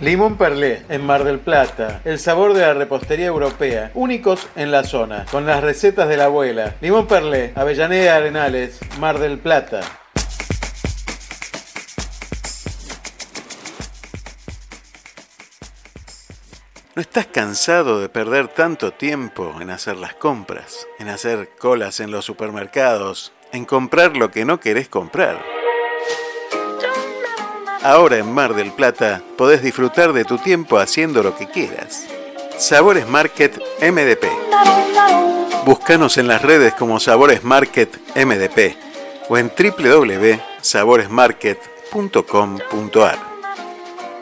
Limón Perlé, en Mar del Plata. El sabor de la repostería europea. Únicos en la zona. Con las recetas de la abuela. Limón Perlé, Avellaneda Arenales, Mar del Plata. ¿No estás cansado de perder tanto tiempo en hacer las compras? En hacer colas en los supermercados? En comprar lo que no querés comprar? Ahora en Mar del Plata podés disfrutar de tu tiempo haciendo lo que quieras. Sabores Market MDP. Búscanos en las redes como Sabores Market MDP o en www.saboresmarket.com.ar.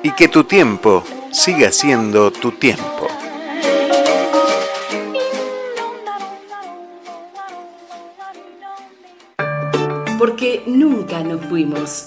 Y que tu tiempo siga siendo tu tiempo. Porque nunca nos fuimos.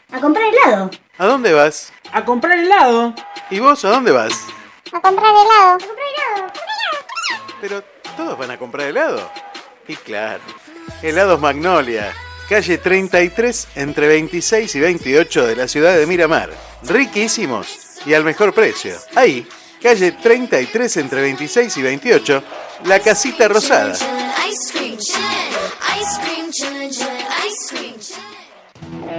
A comprar helado. ¿A dónde vas? A comprar helado. ¿Y vos a dónde vas? A comprar helado. A comprar helado. Pero todos van a comprar helado. Y claro, helados Magnolia, calle 33 entre 26 y 28 de la ciudad de Miramar. Riquísimos y al mejor precio. Ahí, calle 33 entre 26 y 28, la casita rosada.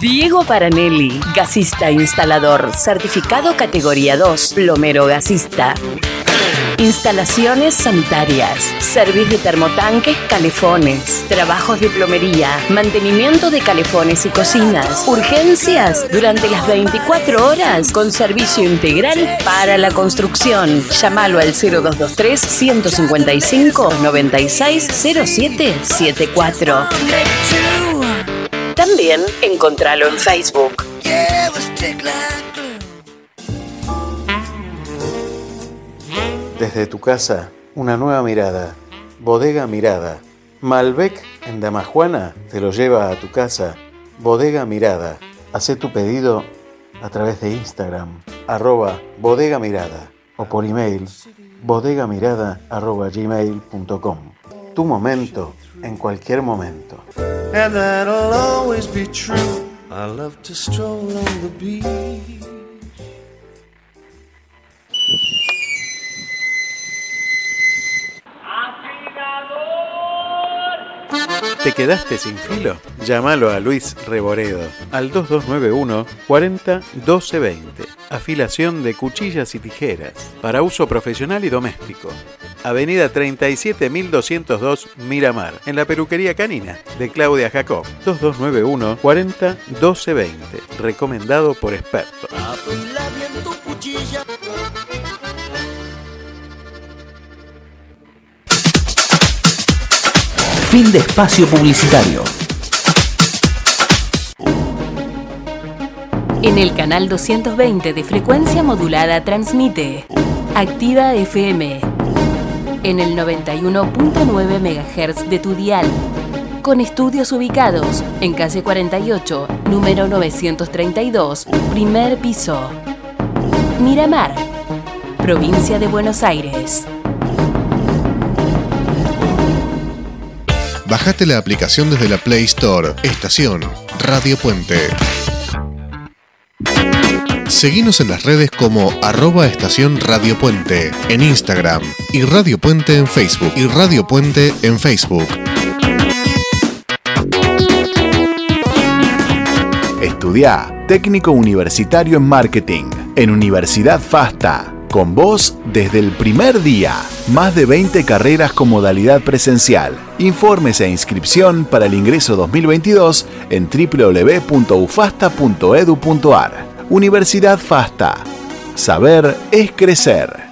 Diego Paranelli, gasista instalador, certificado categoría 2, plomero gasista. Instalaciones sanitarias, servicio de termotanques, calefones, trabajos de plomería, mantenimiento de calefones y cocinas, urgencias durante las 24 horas con servicio integral para la construcción. Llámalo al 0223 155 960774. También encontralo en Facebook. Desde tu casa, una nueva mirada. Bodega Mirada. Malbec en Damajuana te lo lleva a tu casa. Bodega Mirada. Hacé tu pedido a través de Instagram, arroba bodega mirada o por email bodegamirada arroba gmail.com. Tu momento en cualquier momento. and that'll always be true. I love to stroll on the beach. ¿Te quedaste sin filo? Llámalo a Luis Reboredo al 2291 40 1220. Afilación de cuchillas y tijeras para uso profesional y doméstico. Avenida 37202 Miramar, en la peluquería canina de Claudia Jacob, 2291 40 1220, recomendado por expertos. Fin de espacio publicitario. En el canal 220 de frecuencia modulada transmite Activa FM en el 91.9 MHz de tu dial, con estudios ubicados en calle 48, número 932, primer piso. Miramar, provincia de Buenos Aires. Bajate la aplicación desde la Play Store. Estación Radio Puente. Seguinos en las redes como arroba estación Radio Puente en Instagram y Radio Puente en Facebook y Radio Puente en Facebook. Estudia Técnico Universitario en Marketing en Universidad FASTA. Con vos desde el primer día. Más de 20 carreras con modalidad presencial. Informes e inscripción para el ingreso 2022 en www.ufasta.edu.ar. Universidad FASTA. Saber es crecer.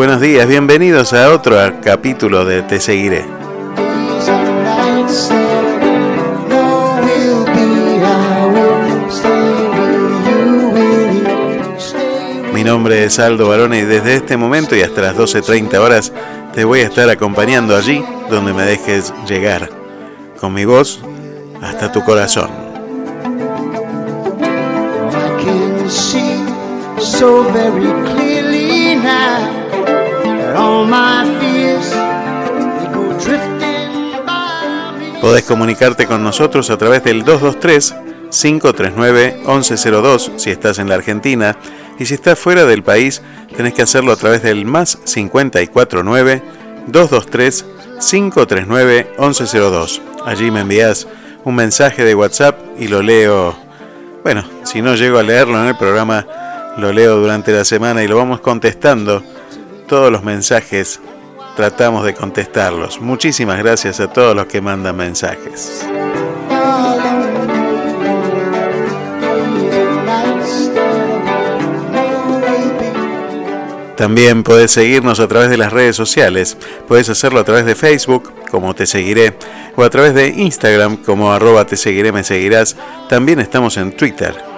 Buenos días, bienvenidos a otro capítulo de Te Seguiré. Mi nombre es Aldo Barone y desde este momento y hasta las 12.30 horas te voy a estar acompañando allí donde me dejes llegar, con mi voz hasta tu corazón. Podés comunicarte con nosotros a través del 223-539-1102 si estás en la Argentina y si estás fuera del país tenés que hacerlo a través del más 549-223-539-1102. Allí me envías un mensaje de WhatsApp y lo leo. Bueno, si no llego a leerlo en el programa, lo leo durante la semana y lo vamos contestando. Todos los mensajes tratamos de contestarlos. Muchísimas gracias a todos los que mandan mensajes. También puedes seguirnos a través de las redes sociales. Puedes hacerlo a través de Facebook, como Te Seguiré, o a través de Instagram, como arroba Te Seguiré, me seguirás. También estamos en Twitter.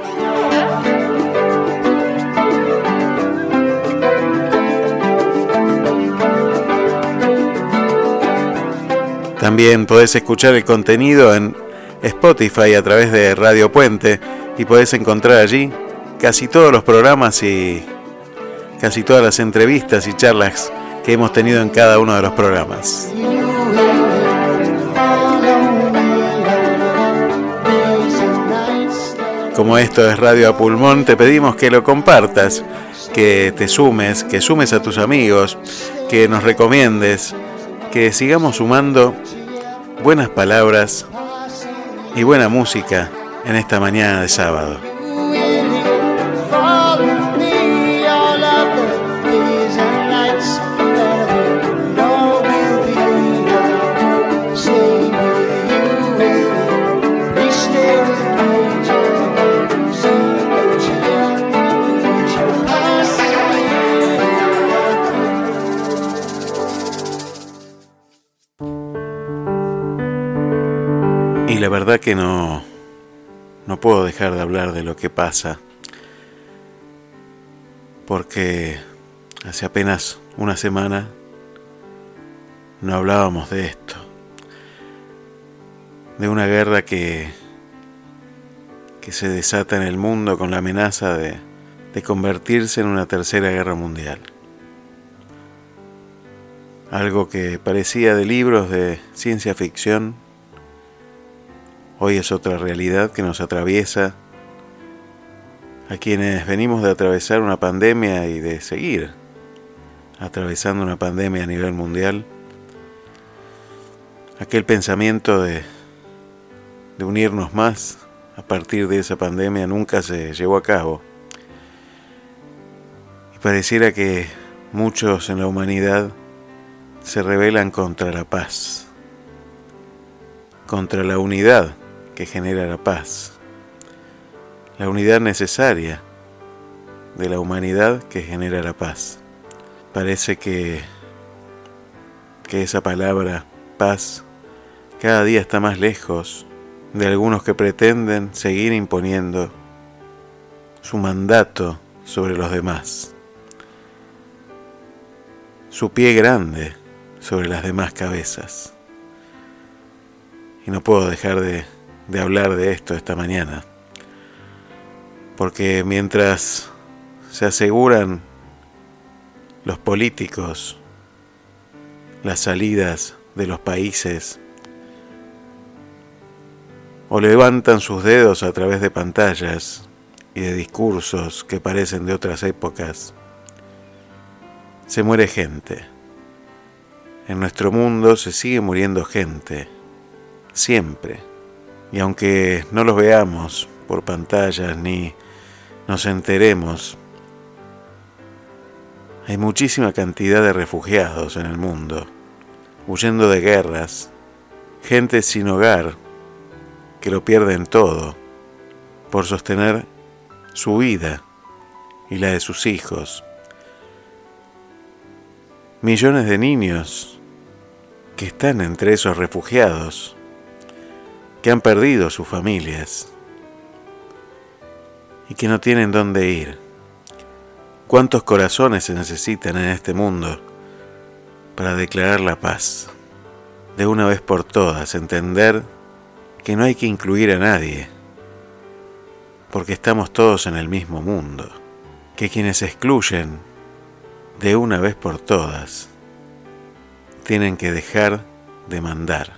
También podés escuchar el contenido en Spotify a través de Radio Puente y podés encontrar allí casi todos los programas y casi todas las entrevistas y charlas que hemos tenido en cada uno de los programas. Como esto es Radio a Pulmón, te pedimos que lo compartas, que te sumes, que sumes a tus amigos, que nos recomiendes, que sigamos sumando buenas palabras y buena música en esta mañana de sábado. Que no, no puedo dejar de hablar de lo que pasa, porque hace apenas una semana no hablábamos de esto, de una guerra que, que se desata en el mundo con la amenaza de, de convertirse en una tercera guerra mundial. Algo que parecía de libros de ciencia ficción, hoy es otra realidad que nos atraviesa a quienes venimos de atravesar una pandemia y de seguir atravesando una pandemia a nivel mundial. Aquel pensamiento de, unirnos más a partir de esa pandemia nunca se llevó a cabo. Y pareciera que muchos en la humanidad se rebelan contra la paz, contra la unidad que genera la paz, la unidad necesaria de la humanidad que genera la paz. Parece que, que esa palabra paz cada día está más lejos de algunos que pretenden seguir imponiendo su mandato sobre los demás, su pie grande sobre las demás cabezas. Y no puedo dejar de, de hablar de esto esta mañana, porque mientras se aseguran los políticos las salidas de los países o levantan sus dedos a través de pantallas y de discursos que parecen de otras épocas, se muere gente. En nuestro mundo se sigue muriendo gente, siempre. Y aunque no los veamos por pantallas ni nos enteremos, hay muchísima cantidad de refugiados en el mundo, huyendo de guerras, gente sin hogar que lo pierden todo por sostener su vida y la de sus hijos. Millones de niños que están entre esos refugiados, que han perdido sus familias y que no tienen dónde ir. ¿Cuántos corazones se necesitan en este mundo para declarar la paz? De una vez por todas, entender que no hay que incluir a nadie, porque estamos todos en el mismo mundo, que quienes excluyen de una vez por todas tienen que dejar de mandar.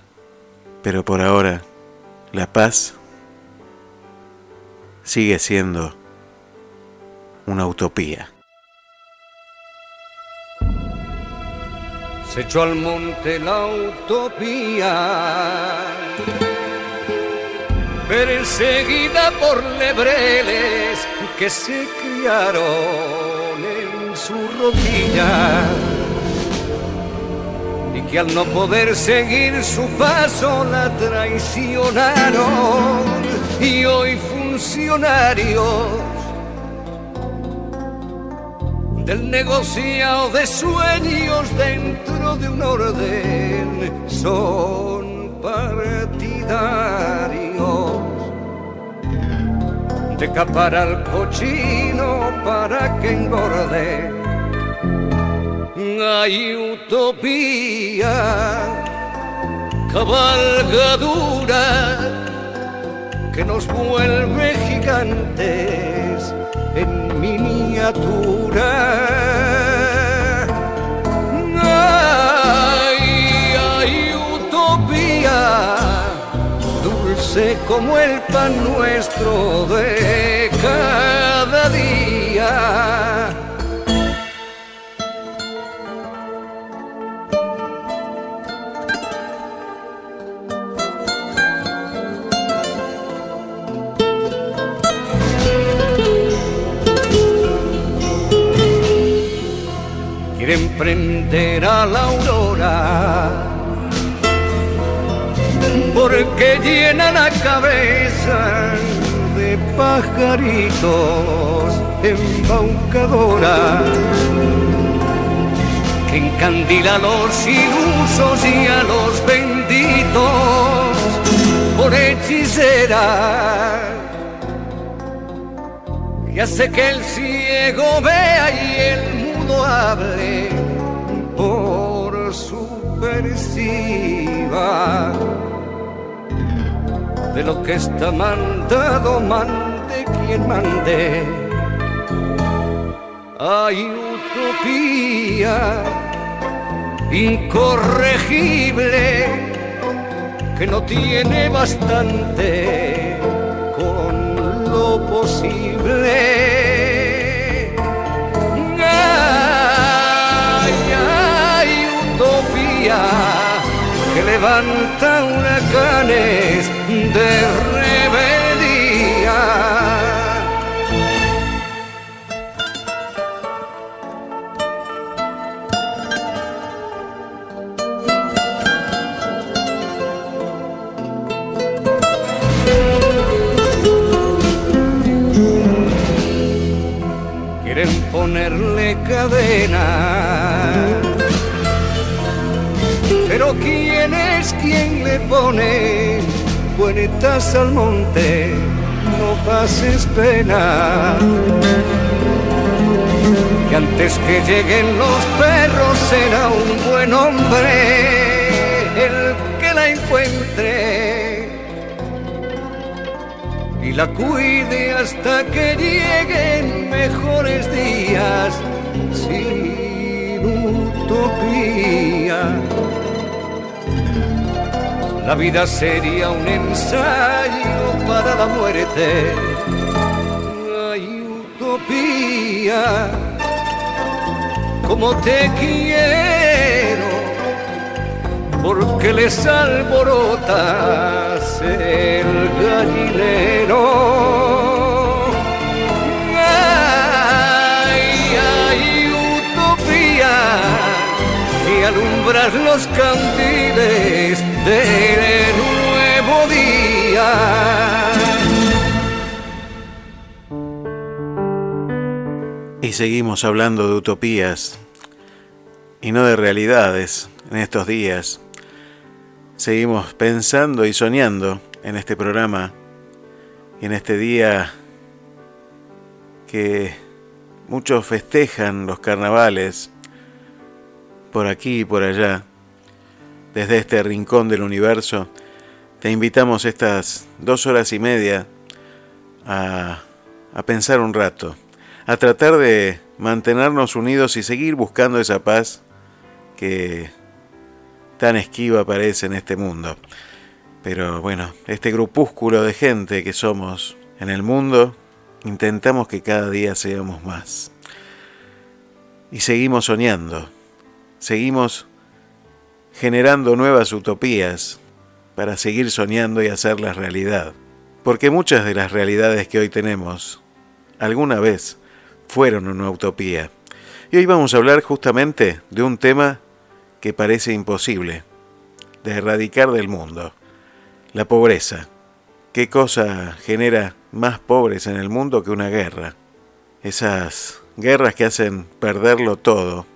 Pero por ahora, la paz sigue siendo una utopía. Se echó al monte la utopía perseguida por lebreles que se criaron en su rodilla y que al no poder seguir su paso la traicionaron y hoy funcionarios del negociado de sueños dentro de un orden son partidarios de capar al cochino para que engorde. Hay utopía, cabalgadura que nos vuelve gigantes en miniatura. Ay, hay utopía, dulce como el pan nuestro de cada día. Prender a la aurora. Porque llena la cabeza de pajaritos embaucadoras que encandila a los ilusos y a los benditos por hechicera. Que hace que el ciego vea y el mudo hable de lo que está mandado mande quien mande hay utopía incorregible que no tiene bastante con lo posible. Que levanta huracanes de rebeldía ponerle cadena. Pero ¿quién es quien le pone cuenitas al monte? No pases pena. Que antes que lleguen los perros será un buen hombre el que la encuentre y la cuide hasta que lleguen mejores días sin utopía. La vida sería un ensayo para la muerte. Hay utopía, como te quiero, porque les alborotas el gallinero. Alumbrar los candiles del nuevo día. Y seguimos hablando de utopías y no de realidades en estos días. Seguimos pensando y soñando en este programa y en este día que muchos festejan los carnavales por aquí y por allá, desde este rincón del universo. Te invitamos estas dos horas y media a, a pensar un rato, a tratar de mantenernos unidos y seguir buscando esa paz que tan esquiva parece en este mundo. Pero bueno, este grupúsculo de gente que somos en el mundo, intentamos que cada día seamos más. Y seguimos soñando, seguimos generando nuevas utopías para seguir soñando y hacerlas realidad. Porque muchas de las realidades que hoy tenemos alguna vez fueron una utopía. Y hoy vamos a hablar justamente de un tema que parece imposible, de erradicar del mundo. La pobreza. ¿Qué cosa genera más pobres en el mundo que una guerra? Esas guerras que hacen perderlo todo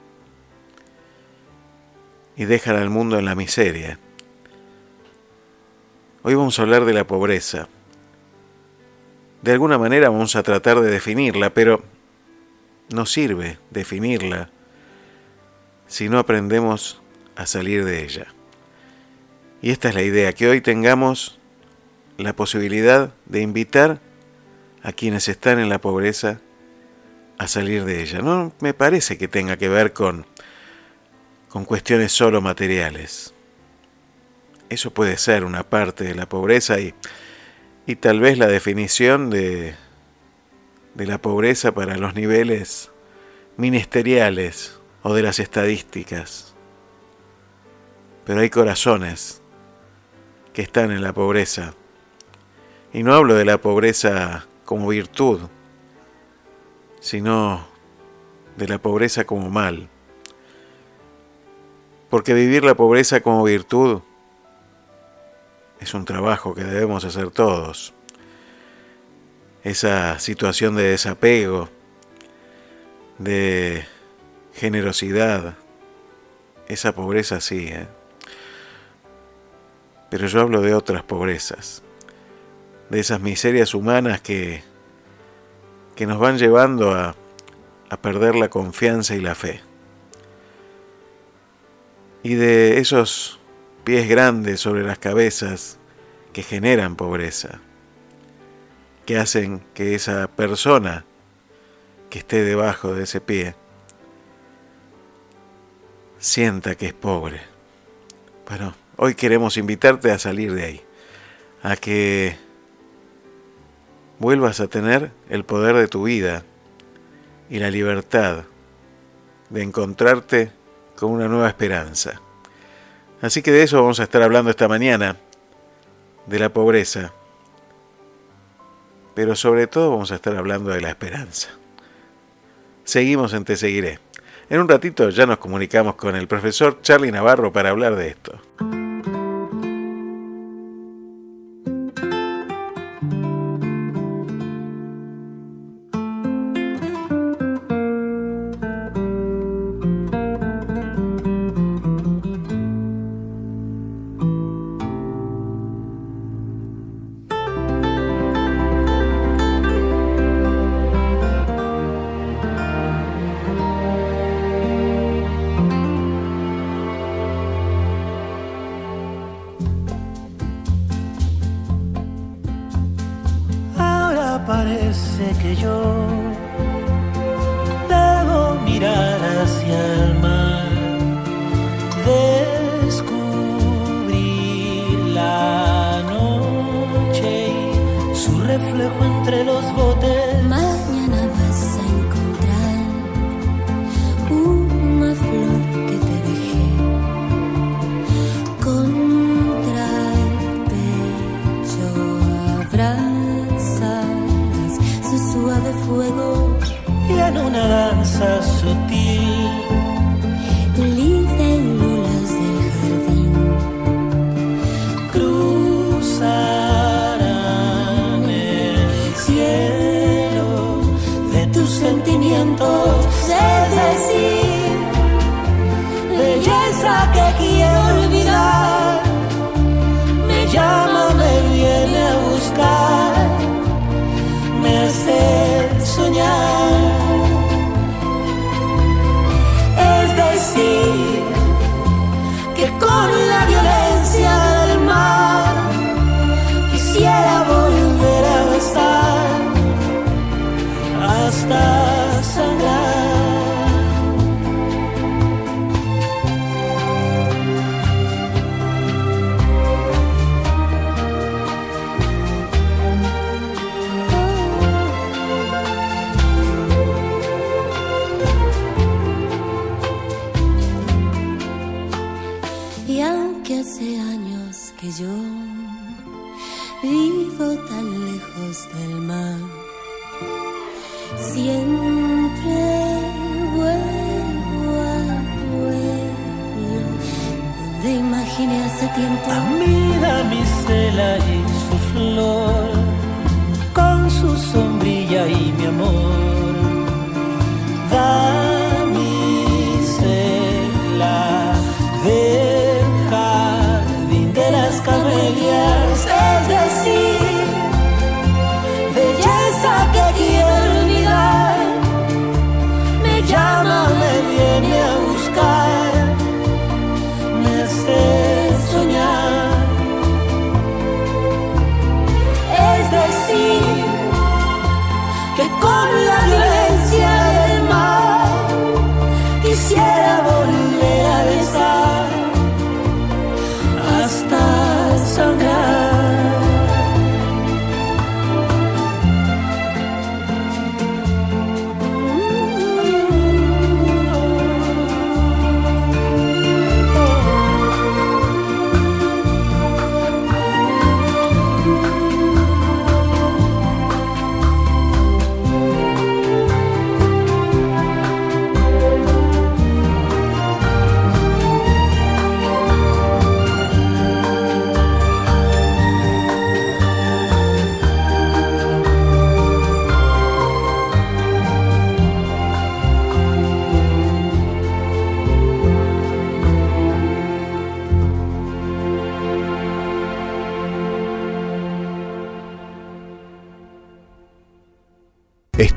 y dejan al mundo en la miseria. Hoy vamos a hablar de la pobreza. De alguna manera vamos a tratar de definirla, pero no sirve definirla si no aprendemos a salir de ella. Y esta es la idea, que hoy tengamos la posibilidad de invitar a quienes están en la pobreza a salir de ella. No me parece que tenga que ver con, con cuestiones solo materiales. Eso puede ser una parte de la pobreza y, y tal vez la definición de, de la pobreza para los niveles ministeriales o de las estadísticas. Pero hay corazones que están en la pobreza. Y no hablo de la pobreza como virtud, sino de la pobreza como mal. Porque vivir la pobreza como virtud es un trabajo que debemos hacer todos. Esa situación de desapego, de generosidad, esa pobreza sí, ¿eh? pero yo hablo de otras pobrezas, de esas miserias humanas que, que nos van llevando a, a perder la confianza y la fe. Y de esos pies grandes sobre las cabezas que generan pobreza, que hacen que esa persona que esté debajo de ese pie sienta que es pobre. Bueno, hoy queremos invitarte a salir de ahí, a que vuelvas a tener el poder de tu vida y la libertad de encontrarte con una nueva esperanza. Así que de eso vamos a estar hablando esta mañana, de la pobreza, pero sobre todo vamos a estar hablando de la esperanza. Seguimos en Te Seguiré. En un ratito ya nos comunicamos con el profesor Charlie Navarro para hablar de esto.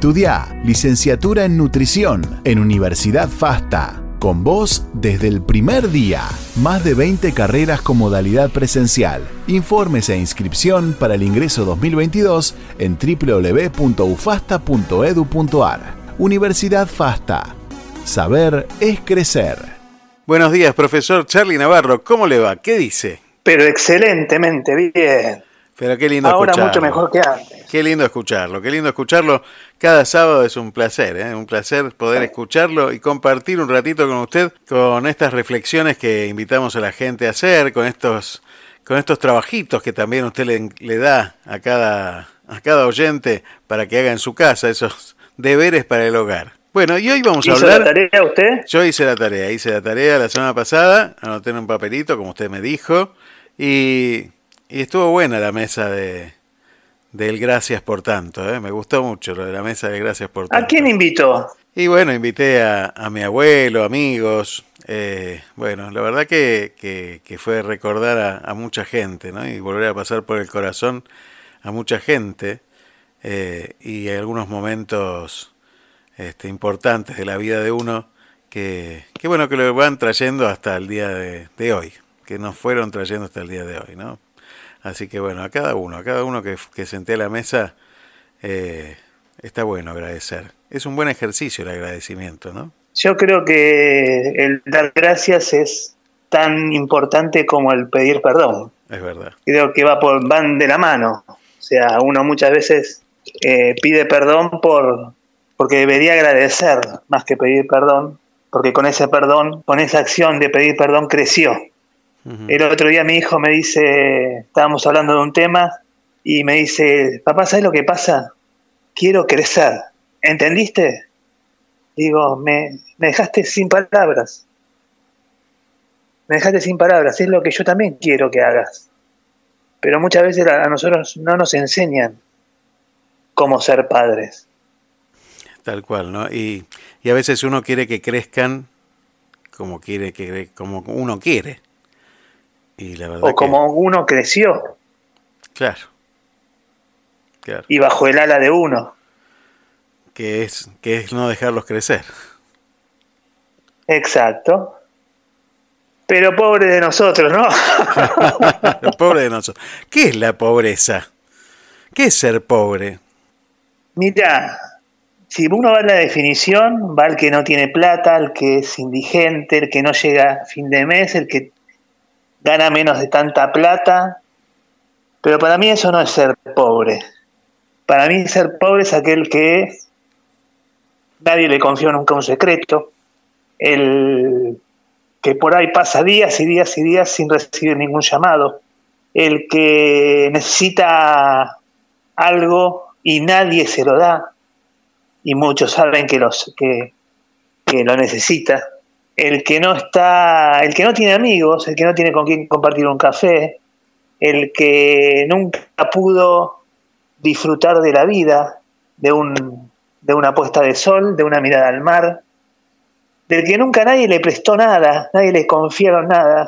Estudia licenciatura en nutrición en Universidad FASTA. Con vos desde el primer día. Más de 20 carreras con modalidad presencial. Informes e inscripción para el ingreso 2022 en www.ufasta.edu.ar. Universidad FASTA. Saber es crecer. Buenos días, profesor Charlie Navarro. ¿Cómo le va? ¿Qué dice? Pero excelentemente bien. Pero qué lindo Ahora escucharlo. mucho mejor que antes. Qué lindo escucharlo, qué lindo escucharlo. Cada sábado es un placer, ¿eh? un placer poder escucharlo y compartir un ratito con usted con estas reflexiones que invitamos a la gente a hacer, con estos, con estos trabajitos que también usted le, le da a cada, a cada oyente para que haga en su casa, esos deberes para el hogar. Bueno, y hoy vamos a ¿Hizo hablar... la tarea usted? Yo hice la tarea, hice la tarea la semana pasada, anoté en un papelito, como usted me dijo, y, y estuvo buena la mesa de del Gracias por tanto, ¿eh? me gustó mucho lo de la mesa de Gracias por tanto. ¿A quién invitó? Y bueno, invité a, a mi abuelo, amigos, eh, bueno, la verdad que, que, que fue recordar a, a, mucha gente, ¿no? Y volver a pasar por el corazón a mucha gente eh, y algunos momentos este, importantes de la vida de uno que, que, bueno, que lo van trayendo hasta el día de, de, hoy, que nos fueron trayendo hasta el día de hoy, ¿no? Así que bueno, a cada uno, a cada uno que, que senté a la mesa, eh, está bueno agradecer. Es un buen ejercicio el agradecimiento, ¿no? Yo creo que el dar gracias es tan importante como el pedir perdón. Es verdad. Creo que va por, van de la mano. O sea, uno muchas veces eh, pide perdón por porque debería agradecer más que pedir perdón, porque con ese perdón, con esa acción de pedir perdón creció. Uh -huh. El otro día mi hijo me dice, estábamos hablando de un tema y me dice, papá, ¿sabes lo que pasa? Quiero crecer. ¿Entendiste? Digo, me, me dejaste sin palabras. Me dejaste sin palabras. Es lo que yo también quiero que hagas. Pero muchas veces a nosotros no nos enseñan cómo ser padres. Tal cual, ¿no? Y, y a veces uno quiere que crezcan como quiere que como uno quiere. Y la verdad o como uno creció. Claro. Claro. Y bajo el ala de uno. Que es, que es no dejarlos crecer. Exacto. Pero pobre de nosotros, ¿no? pobre de nosotros. ¿Qué es la pobreza? ¿Qué es ser pobre? Mira, si uno va a la definición, va el que no tiene plata, el que es indigente, el que no llega a fin de mes, el que gana menos de tanta plata. Pero para mí eso no es ser pobre. Para mí ser pobre es aquel que nadie le confió nunca un secreto, el que por ahí pasa días y días y días sin recibir ningún llamado, el que necesita algo y nadie se lo da, y muchos saben que, los, que, que lo necesita, el que no está, el que no tiene amigos, el que no tiene con quién compartir un café, el que nunca pudo disfrutar de la vida, de, un, de una puesta de sol, de una mirada al mar, del que nunca nadie le prestó nada, nadie le confiaron nada.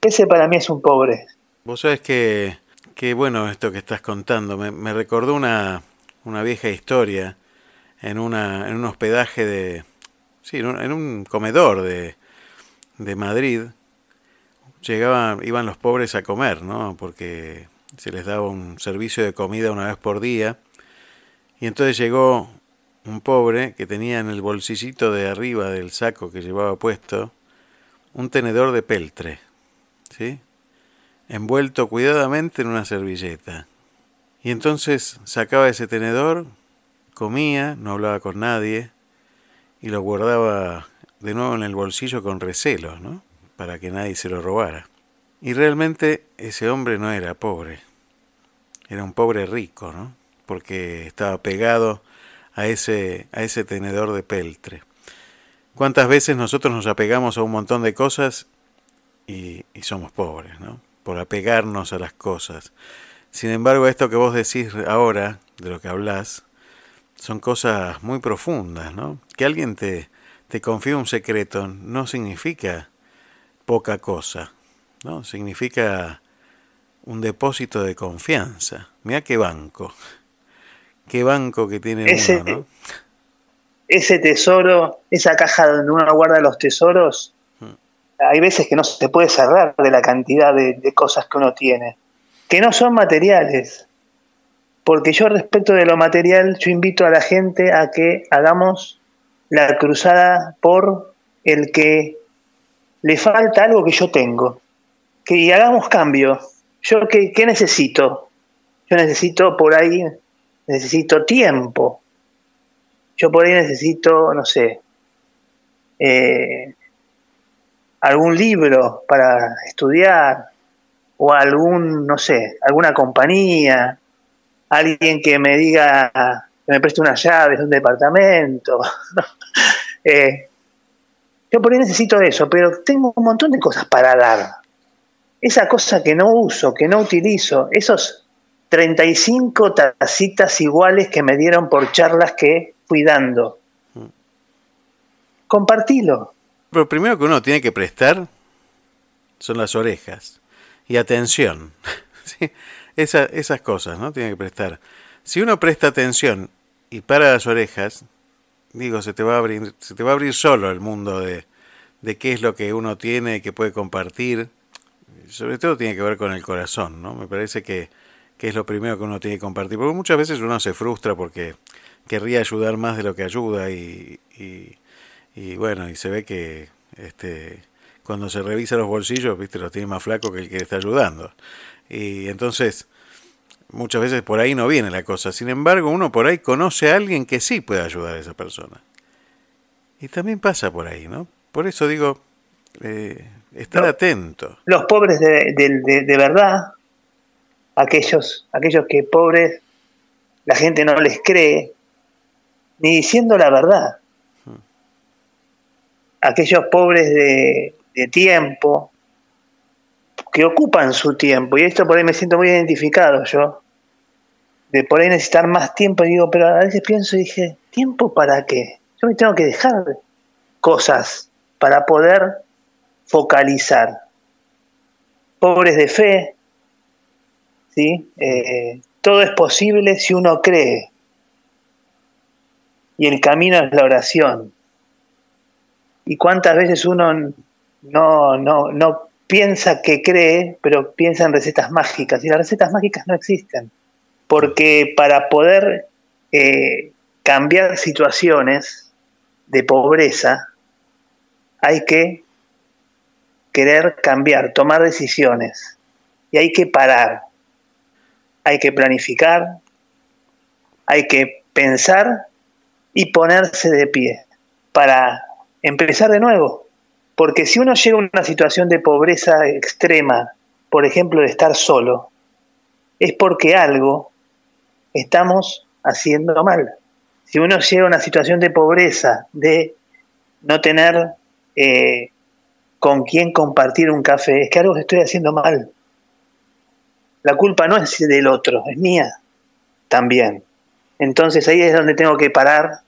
Ese para mí es un pobre. Vos sabés que, que bueno esto que estás contando, me, me recordó una, una vieja historia en, una, en un hospedaje de, sí, en un, comedor de, de Madrid. Llegaban, iban los pobres a comer, ¿no? Porque se les daba un servicio de comida una vez por día. Y entonces llegó un pobre que tenía en el bolsillito de arriba del saco que llevaba puesto un tenedor de peltre, ¿sí? envuelto cuidadamente en una servilleta. Y entonces sacaba ese tenedor, comía, no hablaba con nadie y lo guardaba de nuevo en el bolsillo con recelo, ¿no? Para que nadie se lo robara. Y realmente ese hombre no era pobre, era un pobre rico, ¿no? Porque estaba pegado a ese, a ese tenedor de peltre. ¿Cuántas veces nosotros nos apegamos a un montón de cosas y, y somos pobres, ¿no? Por apegarnos a las cosas. Sin embargo, esto que vos decís ahora, de lo que hablas, son cosas muy profundas, ¿no? Que alguien te, te confíe un secreto no significa poca cosa, ¿no? Significa un depósito de confianza. Mira qué banco. qué banco que tiene ese, uno, ¿no? ese tesoro, esa caja donde uno guarda los tesoros, hay veces que no se puede cerrar de la cantidad de, de cosas que uno tiene, que no son materiales. Porque yo respecto de lo material, yo invito a la gente a que hagamos la cruzada por el que le falta algo que yo tengo. Que hagamos cambio. Yo, ¿qué, qué necesito? Yo necesito por ahí, necesito tiempo. Yo por ahí necesito, no sé, eh, algún libro para estudiar o algún, no sé, alguna compañía, alguien que me diga, que me preste unas llaves de un departamento. eh, yo por ahí necesito eso, pero tengo un montón de cosas para dar. Esa cosa que no uso, que no utilizo, esos 35 tacitas iguales que me dieron por charlas que fui dando. Compartilo. Pero primero que uno tiene que prestar son las orejas y atención. ¿sí? Esa, esas cosas, ¿no? Tiene que prestar. Si uno presta atención y para las orejas, digo, se te va a abrir, se te va a abrir solo el mundo de, de qué es lo que uno tiene que puede compartir. Sobre todo tiene que ver con el corazón, ¿no? Me parece que, que es lo primero que uno tiene que compartir. Porque muchas veces uno se frustra porque querría ayudar más de lo que ayuda y, y, bueno, y se ve que este, cuando se revisa los bolsillos, viste, los tiene más flacos que el que está ayudando. Y entonces, muchas veces por ahí no viene la cosa. Sin embargo, uno por ahí conoce a alguien que sí puede ayudar a esa persona. Y también pasa por ahí, ¿no? Por eso digo, eh, estar No. atento. Los pobres de, de- de- de verdad, aquellos, aquellos que pobres la gente no les cree, ni diciendo la verdad. Aquellos pobres de, de tiempo, que ocupan su tiempo, y esto por ahí me siento muy identificado yo, de por ahí necesitar más tiempo, y digo, pero a veces pienso y dije, ¿tiempo para qué? Yo me tengo que dejar cosas para poder focalizar. Pobres de fe, ¿sí? Eh, todo es posible si uno cree. Y el camino es la oración. ¿Y cuántas veces uno no, no, no piensa que cree, pero piensa en recetas mágicas? Y las recetas mágicas no existen. Porque para poder eh, cambiar situaciones de pobreza, hay que querer cambiar, tomar decisiones. Y hay que parar. Hay que planificar, hay que pensar y ponerse de pie para empezar de nuevo. Porque si uno llega a una situación de pobreza extrema, por ejemplo, de estar solo, es porque algo estamos haciendo mal. Si uno llega a una situación de pobreza, de no tener eh, con quién compartir un café, es que algo estoy haciendo mal. La culpa no es del otro, es mía también. Entonces ahí es donde tengo que parar,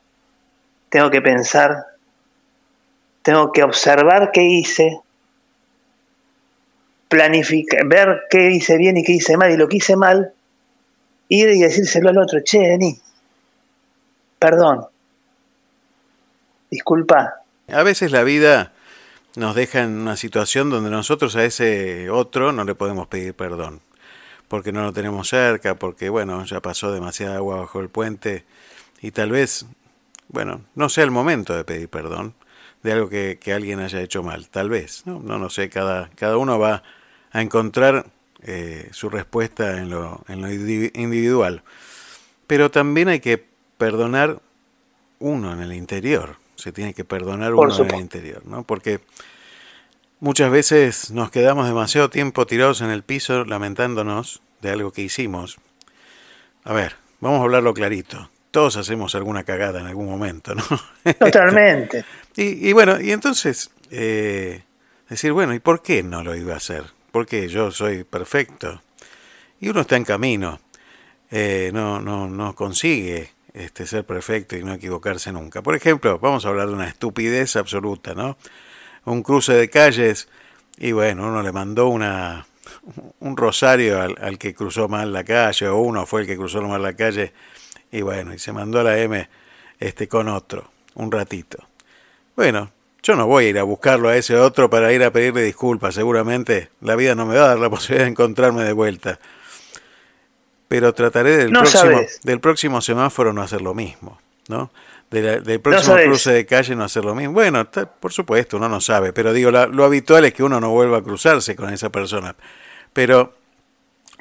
tengo que pensar, tengo que observar qué hice, planificar, ver qué hice bien y qué hice mal, y lo que hice mal, ir y decírselo al otro, che, vení, perdón, disculpa. A veces la vida nos deja en una situación donde nosotros a ese otro no le podemos pedir perdón, porque no lo tenemos cerca, porque bueno, ya pasó demasiada agua bajo el puente y tal vez, bueno, no sea el momento de pedir perdón de algo que, que alguien haya hecho mal, tal vez, no, no, no sé, cada, cada uno va a encontrar eh, su respuesta en lo, en lo indi- individual, pero también hay que perdonar uno en el interior, se tiene que perdonar uno en el interior, ¿no? Porque muchas veces nos quedamos demasiado tiempo tirados en el piso lamentándonos de algo que hicimos. A ver, vamos a hablarlo clarito. Todos hacemos alguna cagada en algún momento, ¿no? Totalmente. Y, y bueno, y entonces eh, decir, bueno, ¿y por qué no lo iba a hacer? Porque yo soy perfecto. Y uno está en camino. Eh, no, no, no consigue este, ser perfecto y no equivocarse nunca. Por ejemplo, vamos a hablar de una estupidez absoluta, ¿no? Un cruce de calles y bueno, uno le mandó una, un rosario al, al que cruzó mal la calle o uno fue el que cruzó mal la calle Y bueno, y se mandó a la M este, con otro, un ratito. Bueno, yo no voy a ir a buscarlo a ese otro para ir a pedirle disculpas, seguramente la vida no me va a dar la posibilidad de encontrarme de vuelta. Pero trataré del, próximo, del próximo semáforo no hacer lo mismo, ¿no? del próximo cruce de calle no hacer lo mismo. Bueno, por supuesto, uno no sabe, pero digo, lo habitual es que uno no vuelva a cruzarse con esa persona. Pero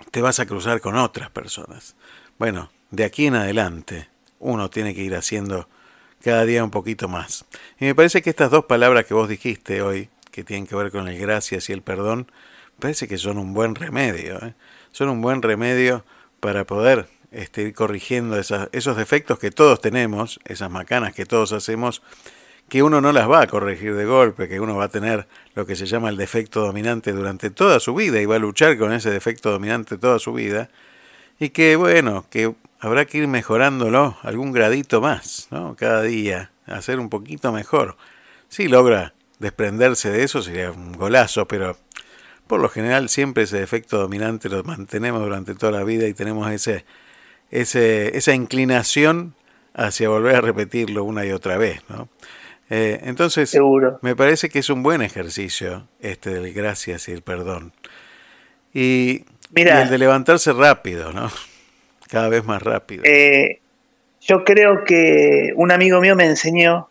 te vas a cruzar con otras personas. Bueno, de aquí en adelante, uno tiene que ir haciendo cada día un poquito más. Y me parece que estas dos palabras que vos dijiste hoy, que tienen que ver con el gracias y el perdón, parece que son un buen remedio. ¿eh? Son un buen remedio para poder este, ir corrigiendo esos defectos que todos tenemos, esas macanas que todos hacemos, que uno no las va a corregir de golpe, que uno va a tener lo que se llama el defecto dominante durante toda su vida y va a luchar con ese defecto dominante toda su vida, y que bueno, que habrá que ir mejorándolo algún gradito más, ¿no? Cada día, hacer un poquito mejor. Si logra desprenderse de eso sería un golazo, pero por lo general siempre ese defecto dominante lo mantenemos durante toda la vida y tenemos ese, ese, esa inclinación hacia volver a repetirlo una y otra vez, ¿no? Eh, entonces, me parece que es un buen ejercicio este del gracias y el perdón. Y, el de levantarse rápido, ¿no? Cada vez más rápido. Eh, yo creo que un amigo mío me enseñó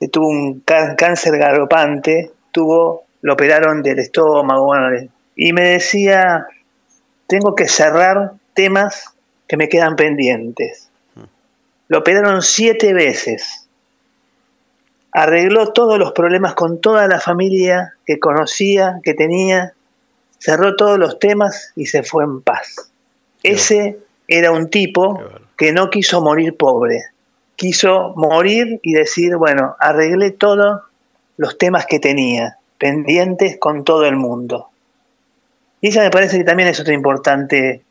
que tuvo un cáncer galopante, tuvo, lo operaron del estómago, y me decía, tengo que cerrar temas que me quedan pendientes. Mm. Lo operaron siete veces arregló todos los problemas con toda la familia que conocía, que tenía, cerró todos los temas y se fue en paz. Ese era un tipo que no quiso morir pobre, quiso morir y decir, bueno, arreglé todos los temas que tenía, pendientes con todo el mundo. Y esa me parece que también es otra importante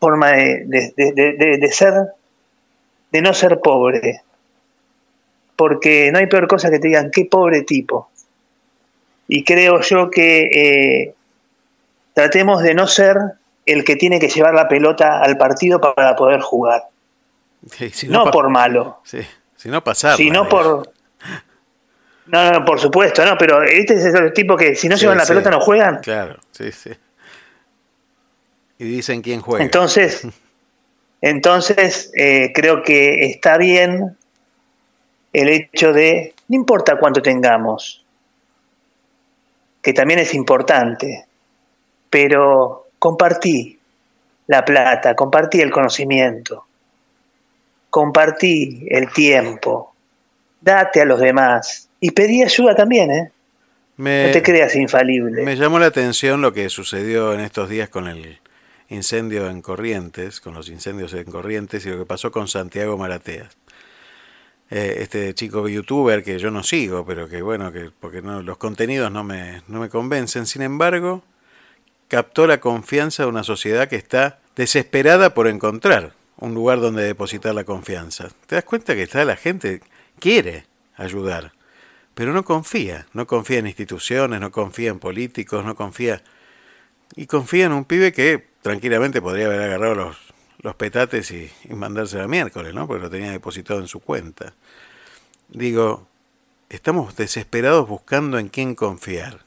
forma de, de ser, de no ser pobre, porque no hay peor cosa que te digan, qué pobre tipo. Y creo yo que eh, tratemos de no ser el que tiene que llevar la pelota al partido para poder jugar. no, por malo. Sí, si no pasar. Sino por... No, no, por supuesto, no, pero este es el tipo que si no llevan la pelota no juegan. Claro, sí, sí. Y dicen quién juega. Entonces, entonces eh, creo que está bien el hecho de, no importa cuánto tengamos, que también es importante, pero compartí la plata, compartí el conocimiento, compartí el tiempo, date a los demás y pedí ayuda también, ¿eh? no te creas infalible. Me llamó la atención lo que sucedió en estos días con el incendio en Corrientes, con los incendios en Corrientes y lo que pasó con Santiago Marateas. Eh, este chico youtuber que yo no sigo, pero que bueno, que porque no, los contenidos no me, no me convencen. Sin embargo, captó la confianza de una sociedad que está desesperada por encontrar un lugar donde depositar la confianza. ¿Te das cuenta que está la gente quiere ayudar, pero no confía, no confía en instituciones, no confía en políticos, no confía y confía en un pibe que tranquilamente podría haber agarrado los los petates y, mandárselo a miércoles, ¿no? Porque lo tenía depositado en su cuenta. Digo, estamos desesperados buscando en quién confiar.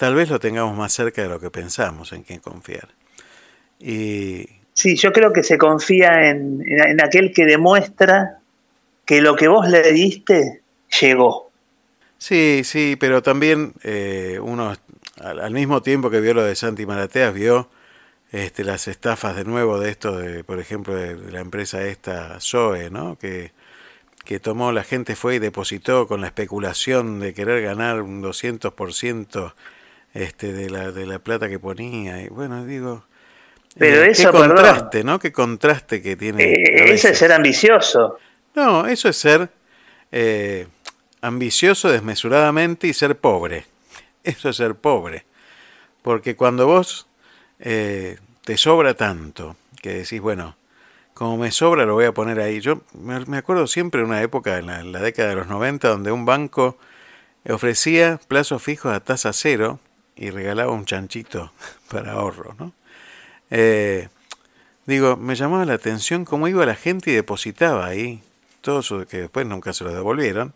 Tal vez lo tengamos más cerca de lo que pensamos en quién confiar. Y... Sí, yo creo que se confía en, aquel que demuestra que lo que vos le diste llegó. Sí, sí, pero también eh, uno al, mismo tiempo que vio lo de Santi Marateas, vio este, las estafas de nuevo de esto, de, por ejemplo, de, la empresa esta Zoe, ¿no? Que, que tomó, la gente fue y depositó con la especulación de querer ganar un 200% este, de, la, de la plata que ponía. Y bueno, digo, pero eh, eso, qué contraste, ¿no? Qué contraste que tiene. Eh, eso es ser ambicioso. No, eso es ser eh, ambicioso desmesuradamente y ser pobre. Eso es ser pobre. Porque cuando vos te sobra tanto que decís, bueno, como me sobra lo voy a poner ahí. Yo me acuerdo siempre de una época en la, década de los 90 donde un banco ofrecía plazos fijos a tasa cero y regalaba un chanchito para ahorro. ¿no? Eh, digo, me llamaba la atención cómo iba la gente y depositaba ahí, todo eso que después nunca se lo devolvieron,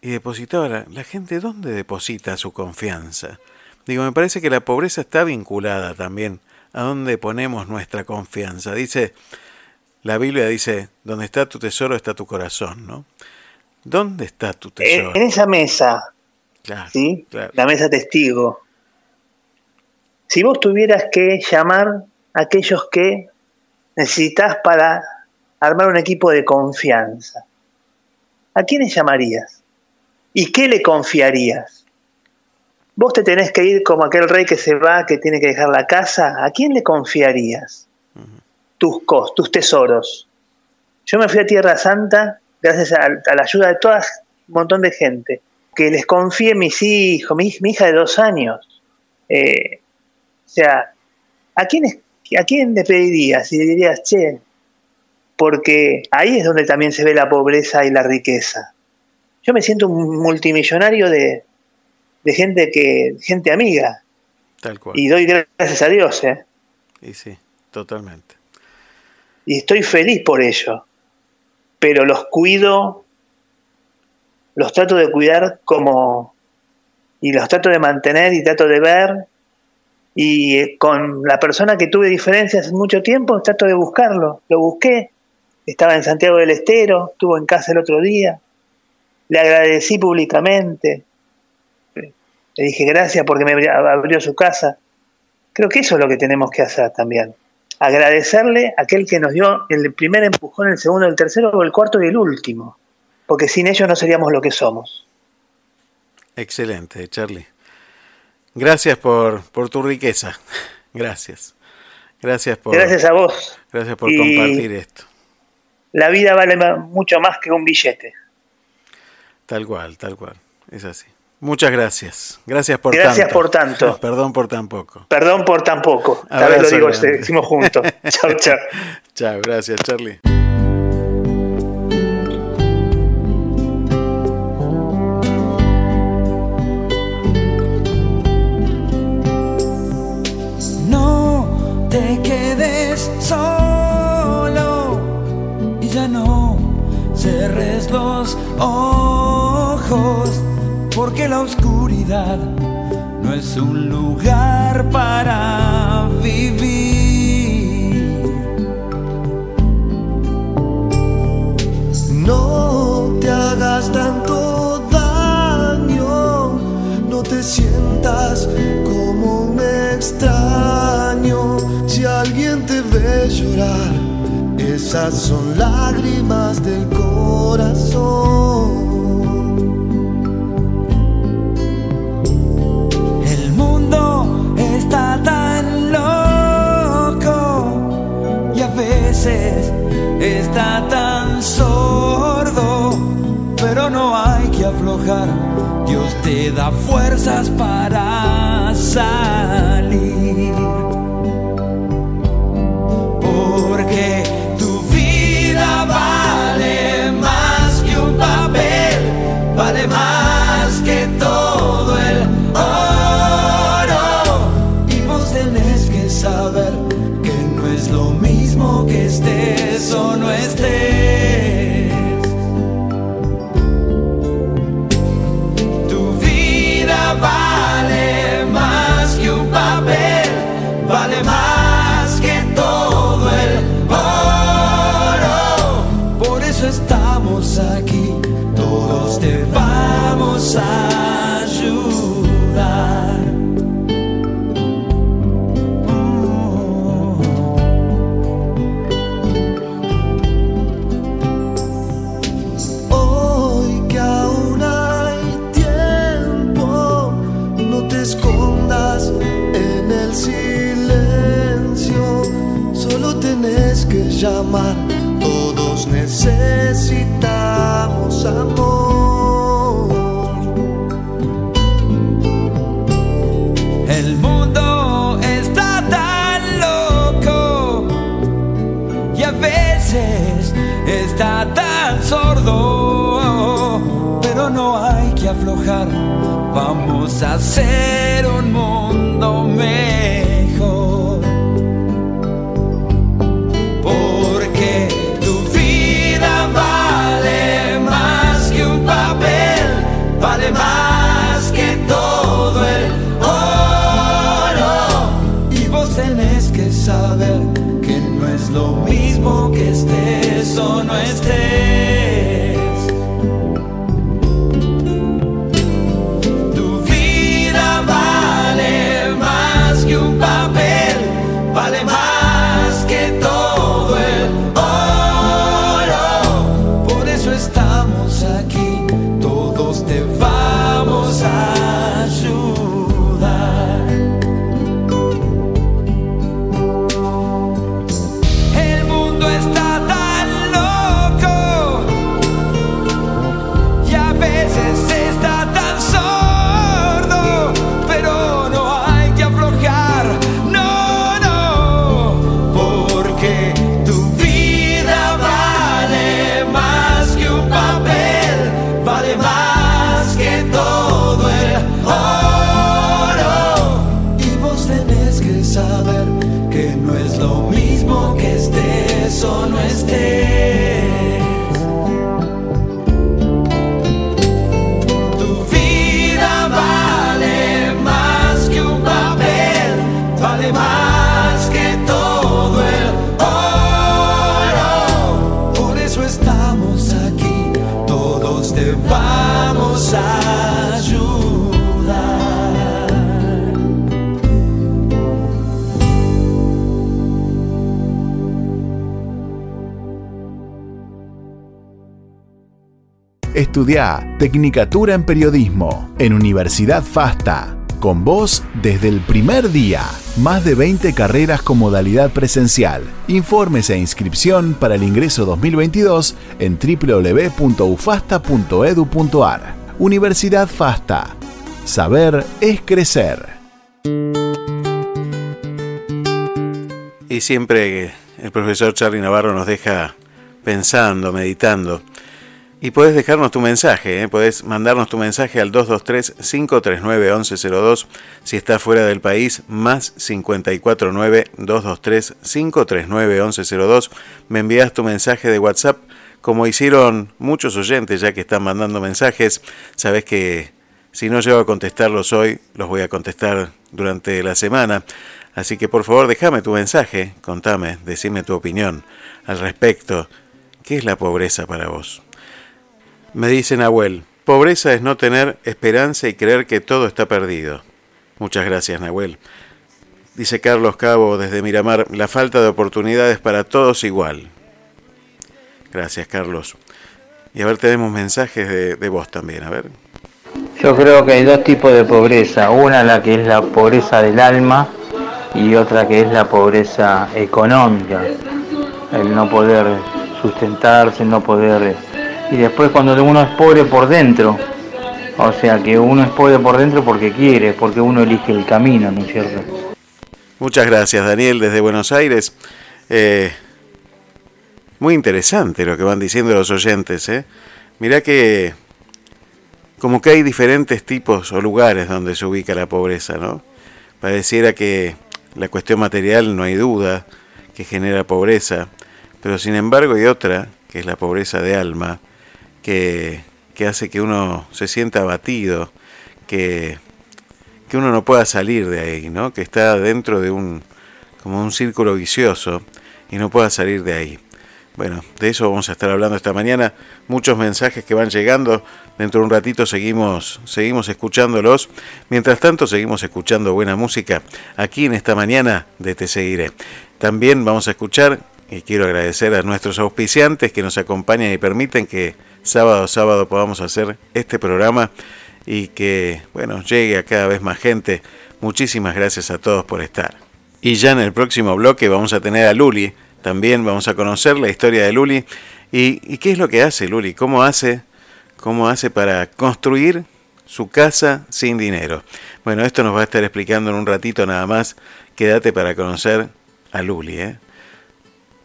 y depositaba la, la gente, ¿dónde deposita su confianza? Digo, me parece que la pobreza está vinculada también a dónde ponemos nuestra confianza. Dice, la Biblia dice, donde está tu tesoro está tu corazón, ¿no? ¿Dónde está tu tesoro? En esa mesa, Claro, ¿sí? claro. La mesa testigo. Si vos tuvieras que llamar a aquellos que necesitas para armar un equipo de confianza, ¿a quiénes llamarías? ¿Y qué le confiarías? Vos te tenés que ir como aquel rey que se va, que tiene que dejar la casa. ¿A quién le confiarías tus, cos, tus tesoros? Yo me fui a Tierra Santa gracias a, a la ayuda de toda un montón de gente. Que les confié mis hijos, mi, mi hija de dos años. Eh, o sea, ¿a quién, es- ¿a quién le pedirías? Y le dirías, che, porque ahí es donde también se ve la pobreza y la riqueza. Yo me siento un multimillonario de, de gente que gente amiga Tal cual. y doy gracias a Dios, ¿eh? Y sí, totalmente. y estoy feliz por ello. Pero los cuido, los trato de cuidar como y los trato de mantener y trato de ver y eh, con la persona que tuve diferencias mucho tiempo trato de buscarlo. Lo busqué, estaba en Santiago del Estero, estuvo en casa el otro día, le agradecí públicamente, le dije gracias porque me abri- abrió su casa. Creo que eso es lo que tenemos que hacer también. Agradecerle a aquel que nos dio el primer empujón, el segundo, el tercero, el cuarto y el último. Porque sin ellos no seríamos lo que somos. Excelente, Charlie. Gracias por, por tu riqueza. Gracias. Gracias por, Gracias a vos. gracias por Y- compartir esto. La vida vale mucho más que un billete. Tal cual, tal cual. Es así. Muchas gracias. Gracias por Gracias tanto. por tanto. Perdón por tan poco. Perdón por tan poco. Esta vez lo digo, decimos juntos. chau, chau. Chao, gracias, Charlie. Porque la oscuridad no es un lugar para vivir. No te hagas tanto daño, no te sientas como un extraño. Si alguien te ve llorar, esas son lágrimas del corazón. Está tan loco y a veces está tan sordo, pero no hay que aflojar. Dios te da fuerzas para salir. Estudia Tecnicatura en Periodismo en Universidad FASTA. Con vos desde el primer día. Más de 20 carreras con modalidad presencial. Informes e inscripción para el ingreso 2022 en www.ufasta.edu.ar. Universidad FASTA. Saber es crecer. Y siempre el profesor Charlie Navarro nos deja pensando, meditando. Y puedes dejarnos tu mensaje, ¿eh? puedes mandarnos tu mensaje al 223-539-1102 si estás fuera del país, más 549-223-539-1102. Me envías tu mensaje de WhatsApp, como hicieron muchos oyentes ya que están mandando mensajes. Sabes que si no llego a contestarlos hoy, los voy a contestar durante la semana. Así que por favor déjame tu mensaje, contame, decime tu opinión al respecto. ¿Qué es la pobreza para vos? Me dice Nahuel, pobreza es no tener esperanza y creer que todo está perdido. Muchas gracias, Nahuel. Dice Carlos Cabo desde Miramar, la falta de oportunidades para todos igual. Gracias, Carlos. Y a ver, tenemos mensajes de, de vos también, a ver. Yo creo que hay dos tipos de pobreza. Una la que es la pobreza del alma y otra que es la pobreza económica. El no poder sustentarse, el no poder... Y después cuando uno es pobre por dentro, o sea que uno es pobre por dentro porque quiere, porque uno elige el camino, ¿no es cierto? Muchas gracias, Daniel, desde Buenos Aires. Eh, muy interesante lo que van diciendo los oyentes. ¿eh? Mirá que como que hay diferentes tipos o lugares donde se ubica la pobreza, ¿no? Pareciera que la cuestión material no hay duda que genera pobreza, pero sin embargo hay otra, que es la pobreza de alma, que, que hace que uno se sienta abatido, que, que uno no pueda salir de ahí, ¿no? Que está dentro de un como un círculo vicioso y no pueda salir de ahí. Bueno, de eso vamos a estar hablando esta mañana. Muchos mensajes que van llegando. Dentro de un ratito seguimos, seguimos escuchándolos. Mientras tanto, seguimos escuchando buena música aquí en esta mañana de Te Seguiré. También vamos a escuchar, y quiero agradecer a nuestros auspiciantes que nos acompañan y permiten que sábado a sábado podamos hacer este programa y que, bueno, llegue a cada vez más gente. Muchísimas gracias a todos por estar. Y ya en el próximo bloque vamos a tener a Luli. También vamos a conocer la historia de Luli y, qué es lo que hace Luli, cómo hace, cómo hace para construir su casa sin dinero. Bueno, esto nos va a estar explicando en un ratito nada más. Quédate para conocer a Luli. ¿eh?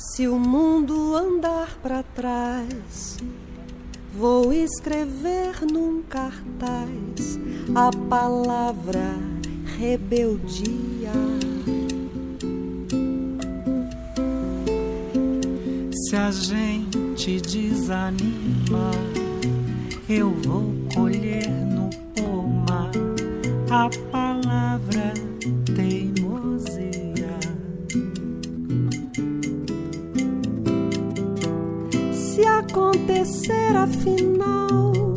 Se o mundo andar para trás, vou escrever num cartaz a palavra rebeldia. Se a gente desanima, eu vou colher no pomar a palavra Se acontecer afinal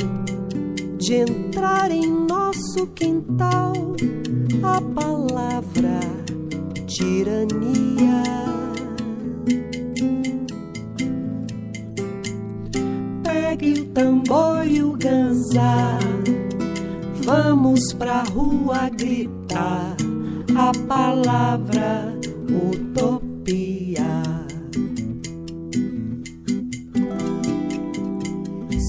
de entrar em nosso quintal a palavra tirania. Pegue o tambor e o ganzá, vamos pra rua gritar a palavra utopia.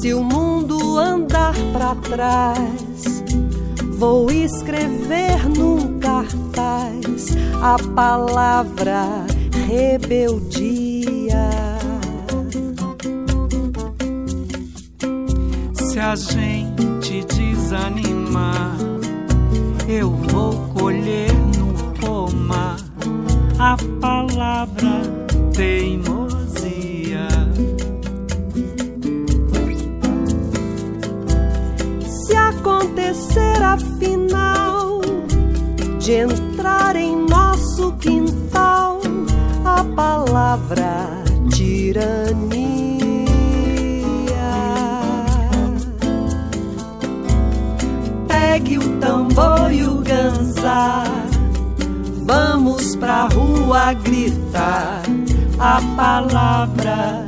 Se o mundo andar para trás, vou escrever num cartaz a palavra rebeldia. Se a gente desanimar, eu vou colher no pomar a palavra teimosia. Acontecer afinal de entrar em nosso quintal a palavra tirania. Pegue o tambor e o ganzá, vamos pra rua gritar a palavra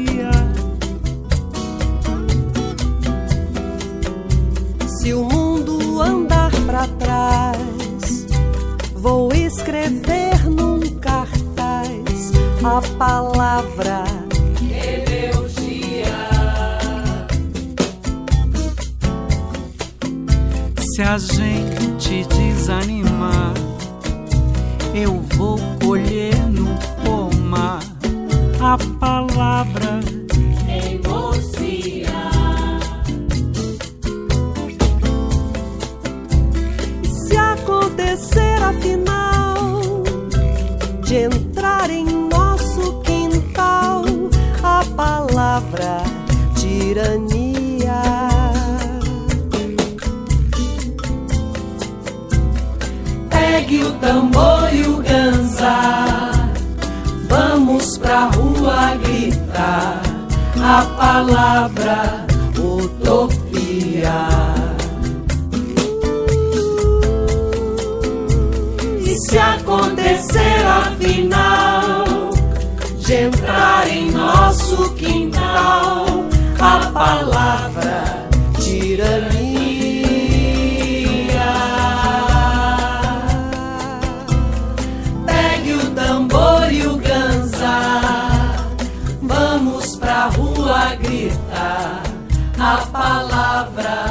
Escrever num cartaz a palavra rebeldia. Se a gente desanimar, eu vou colher em nosso quintal a palavra tirania. Pegue o tambor e o ganzá, vamos pra rua gritar a palavra utopia. Se acontecer afinal quintal a palavra tirania. Pegue o tambor e o ganzá, vamos pra rua gritar a palavra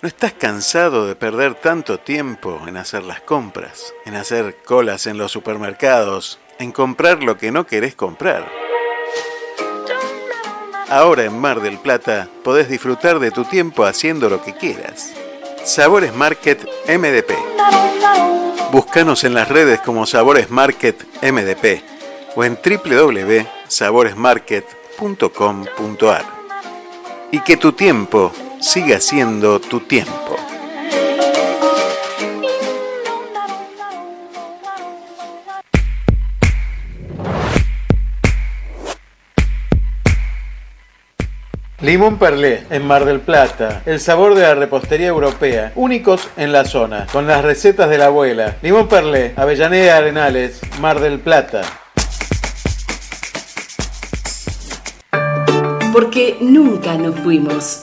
¿No estás cansado de perder tanto tiempo en hacer las compras, en hacer colas en los supermercados, en comprar lo que no querés comprar? Ahora en Mar del Plata podés disfrutar de tu tiempo haciendo lo que quieras. Sabores Market MDP. Búscanos en las redes como Sabores Market MDP o en www.saboresmarket.com.ar. Y que tu tiempo siga siendo tu tiempo. Limón Perlé, en Mar del Plata. El sabor de la repostería europea. Únicos en la zona. Con las recetas de la abuela. Limón Perlé, Avellaneda Arenales, Mar del Plata. Porque nunca nos fuimos.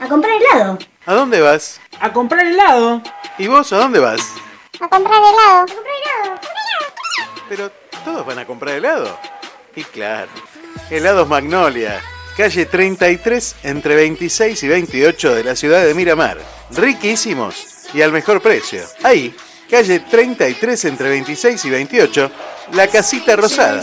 A comprar helado. ¿A dónde vas? A comprar helado. ¿Y vos a dónde vas? A comprar helado. A comprar helado. Pero todos van a comprar helado. Y claro, helados Magnolia, calle 33 entre 26 y 28 de la ciudad de Miramar. Riquísimos y al mejor precio. Ahí, calle 33 entre 26 y 28, la casita rosada.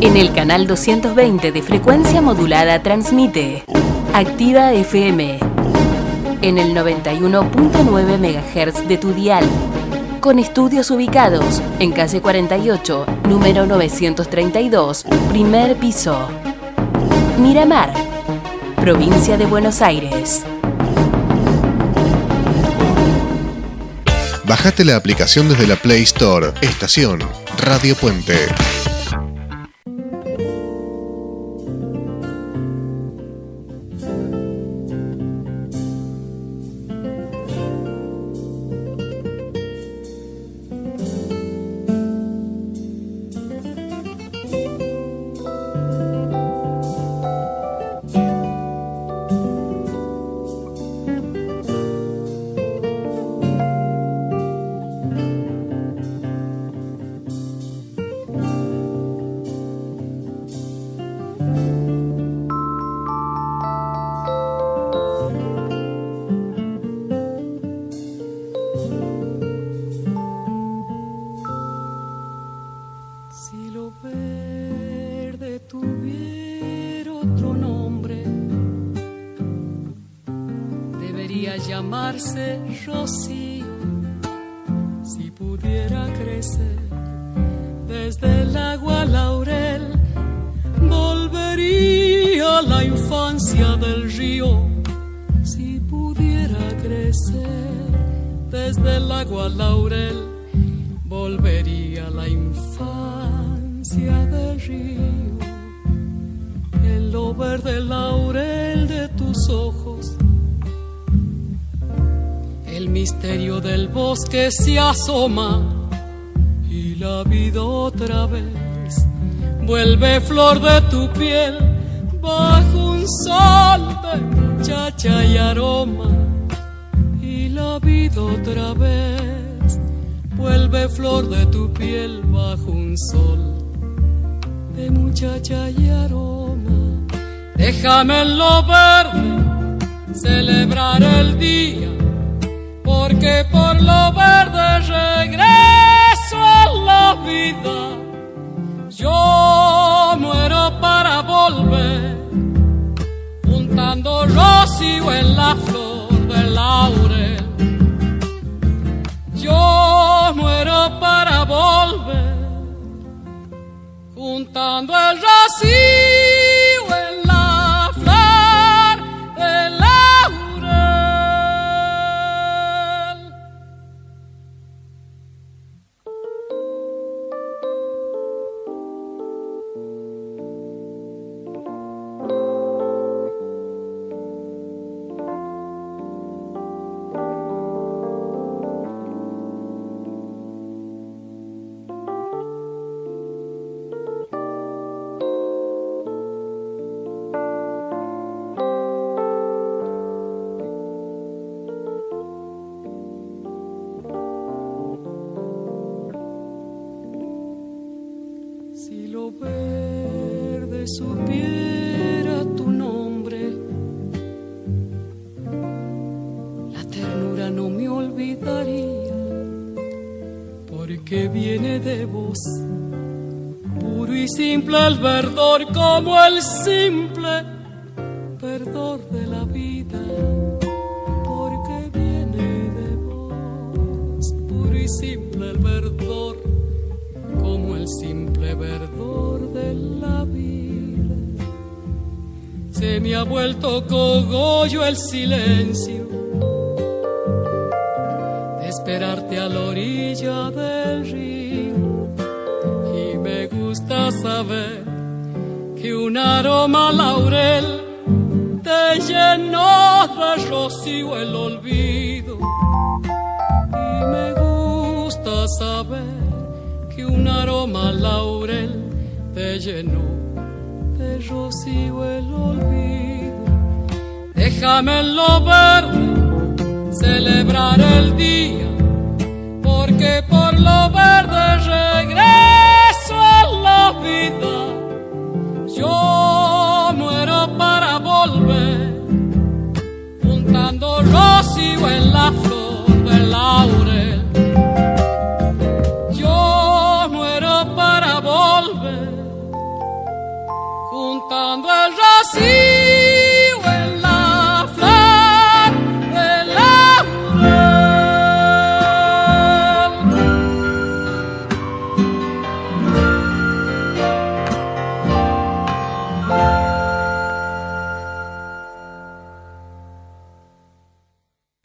En el canal 220 de frecuencia modulada transmite Activa FM en el 91.9 MHz de tu dial. Con estudios ubicados en calle 48, número 932, primer piso. Miramar, provincia de Buenos Aires. Bajate la aplicación desde la Play Store. Estación Radio Puente. Asoma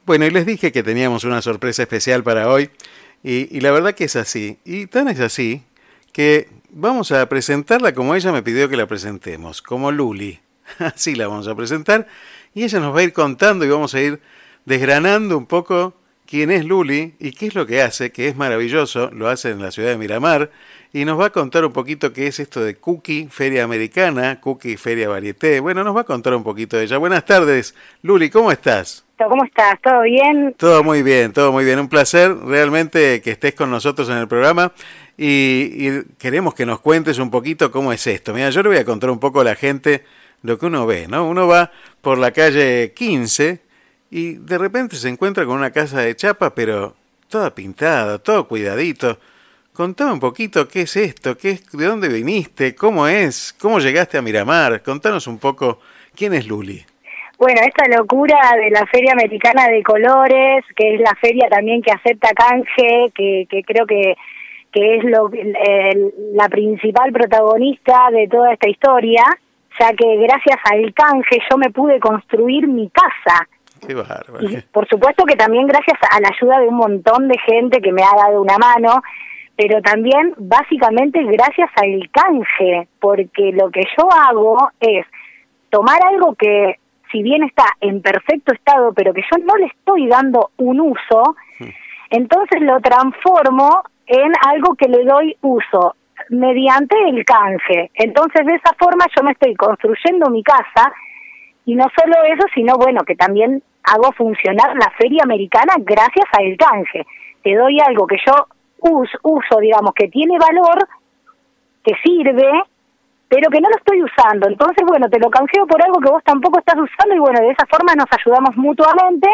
Bueno, y les dije que teníamos una sorpresa especial para hoy, y, la verdad que es así. Y tan es así que vamos a presentarla como ella me pidió que la presentemos, como Luli. Así la vamos a presentar, y ella nos va a ir contando y vamos a ir desgranando un poco quién es Luli y qué es lo que hace, que es maravilloso, lo hace en la ciudad de Miramar, y nos va a contar un poquito qué es esto de Cookie, Feria Americana, Cookie, Feria Varieté. Bueno, nos va a contar un poquito de ella. Buenas tardes, Luli, ¿cómo estás? ¿Cómo estás? ¿Todo bien? Todo muy bien, todo muy bien. Un placer realmente que estés con nosotros en el programa y, queremos que nos cuentes un poquito cómo es esto. Mira, yo le voy a contar un poco a la gente lo que uno ve, ¿no? Uno va por la calle 15 y de repente se encuentra con una casa de chapa, pero toda pintada, todo cuidadito. Contame un poquito qué es esto, qué es, de dónde viniste, cómo es, cómo llegaste a Miramar. Contanos un poco quién es Luli. Bueno, esta locura de la Feria Americana de Colores, que es la feria también que acepta canje, que, que creo que, que es lo, el- la principal protagonista de toda esta historia, ya que gracias al canje yo me pude construir mi casa. Qué bárbaro. Y por supuesto que también gracias a la ayuda de un montón de gente que me ha dado una mano, pero también básicamente gracias al canje, porque lo que yo hago es tomar algo que si bien está en perfecto estado, pero que yo no le estoy dando un uso, entonces lo transformo en algo que le doy uso. mediante el canje. Entonces, de esa forma yo me estoy construyendo mi casa y no solo eso, sino bueno, que también hago funcionar la feria americana gracias al canje. Te doy algo que yo uso, uso digamos, que tiene valor, que sirve, pero que no lo estoy usando. Entonces, bueno, te lo canjeo por algo que vos tampoco estás usando y bueno, de esa forma nos ayudamos mutuamente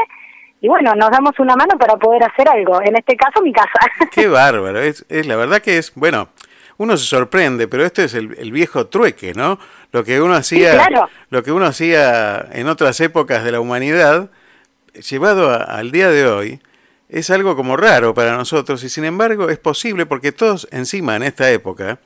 y bueno, nos damos una mano para poder hacer algo. En este caso, mi casa. Qué bárbaro. Es, es la verdad que es, bueno, uno se sorprende, pero este es el, el viejo trueque, ¿no? Lo que uno hacía, claro. lo que uno hacía en otras épocas de la humanidad, llevado a- al día de hoy, es algo como raro para nosotros y sin embargo es posible porque todos encima en esta época,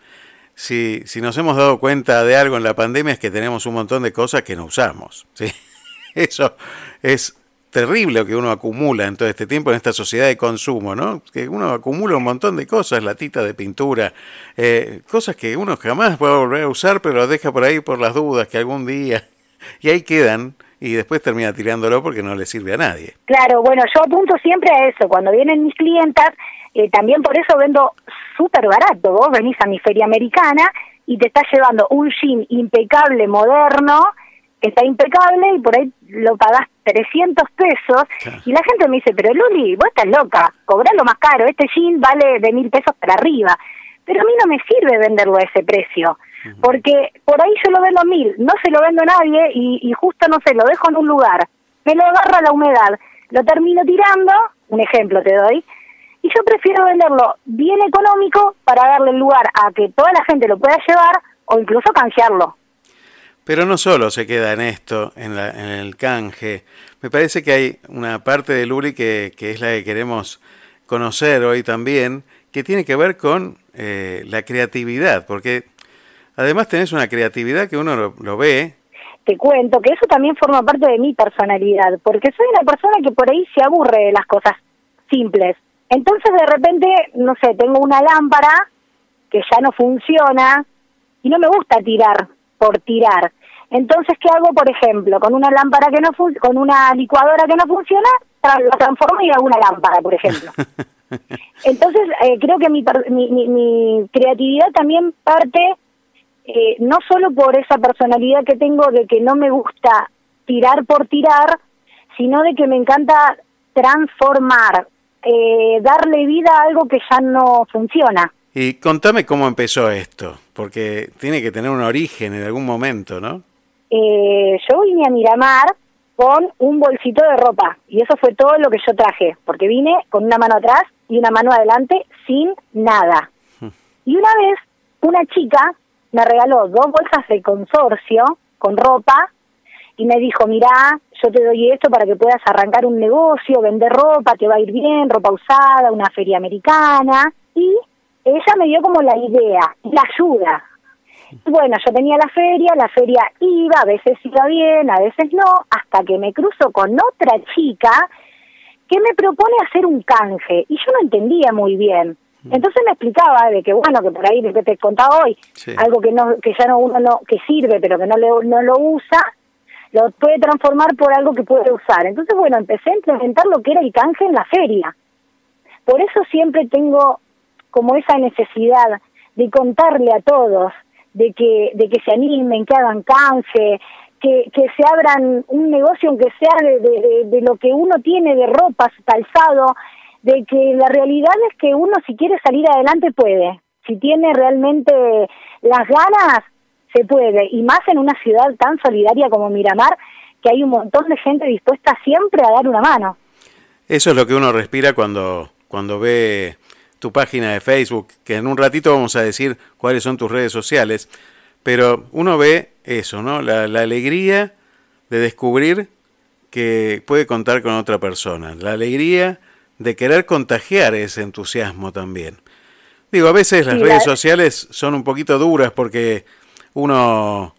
si, si nos hemos dado cuenta de algo en la pandemia es que tenemos un montón de cosas que no usamos. ¿sí? Eso es terrible lo que uno acumula en todo este tiempo en esta sociedad de consumo, ¿no? Que uno acumula un montón de cosas, latitas de pintura, eh, cosas que uno jamás va a volver a usar, pero lo deja por ahí por las dudas que algún día, y ahí quedan, y después termina tirándolo porque no le sirve a nadie. Claro, bueno, yo apunto siempre a eso. Cuando vienen mis clientas, eh, también por eso vendo súper barato. Vos venís a mi feria americana y te estás llevando un jean impecable, moderno, está impecable y por ahí lo pagás 300 pesos. Y la gente me dice, pero Luli, vos estás loca, cobralo más caro, este jean vale de mil pesos para arriba. Pero a mí no me sirve venderlo a ese precio. Porque por ahí yo lo vendo a mil, no se lo vendo a nadie y, y justo, no sé, lo dejo en un lugar, me lo agarra la humedad, lo termino tirando, un ejemplo te doy, y yo prefiero venderlo bien económico para darle lugar a que toda la gente lo pueda llevar o incluso canjearlo. Pero no solo se queda en esto, en, la- en el canje. Me parece que hay una parte de Luli que, que es la que queremos conocer hoy también, que tiene que ver con eh, la creatividad, porque además tenés una creatividad que uno lo, lo ve. Te cuento que eso también forma parte de mi personalidad, porque soy una persona que por ahí se aburre de las cosas simples. Entonces de repente, no sé, tengo una lámpara que ya no funciona y no me gusta tirar por tirar. Entonces, ¿qué hago, por ejemplo? Con una lámpara que no fun- con una licuadora que no funciona, lo transformo y hago una lámpara, por ejemplo. Entonces, eh, creo que mi, mi, mi- mi creatividad también parte eh, no solo por esa personalidad que tengo de que no me gusta tirar por tirar, sino de que me encanta transformar, eh, darle vida a algo que ya no funciona. Y contame cómo empezó esto, porque tiene que tener un origen en algún momento, ¿no? Eh, yo vine a Miramar con un bolsito de ropa y eso fue todo lo que yo traje, porque vine con una mano atrás y una mano adelante sin nada. Y una vez una chica me regaló dos bolsas de consorcio con ropa y me dijo, mirá, yo te doy esto para que puedas arrancar un negocio, vender ropa, te va a ir bien, ropa usada, una feria americana. Y ella me dio como la idea, la ayuda. Y bueno, yo tenía la feria, la feria iba, a veces iba bien, a veces no, hasta que me cruzo con otra chica que me propone hacer un canje y yo no entendía muy bien. Entonces me explicaba de que bueno, que por ahí lo que te contaba hoy, Sí. algo que no que ya no uno no que sirve, pero que no le, no lo usa, lo puede transformar por algo que puede usar. Entonces, bueno, empecé a implementar lo que era el canje en la feria. Por eso siempre tengo como esa necesidad de contarle a todos, de que, de que se animen, que hagan canje, que, que se abran un negocio aunque sea de, de, lo que uno tiene de ropa, calzado, de que la realidad es que uno si quiere salir adelante puede, si tiene realmente las ganas, se puede, y más en una ciudad tan solidaria como Miramar, que hay un montón de gente dispuesta siempre a dar una mano. Eso es lo que uno respira cuando, cuando ve tu página de Facebook, que en un ratito vamos a decir cuáles son tus redes sociales, pero uno ve eso, ¿no? La, la alegría de descubrir que puede contar con otra persona, la alegría de querer contagiar ese entusiasmo también. Digo, a veces las Sí, redes la- sociales son un poquito duras porque uno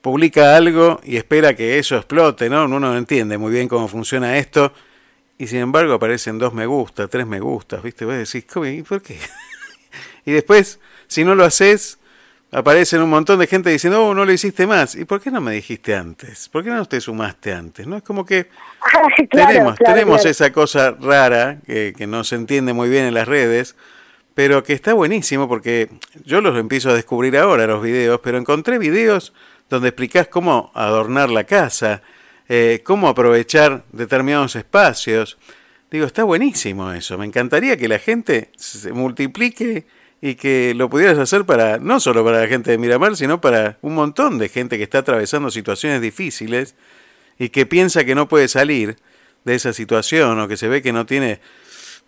publica algo y espera que eso explote, ¿no? Uno no entiende muy bien cómo funciona esto y sin embargo aparecen dos me gusta, tres me gustas, ¿viste? Vos decís, ¿cómo? ¿y por qué? y después, si no lo haces, aparecen un montón de gente diciendo, oh, no lo hiciste más. ¿Y por qué no me dijiste antes? ¿Por qué no te sumaste antes? ¿No? Es como que Claro, tenemos, claro, tenemos claro. esa cosa rara que, que no se entiende muy bien en las redes, pero que está buenísimo porque yo los empiezo a descubrir ahora los videos, pero encontré videos donde explicás cómo adornar la casa, eh, cómo aprovechar determinados espacios. Digo, está buenísimo eso. Me encantaría que la gente se multiplique y que lo pudieras hacer para no solo para la gente de Miramar, sino para un montón de gente que está atravesando situaciones difíciles y que piensa que no puede salir de esa situación o que se ve que no tiene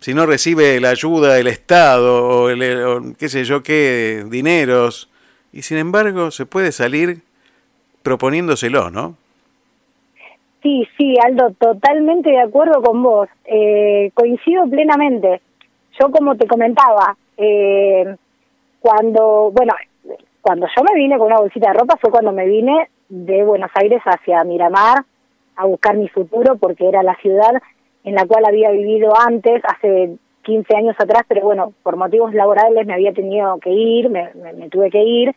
si no recibe la ayuda del Estado o, el, qué sé yo qué, dineros, y sin embargo se puede salir proponiéndoselo, ¿no? Sí, sí, Aldo, totalmente de acuerdo con vos. Eh, coincido plenamente. Yo, como te comentaba, eh, cuando, bueno, cuando yo me vine con una bolsita de ropa fue cuando me vine de Buenos Aires hacia Miramar a buscar mi futuro porque era la ciudad en la cual había vivido antes, hace 15 años atrás, pero bueno, por motivos laborales me había tenido que ir, me, tuve que ir.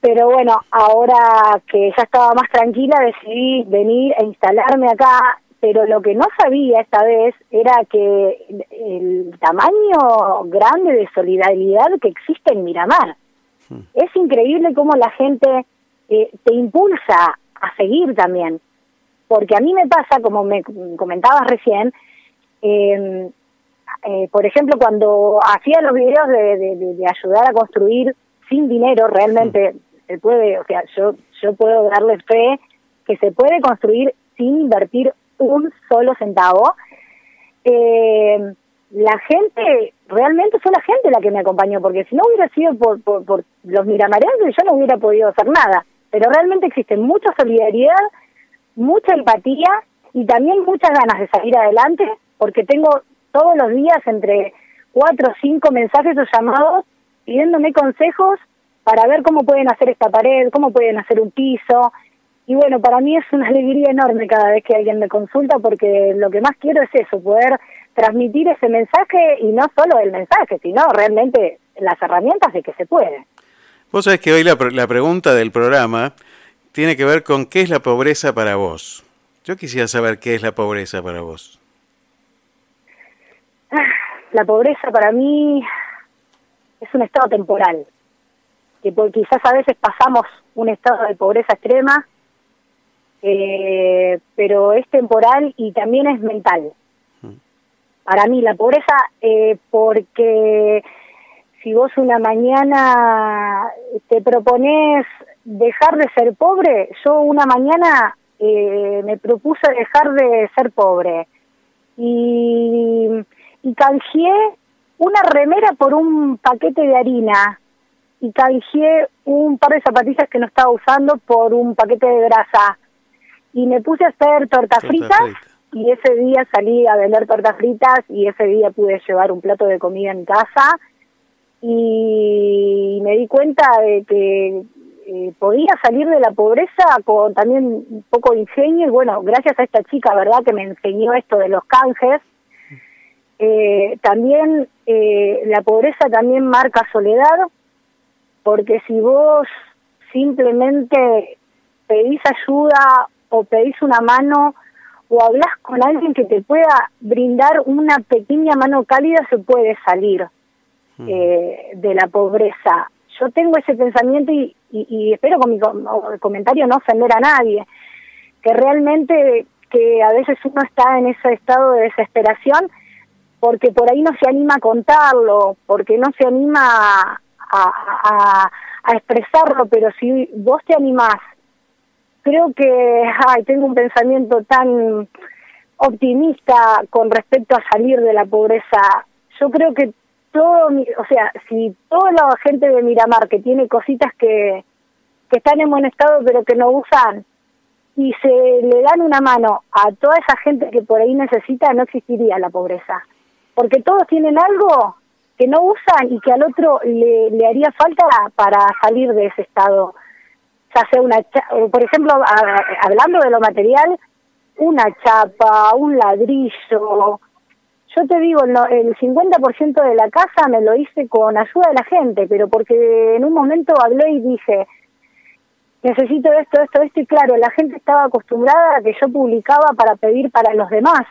Pero bueno, ahora que ya estaba más tranquila, decidí venir e instalarme acá, pero lo que no sabía esta vez era que el tamaño grande de solidaridad que existe en Miramar. Hmm. Es increíble cómo la gente eh, te impulsa a seguir también porque a mí me pasa, como me comentabas recién, em, eh, por ejemplo, cuando hacía los videos de, ayudar a construir sin dinero, realmente se puede, o sea, yo, yo puedo darle fe que se puede construir sin invertir un solo centavo. Em, la gente, realmente fue la gente la que me acompañó, porque si no hubiera sido por, por, por los miramarenses, yo no hubiera podido hacer nada. Pero realmente existe mucha solidaridad mucha empatía y también muchas ganas de salir adelante, porque tengo todos los días entre cuatro o cinco mensajes o llamados pidiéndome consejos para ver cómo pueden hacer esta pared, cómo pueden hacer un piso. Y bueno, para mí es una alegría enorme cada vez que alguien me consulta porque lo que más quiero es eso, poder transmitir ese mensaje y no solo el mensaje, sino realmente las herramientas de que se puede. Vos sabés que hoy la, la pregunta del programa tiene que ver con qué es la pobreza para vos. Yo quisiera saber qué es la pobreza para vos. Ah, la pobreza para mí es un estado temporal, que quizás a veces pasamos un estado de pobreza extrema, eh, pero es temporal y también es mental. Mm. Para mí la pobreza, eh, porque si vos una mañana te propones dejar de ser pobre, yo una mañana eh, me propuse dejar de ser pobre. Y, y canjeé una remera por un paquete de harina. Y canjeé un par de zapatillas que no estaba usando por un paquete de grasa. Y me puse a hacer tortas fritas y ese día salí a vender tortas fritas y ese día pude llevar un plato de comida en casa. Y me di cuenta de que eh, podía salir de la pobreza con también un poco de ingenio y bueno, gracias a esta chica, ¿verdad?, que me enseñó esto de los canjes. Eh, también eh, la pobreza también marca soledad, porque si vos simplemente pedís ayuda o pedís una mano o hablas con alguien que te pueda brindar una pequeña mano cálida, se puede salir de la pobreza yo tengo ese pensamiento y, y, espero con mi comentario no ofender a nadie, que realmente que a veces uno está en ese estado de desesperación porque por ahí no se anima a contarlo, porque no se anima a, a, expresarlo, pero si vos te animás, creo que ay, tengo un pensamiento tan optimista con respecto a salir de la pobreza. Yo creo que todo, o sea, si toda la gente de Miramar que tiene cositas que, que están en buen estado pero que no usan y se le dan una mano a toda esa gente que por ahí necesita, no existiría la pobreza. Porque todos tienen algo que no usan y que al otro le, le haría falta para salir de ese estado. Ya sea una, por ejemplo, hablando de lo material, una chapa, un ladrillo, yo te digo, el 50% de la casa me lo hice con ayuda de la gente, pero porque en un momento hablé y dije, necesito esto, esto, esto, y claro, la gente estaba acostumbrada a que yo publicaba para pedir para los demás.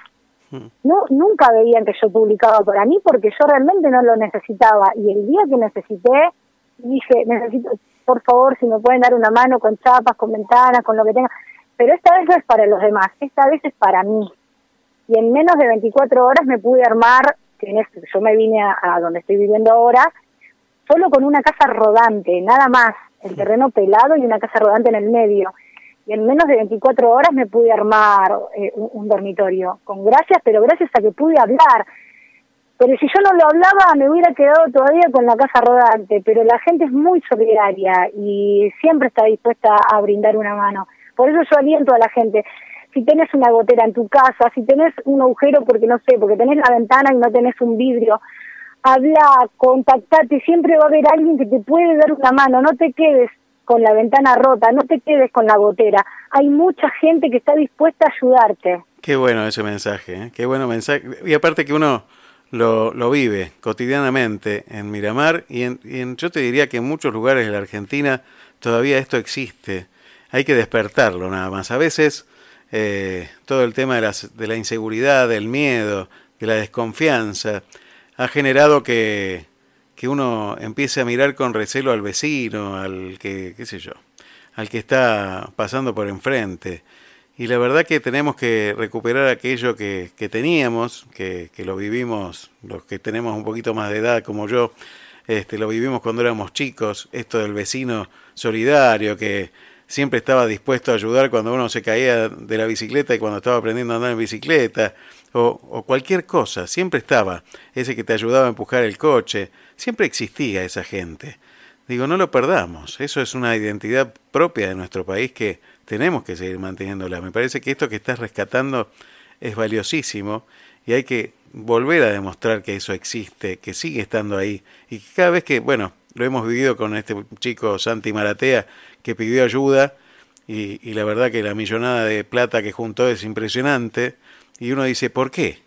No, nunca veían que yo publicaba para mí porque yo realmente no lo necesitaba. Y el día que necesité, dije, necesito, por favor, si me pueden dar una mano con chapas, con ventanas, con lo que tenga. Pero esta vez no es para los demás, esta vez es para mí. Y en menos de 24 horas me pude armar, que en este, yo me vine a, a donde estoy viviendo ahora, solo con una casa rodante, nada más, el terreno pelado y una casa rodante en el medio. Y en menos de 24 horas me pude armar eh, un, un dormitorio, con gracias, pero gracias a que pude hablar. Pero si yo no lo hablaba, me hubiera quedado todavía con la casa rodante. Pero la gente es muy solidaria y siempre está dispuesta a brindar una mano. Por eso yo aliento a la gente. Si tenés una gotera en tu casa, si tenés un agujero porque no sé, porque tenés la ventana y no tenés un vidrio, habla, contactate, siempre va a haber alguien que te puede dar una mano, no te quedes con la ventana rota, no te quedes con la gotera. Hay mucha gente que está dispuesta a ayudarte. Qué bueno ese mensaje, ¿eh? qué bueno mensaje. Y aparte que uno lo, lo vive cotidianamente en Miramar y, en, y en, yo te diría que en muchos lugares de la Argentina todavía esto existe. Hay que despertarlo nada más. A veces eh, todo el tema de, de la inseguridad, del miedo, de la desconfianza, ha generado que, que uno empiece a mirar con recelo al vecino, al que, qué sé yo, al que está pasando por enfrente. Y la verdad que tenemos que recuperar aquello que, que teníamos, que, que, lo vivimos, los que tenemos un poquito más de edad como yo, este, lo vivimos cuando éramos chicos, esto del vecino solidario que siempre estaba dispuesto a ayudar cuando uno se caía de la bicicleta y cuando estaba aprendiendo a andar en bicicleta, o, o, cualquier cosa, siempre estaba ese que te ayudaba a empujar el coche, siempre existía esa gente. Digo, no lo perdamos, eso es una identidad propia de nuestro país que tenemos que seguir manteniéndola. Me parece que esto que estás rescatando es valiosísimo y hay que volver a demostrar que eso existe, que sigue estando ahí y que cada vez que, bueno, lo hemos vivido con este chico Santi Maratea que pidió ayuda y, la verdad que la millonada de plata que juntó es impresionante y uno dice, ¿por qué?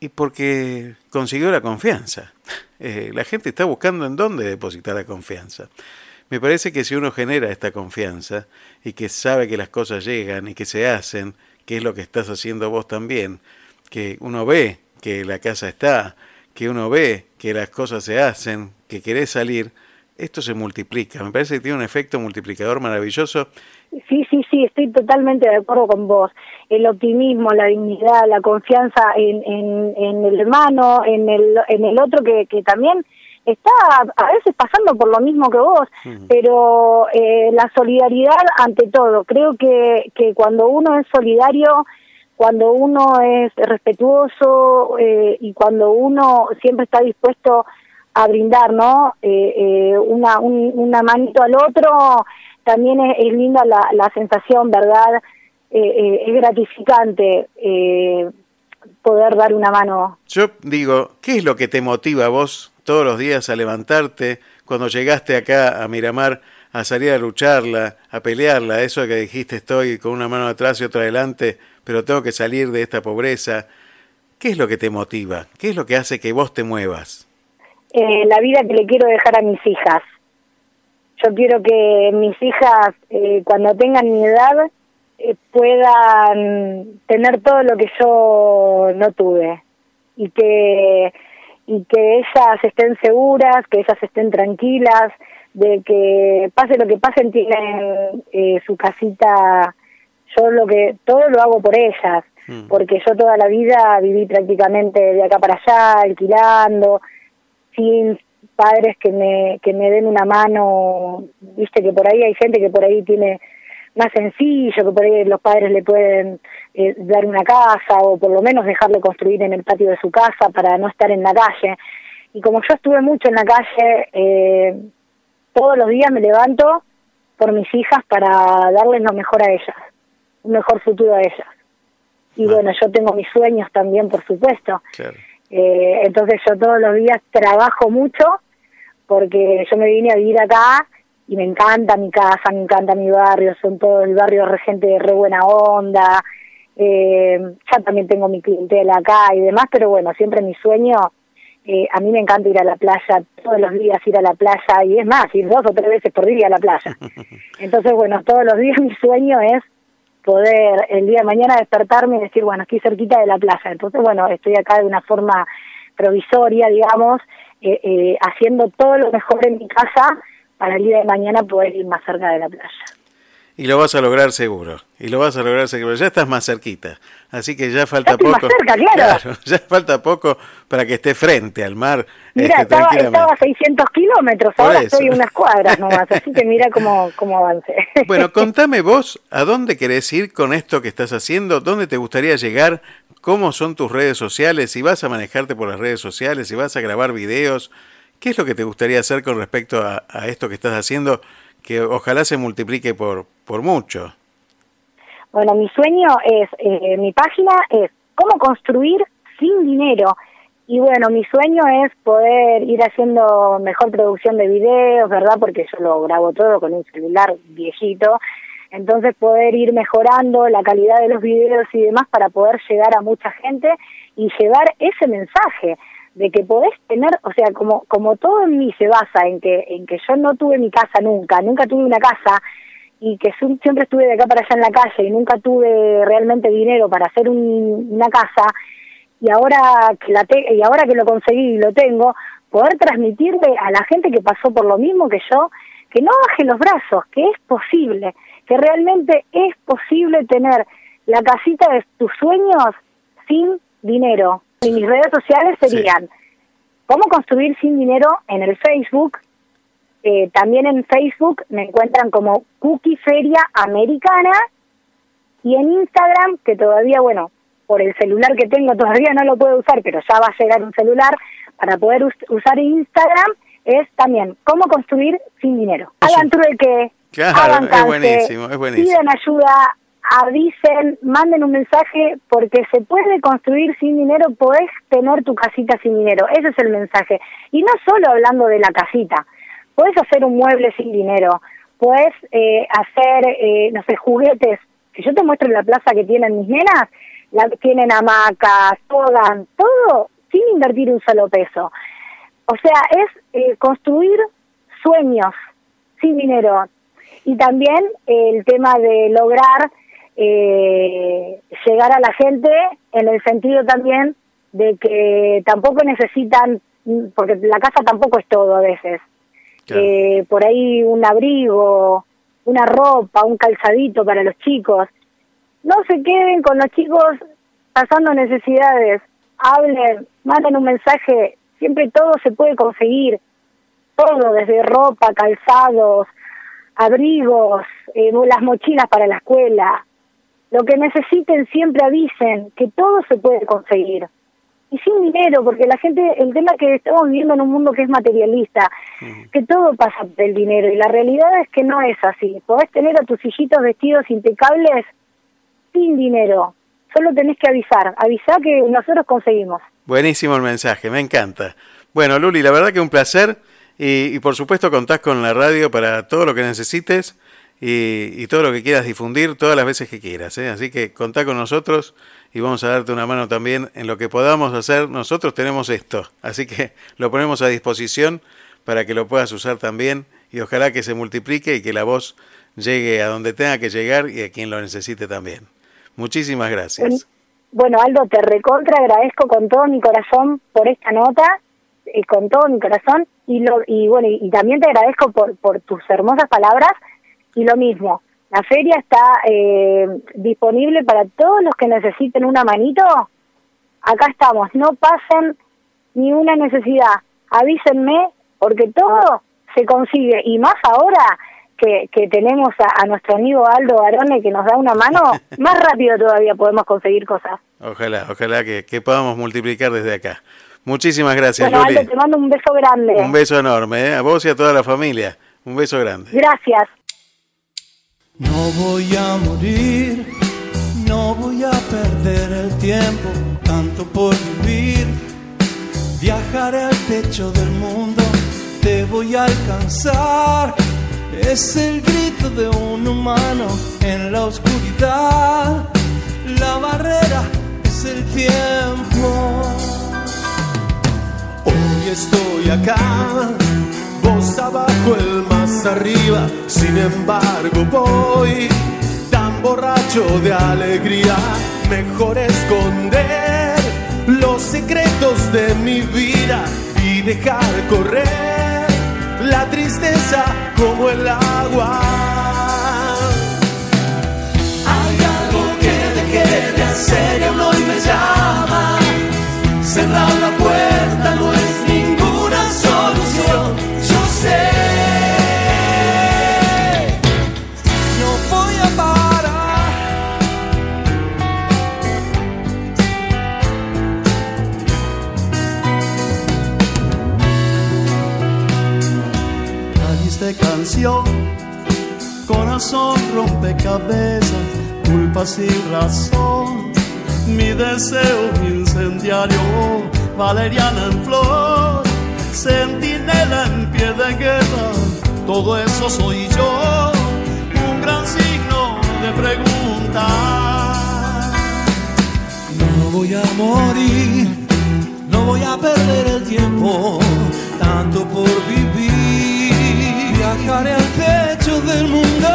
Y porque consiguió la confianza. Eh, la gente está buscando en dónde depositar la confianza. Me parece que si uno genera esta confianza y que sabe que las cosas llegan y que se hacen, que es lo que estás haciendo vos también, que uno ve que la casa está, que uno ve que las cosas se hacen, que querés salir, esto se multiplica. Me parece que tiene un efecto multiplicador maravilloso. Sí, sí, sí, estoy totalmente de acuerdo con vos. El optimismo, la dignidad, la confianza en, en, en el hermano, en el, en el otro que, que también está a veces pasando por lo mismo que vos, pero eh, la solidaridad ante todo. Creo que, que cuando uno es solidario, cuando uno es respetuoso eh, y cuando uno siempre está dispuesto a brindar, ¿no? Eh, eh, una, un, manito al otro, también es, es linda la, la, sensación, ¿verdad? Eh, es gratificante poder dar una mano. Yo digo, ¿qué es lo que te motiva a vos todos los días a levantarte cuando llegaste acá a Miramar? a salir a lucharla, a pelearla, eso que dijiste estoy con una mano atrás y otra adelante, pero tengo que salir de esta pobreza. ¿Qué es lo que te motiva? ¿Qué es lo que hace que vos te muevas? eh, la vida que le quiero dejar a mis hijas. Yo quiero que mis hijas, eh, cuando tengan mi edad, eh, puedan tener todo lo que yo no tuve y que y que ellas estén seguras, que ellas estén tranquilas, de que pase lo que pase tienen eh, su casita. Yo lo que todo lo hago por ellas, mm. porque yo toda la vida viví prácticamente de acá para allá, alquilando sin padres que me, que me den una mano, viste que por ahí hay gente que por ahí tiene más sencillo, que por ahí los padres le pueden eh, dar una casa o por lo menos dejarle construir en el patio de su casa para no estar en la calle. Y como yo estuve mucho en la calle, eh, todos los días me levanto por mis hijas para darles lo mejor a ellas, un mejor futuro a ellas. Y ah. bueno, yo tengo mis sueños también, por supuesto. Claro. Eh, entonces yo todos los días trabajo mucho porque yo me vine a vivir acá y me encanta mi casa, me encanta mi barrio, son todo el barrio de gente de re buena onda, eh, ya también tengo mi clientela acá y demás, pero bueno, siempre mi sueño, eh, a mí me encanta ir a la playa, todos los días ir a la playa y es más, ir dos o tres veces por día a la playa. Entonces bueno, todos los días mi sueño es poder el día de mañana despertarme y decir, bueno, estoy cerquita de la playa. Entonces, bueno, estoy acá de una forma provisoria, digamos, eh, eh, haciendo todo lo mejor en mi casa para el día de mañana poder ir más cerca de la playa. Y lo vas a lograr seguro. Y lo vas a lograr seguro. Ya estás más cerquita. Así que ya falta Ya poco. más cerca, claro. Ya falta poco para que esté frente al mar. Mira, este, estaba, estaba a 600 kilómetros, ahora estoy unas cuadras nomás, así que mira cómo, cómo avancé. Bueno, contame vos, ¿a dónde querés ir con esto que estás haciendo? ¿Dónde te gustaría llegar? ¿Cómo son tus redes sociales? Si vas a manejarte por las redes sociales, si vas a grabar videos, ¿qué es lo que te gustaría hacer con respecto a, a esto que estás haciendo? Que ojalá se multiplique por, por mucho. Bueno, mi sueño es, eh, mi página es cómo construir sin dinero. Y bueno, mi sueño es poder ir haciendo mejor producción de videos, ¿verdad? Porque yo lo grabo todo con un celular viejito. Entonces poder ir mejorando la calidad de los videos y demás para poder llegar a mucha gente y llevar ese mensaje de que podés tener, o sea, como como todo en mí se basa en que en que yo no tuve mi casa nunca, nunca tuve una casa y que siempre estuve de acá para allá en la calle y nunca tuve realmente dinero para hacer un- una casa y ahora que la te- y ahora que lo conseguí y lo tengo poder transmitirle a la gente que pasó por lo mismo que yo que no baje los brazos que es posible que realmente es posible tener la casita de tus sueños sin dinero y mis redes sociales serían cómo construir sin dinero en el Facebook eh, también en Facebook me encuentran como Cookie Feria Americana y en Instagram, que todavía, bueno, por el celular que tengo todavía no lo puedo usar, pero ya va a llegar un celular para poder us- usar Instagram, es también cómo construir sin dinero. Hagan trueque, Claro, hagan es buenísimo, es buenísimo. pidan ayuda, avisen, manden un mensaje, porque se puede construir sin dinero, podés tener tu casita sin dinero, ese es el mensaje. Y no solo hablando de la casita, podés hacer un mueble sin dinero, podés eh, hacer, eh, no sé, juguetes. Si yo te muestro la plaza que tienen mis nenas, la, tienen hamacas, togan, todo sin invertir un solo peso. O sea, es eh, construir sueños sin dinero. Y también el tema de lograr eh, llegar a la gente en el sentido también de que tampoco necesitan, porque la casa tampoco es todo a veces. Eh, por ahí un abrigo, una ropa, un calzadito para los chicos. No se queden con los chicos pasando necesidades. Hablen, manden un mensaje. Siempre todo se puede conseguir. Todo, desde ropa, calzados, abrigos, eh, las mochilas para la escuela. Lo que necesiten siempre avisen, que todo se puede conseguir. Y sin dinero, porque la gente, el tema es que estamos viviendo en un mundo que es materialista, que todo pasa por el dinero, y la realidad es que no es así. Podés tener a tus hijitos vestidos impecables sin dinero. Solo tenés que avisar, avisar que nosotros conseguimos. Buenísimo el mensaje, me encanta. Bueno, Luli, la verdad que un placer. Y, y por supuesto contás con la radio para todo lo que necesites y, y todo lo que quieras difundir todas las veces que quieras. ¿eh? Así que contá con nosotros y vamos a darte una mano también en lo que podamos hacer. Nosotros tenemos esto, así que lo ponemos a disposición para que lo puedas usar también y ojalá que se multiplique y que la voz llegue a donde tenga que llegar y a quien lo necesite también. Muchísimas gracias. Bueno, Aldo, te recontra agradezco con todo mi corazón por esta nota, eh, con todo mi corazón, y, lo, y bueno, y, y también te agradezco por, por tus hermosas palabras, y lo mismo, la feria está eh, disponible para todos los que necesiten una manito, acá estamos, no pasen ni una necesidad, avísenme, porque todo se consigue, y más ahora que, que tenemos a, a nuestro amigo Aldo Barone que nos da una mano, más rápido todavía podemos conseguir cosas. Ojalá, ojalá que, que podamos multiplicar desde acá. Muchísimas gracias, Bueno, Luli. Aldo, te mando un beso grande. Un beso enorme, ¿eh? a vos y a toda la familia. Un beso grande. Gracias. No voy a morir, no voy a perder el tiempo, tanto por vivir. Viajaré al techo del mundo, te voy a alcanzar. Es el grito de un humano en la oscuridad. La barrera es el tiempo. Hoy estoy acá, vos abajo, el arriba. Sin embargo, voy. Tan borracho de alegría, mejor esconder los secretos de mi vida y dejar correr la tristeza como el agua. Hay algo que dejé de hacer y me llama. Cerrar canción, corazón rompecabezas, culpa sin razón, mi deseo incendiario, valeriana en flor, centinela en pie de guerra, todo eso soy yo, un gran signo de pregunta. No voy a morir, no voy a perder el tiempo, tanto por vivir. Viajaré al techo del mundo,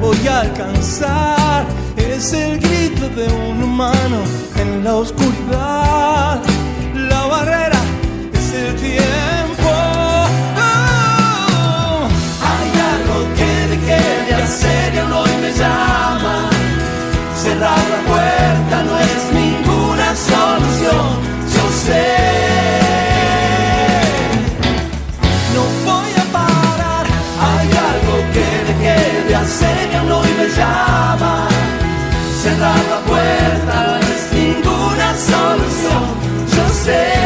voy a alcanzar. Es el grito de un humano en la oscuridad. La barrera es el tiempo. Oh, hay algo que dejé de hacer y aún hoy me. Hacer y me llama. Cerrar la puerta no es ninguna solución, yo sé.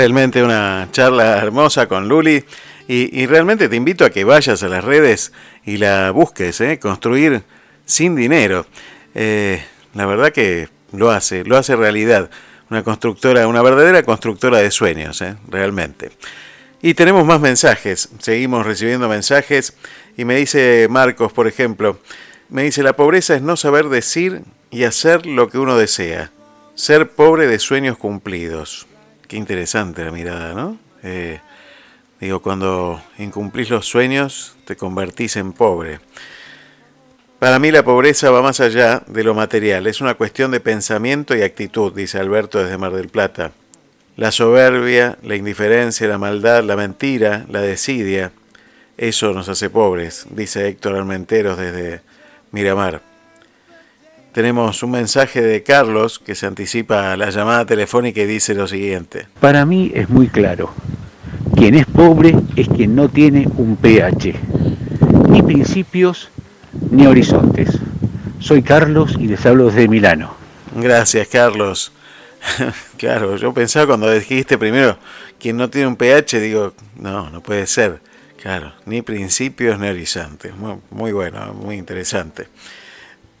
Realmente una charla hermosa con Luli y, realmente te invito a que vayas a las redes y la busques, ¿eh? construir sin dinero. Eh, la verdad que lo hace, lo hace realidad. Una constructora, una verdadera constructora de sueños, ¿eh? realmente. Y tenemos más mensajes, seguimos recibiendo mensajes y me dice Marcos, por ejemplo, me dice, la pobreza es no saber decir y hacer lo que uno desea, ser pobre de sueños cumplidos. Qué interesante la mirada, ¿no? Eh, digo, cuando incumplís los sueños, te convertís en pobre. Para mí la pobreza va más allá de lo material, es una cuestión de pensamiento y actitud, dice Alberto desde Mar del Plata. La soberbia, la indiferencia, la maldad, la mentira, la desidia, eso nos hace pobres, dice Héctor Armenteros desde Miramar. Tenemos un mensaje de Carlos que se anticipa a la llamada telefónica y dice lo siguiente. Para mí es muy claro. Quien es pobre es quien no tiene un pH, ni principios ni horizontes. Soy Carlos y les hablo desde Milano. Gracias, Carlos. claro, yo pensaba cuando dijiste primero quien no tiene un pH, digo, no, no puede ser. Claro, ni principios ni horizontes. Muy, muy bueno, muy interesante.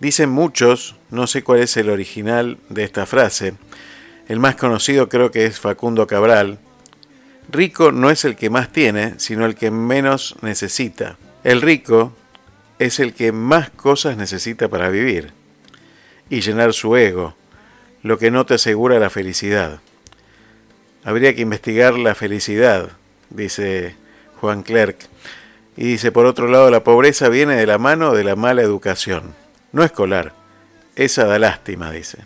Dicen muchos, no sé cuál es el original de esta frase, el más conocido creo que es Facundo Cabral, rico no es el que más tiene, sino el que menos necesita. El rico es el que más cosas necesita para vivir y llenar su ego, lo que no te asegura la felicidad. Habría que investigar la felicidad, dice Juan Clerc, y dice, por otro lado, la pobreza viene de la mano de la mala educación no escolar, Esa da lástima, dice.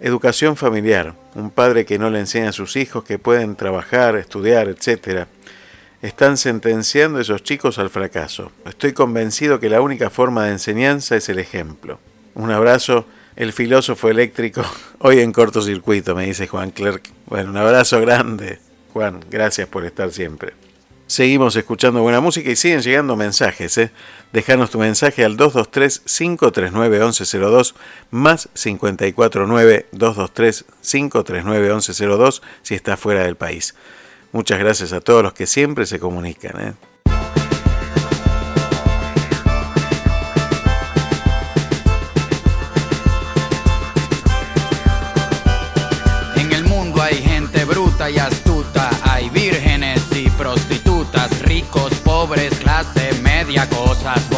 Educación familiar. Un padre que no le enseña a sus hijos que pueden trabajar, estudiar, etc. Están sentenciando a esos chicos al fracaso. Estoy convencido que la única forma de enseñanza es el ejemplo. Un abrazo, el filósofo eléctrico, hoy en cortocircuito, me dice Juan Clerc. Bueno, un abrazo grande, Juan, gracias por estar siempre. Seguimos escuchando buena música y siguen llegando mensajes. ¿eh? Dejanos tu mensaje al 223-539-1102 más 549-223-539-1102 si estás fuera del país. Muchas gracias a todos los que siempre se comunican. ¿eh? En el mundo hay gente bruta y astuta, hay vírgenes y prostitutas, ricos, pobres, clase media, cosas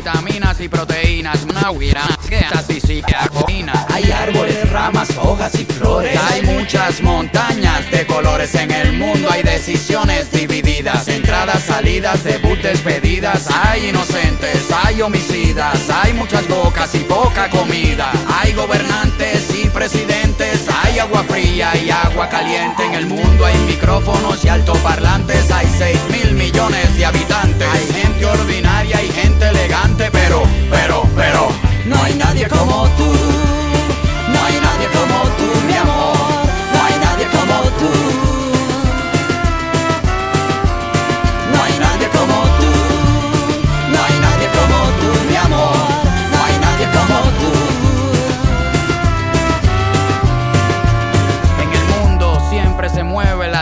vitaminas y proteínas, nahuiras, y psiquiacoína. Hay árboles, ramas, hojas y flores. Hay muchas montañas de colores. En el mundo hay decisiones divididas, entradas, salidas, debut, despedidas. Hay inocentes, hay homicidas, hay muchas bocas y poca comida. Hay gobernantes y presidentes, hay agua fría y agua caliente. En el mundo hay micrófonos y altoparlantes, hay 6 mil millones de habitantes. Hay gente ordinaria y gente elegante, pero, pero, pero, no hay nadie como tú. No hay nadie como tú, mi amor. No hay nadie como tú.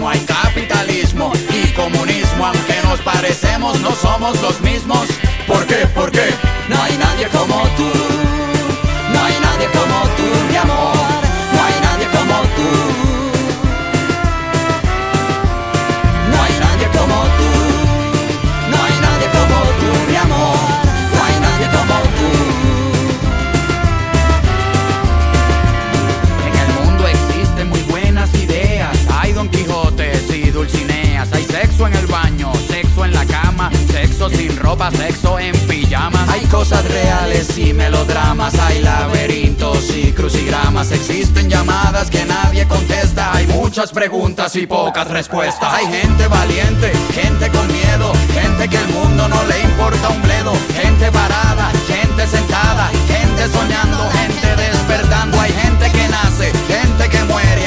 ateísmo, hay capitalismo y comunismo. Aunque nos parecemos, no somos los mismos. ¿Por qué? ¿Por qué? No hay nadie como tú. No hay nadie como tú, mi amor. Sin ropa, sexo en pijamas. Hay cosas reales y melodramas. Hay laberintos y crucigramas. Existen llamadas que nadie contesta. Hay muchas preguntas y pocas respuestas. Hay gente valiente, gente con miedo, gente que el mundo no le importa un bledo. Gente parada, gente sentada, gente soñando, gente despertando. Hay gente que nace, gente que muere,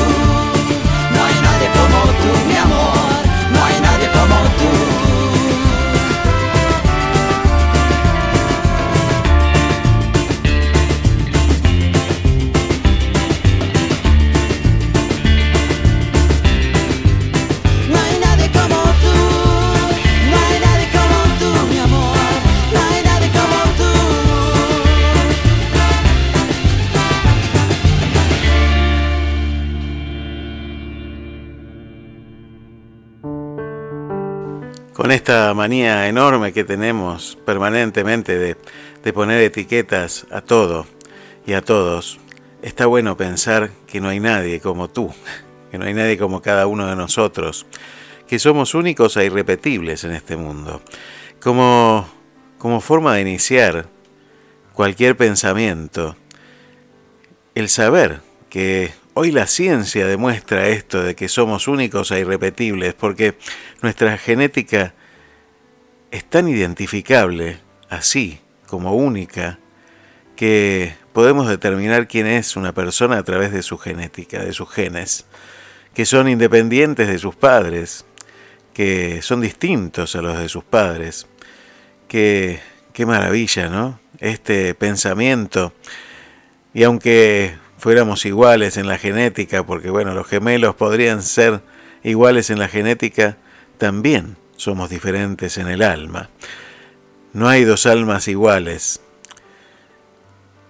Como tú, mi amor. Con esta manía enorme que tenemos permanentemente de, poner etiquetas a todo y a todos, está bueno pensar que no hay nadie como tú, que no hay nadie como cada uno de nosotros, que somos únicos e irrepetibles en este mundo. Como, como forma de iniciar cualquier pensamiento, el saber que hoy la ciencia demuestra esto de que somos únicos e irrepetibles, porque nuestra genética es tan identificable así como única, que podemos determinar quién es una persona a través de su genética, de sus genes, que son independientes de sus padres, que son distintos a los de sus padres. Que, qué maravilla, ¿no? Este pensamiento. Y aunque fuéramos iguales en la genética, porque bueno, los gemelos podrían ser iguales en la genética, también somos diferentes en el alma. No hay dos almas iguales.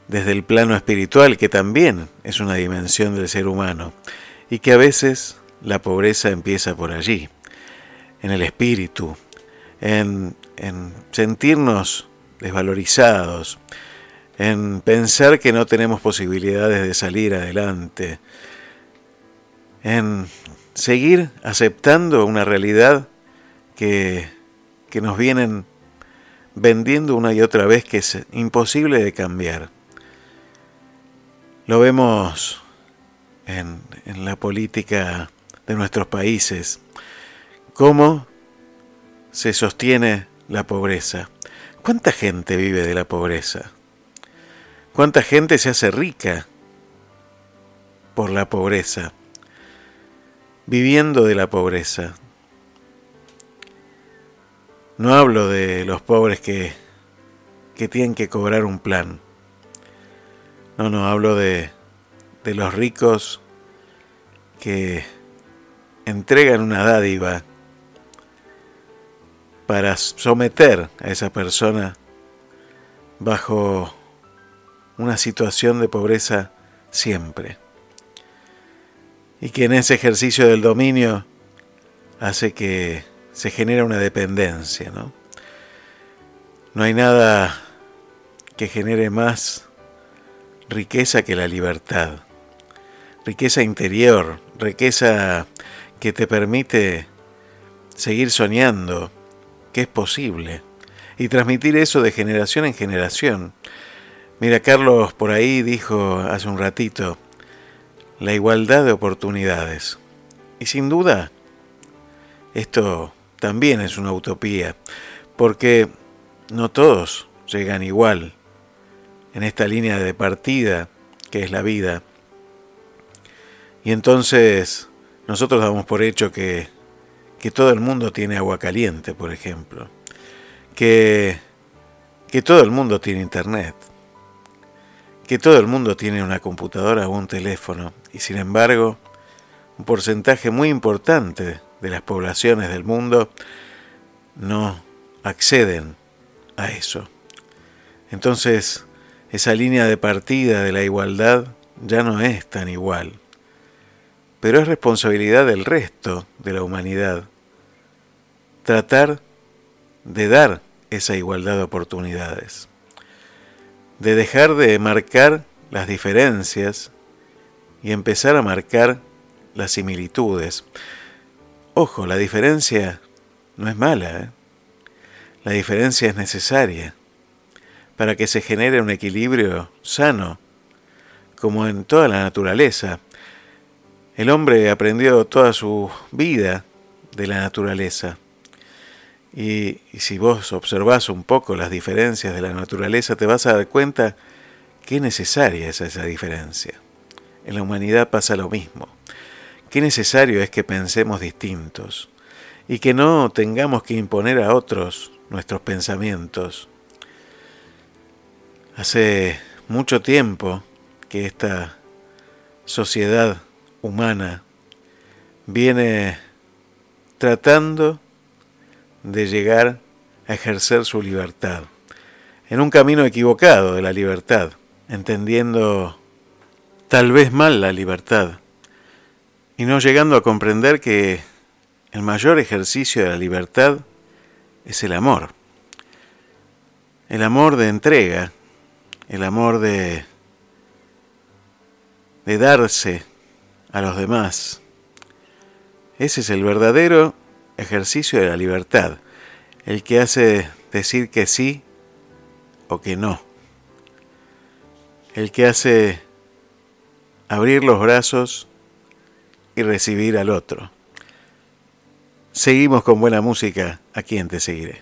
Desde el plano espiritual, que también es una dimensión del ser humano, y que a veces la pobreza empieza por allí, en el espíritu, en, en sentirnos desvalorizados, en pensar que no tenemos posibilidades de salir adelante, en seguir aceptando una realidad que, que nos vienen vendiendo una y otra vez que es imposible de cambiar. Lo vemos en, en la política de nuestros países, cómo se sostiene la pobreza. ¿Cuánta gente vive de la pobreza? ¿Cuánta gente se hace rica por la pobreza? Viviendo de la pobreza. No hablo de los pobres que, que tienen que cobrar un plan. No, no, hablo de, de los ricos que entregan una dádiva para someter a esa persona bajo una situación de pobreza siempre. Y que en ese ejercicio del dominio hace que se genera una dependencia, ¿no? No hay nada que genere más riqueza que la libertad. Riqueza interior, riqueza que te permite seguir soñando que es posible y transmitir eso de generación en generación Mira, Carlos por ahí dijo hace un ratito, la igualdad de oportunidades. Y sin duda, esto también es una utopía, porque no todos llegan igual en esta línea de partida que es la vida. Y entonces nosotros damos por hecho que, que todo el mundo tiene agua caliente, por ejemplo, que, que todo el mundo tiene internet que todo el mundo tiene una computadora o un teléfono y sin embargo un porcentaje muy importante de las poblaciones del mundo no acceden a eso. Entonces, esa línea de partida de la igualdad ya no es tan igual. Pero es responsabilidad del resto de la humanidad tratar de dar esa igualdad de oportunidades de dejar de marcar las diferencias y empezar a marcar las similitudes. Ojo, la diferencia no es mala, ¿eh? la diferencia es necesaria para que se genere un equilibrio sano, como en toda la naturaleza. El hombre aprendió toda su vida de la naturaleza. Y, si vos observás un poco las diferencias de la naturaleza, te vas a dar cuenta qué necesaria es esa diferencia. En la humanidad pasa lo mismo. Qué necesario es que pensemos distintos y que no tengamos que imponer a otros nuestros pensamientos. Hace mucho tiempo que esta sociedad humana viene tratando de llegar a ejercer su libertad, en un camino equivocado de la libertad, entendiendo tal vez mal la libertad, y no llegando a comprender que el mayor ejercicio de la libertad es el amor. El amor de entrega, el amor de, de darse a los demás. Ese es el verdadero ejercicio de la libertad, el que hace decir que sí o que no, el que hace abrir los brazos y recibir al otro. Seguimos con buena música, a quien te seguiré.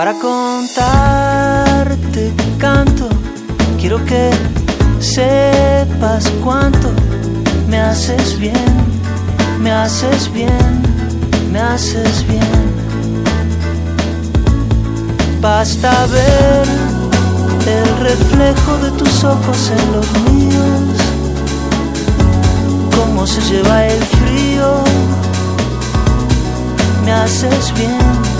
Para contarte canto, quiero que sepas cuánto me haces bien, me haces bien, me haces bien. Basta ver el reflejo de tus ojos en los míos, cómo se lleva el frío, me haces bien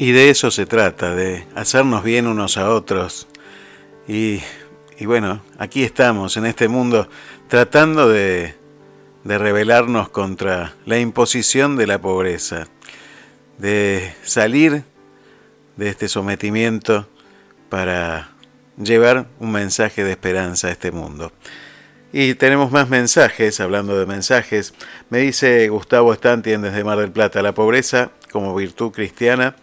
Y de eso se trata, de hacernos bien unos a otros. Y, bueno, aquí estamos en este mundo tratando de, de rebelarnos contra la imposición de la pobreza, de salir de este sometimiento para llevar un mensaje de esperanza a este mundo. Y tenemos más mensajes, hablando de mensajes. Me dice Gustavo Stantien desde Mar del Plata, la pobreza como virtud cristiana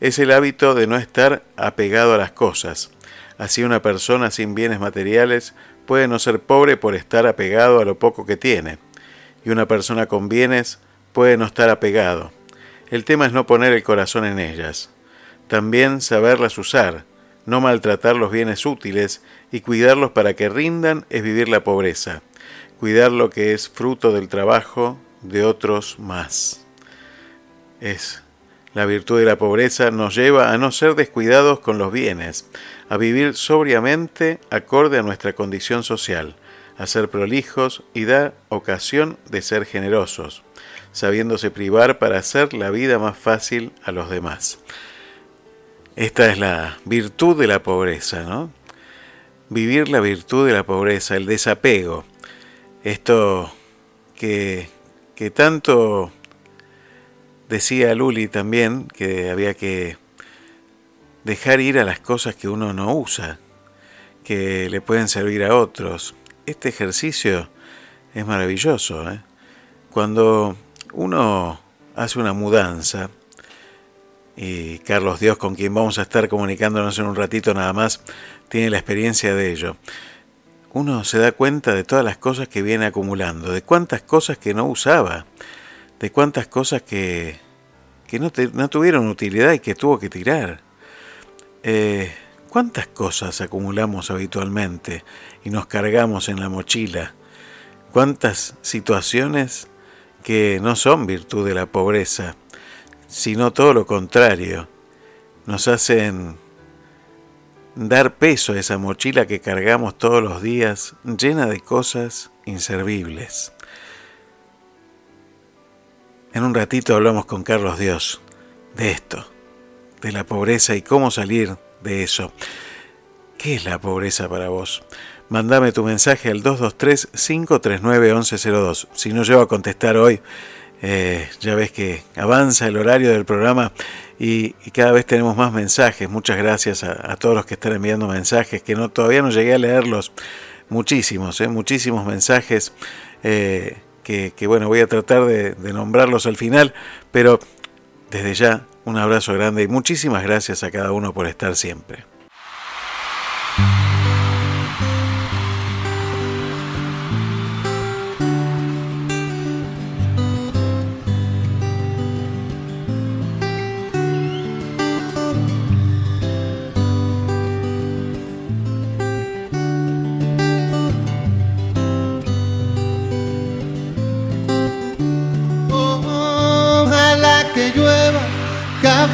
es el hábito de no estar apegado a las cosas. Así una persona sin bienes materiales puede no ser pobre por estar apegado a lo poco que tiene. Y una persona con bienes puede no estar apegado. El tema es no poner el corazón en ellas. También saberlas usar, no maltratar los bienes útiles y cuidarlos para que rindan es vivir la pobreza. Cuidar lo que es fruto del trabajo de otros más. Es la virtud de la pobreza nos lleva a no ser descuidados con los bienes, a vivir sobriamente acorde a nuestra condición social, a ser prolijos y da ocasión de ser generosos, sabiéndose privar para hacer la vida más fácil a los demás. Esta es la virtud de la pobreza, ¿no? Vivir la virtud de la pobreza, el desapego. Esto que, que tanto Decía Luli también que había que dejar ir a las cosas que uno no usa, que le pueden servir a otros. Este ejercicio es maravilloso. ¿eh? Cuando uno hace una mudanza, y Carlos Dios, con quien vamos a estar comunicándonos en un ratito nada más, tiene la experiencia de ello. Uno se da cuenta de todas las cosas que viene acumulando, de cuántas cosas que no usaba, de cuántas cosas que, que no, no tuvieron utilidad y que tuvo que tirar. Eh, ¿Cuántas cosas acumulamos habitualmente y nos cargamos en la mochila? ¿Cuántas situaciones que no son virtud de la pobreza, sino todo lo contrario, nos hacen dar peso a esa mochila que cargamos todos los días llena de cosas inservibles? En un ratito hablamos con Carlos Dios de esto de la pobreza y cómo salir de eso. ¿Qué es la pobreza para vos? Mándame tu mensaje al 223-539-1102. Si no llego a contestar hoy, eh, ya ves que avanza el horario del programa y, cada vez tenemos más mensajes. Muchas gracias a, todos los que están enviando mensajes, que no, todavía no llegué a leerlos. Muchísimos, eh, muchísimos mensajes. Eh, que, bueno, voy a tratar de nombrarlos al final, pero desde ya un abrazo grande y muchísimas gracias a cada uno por estar siempre.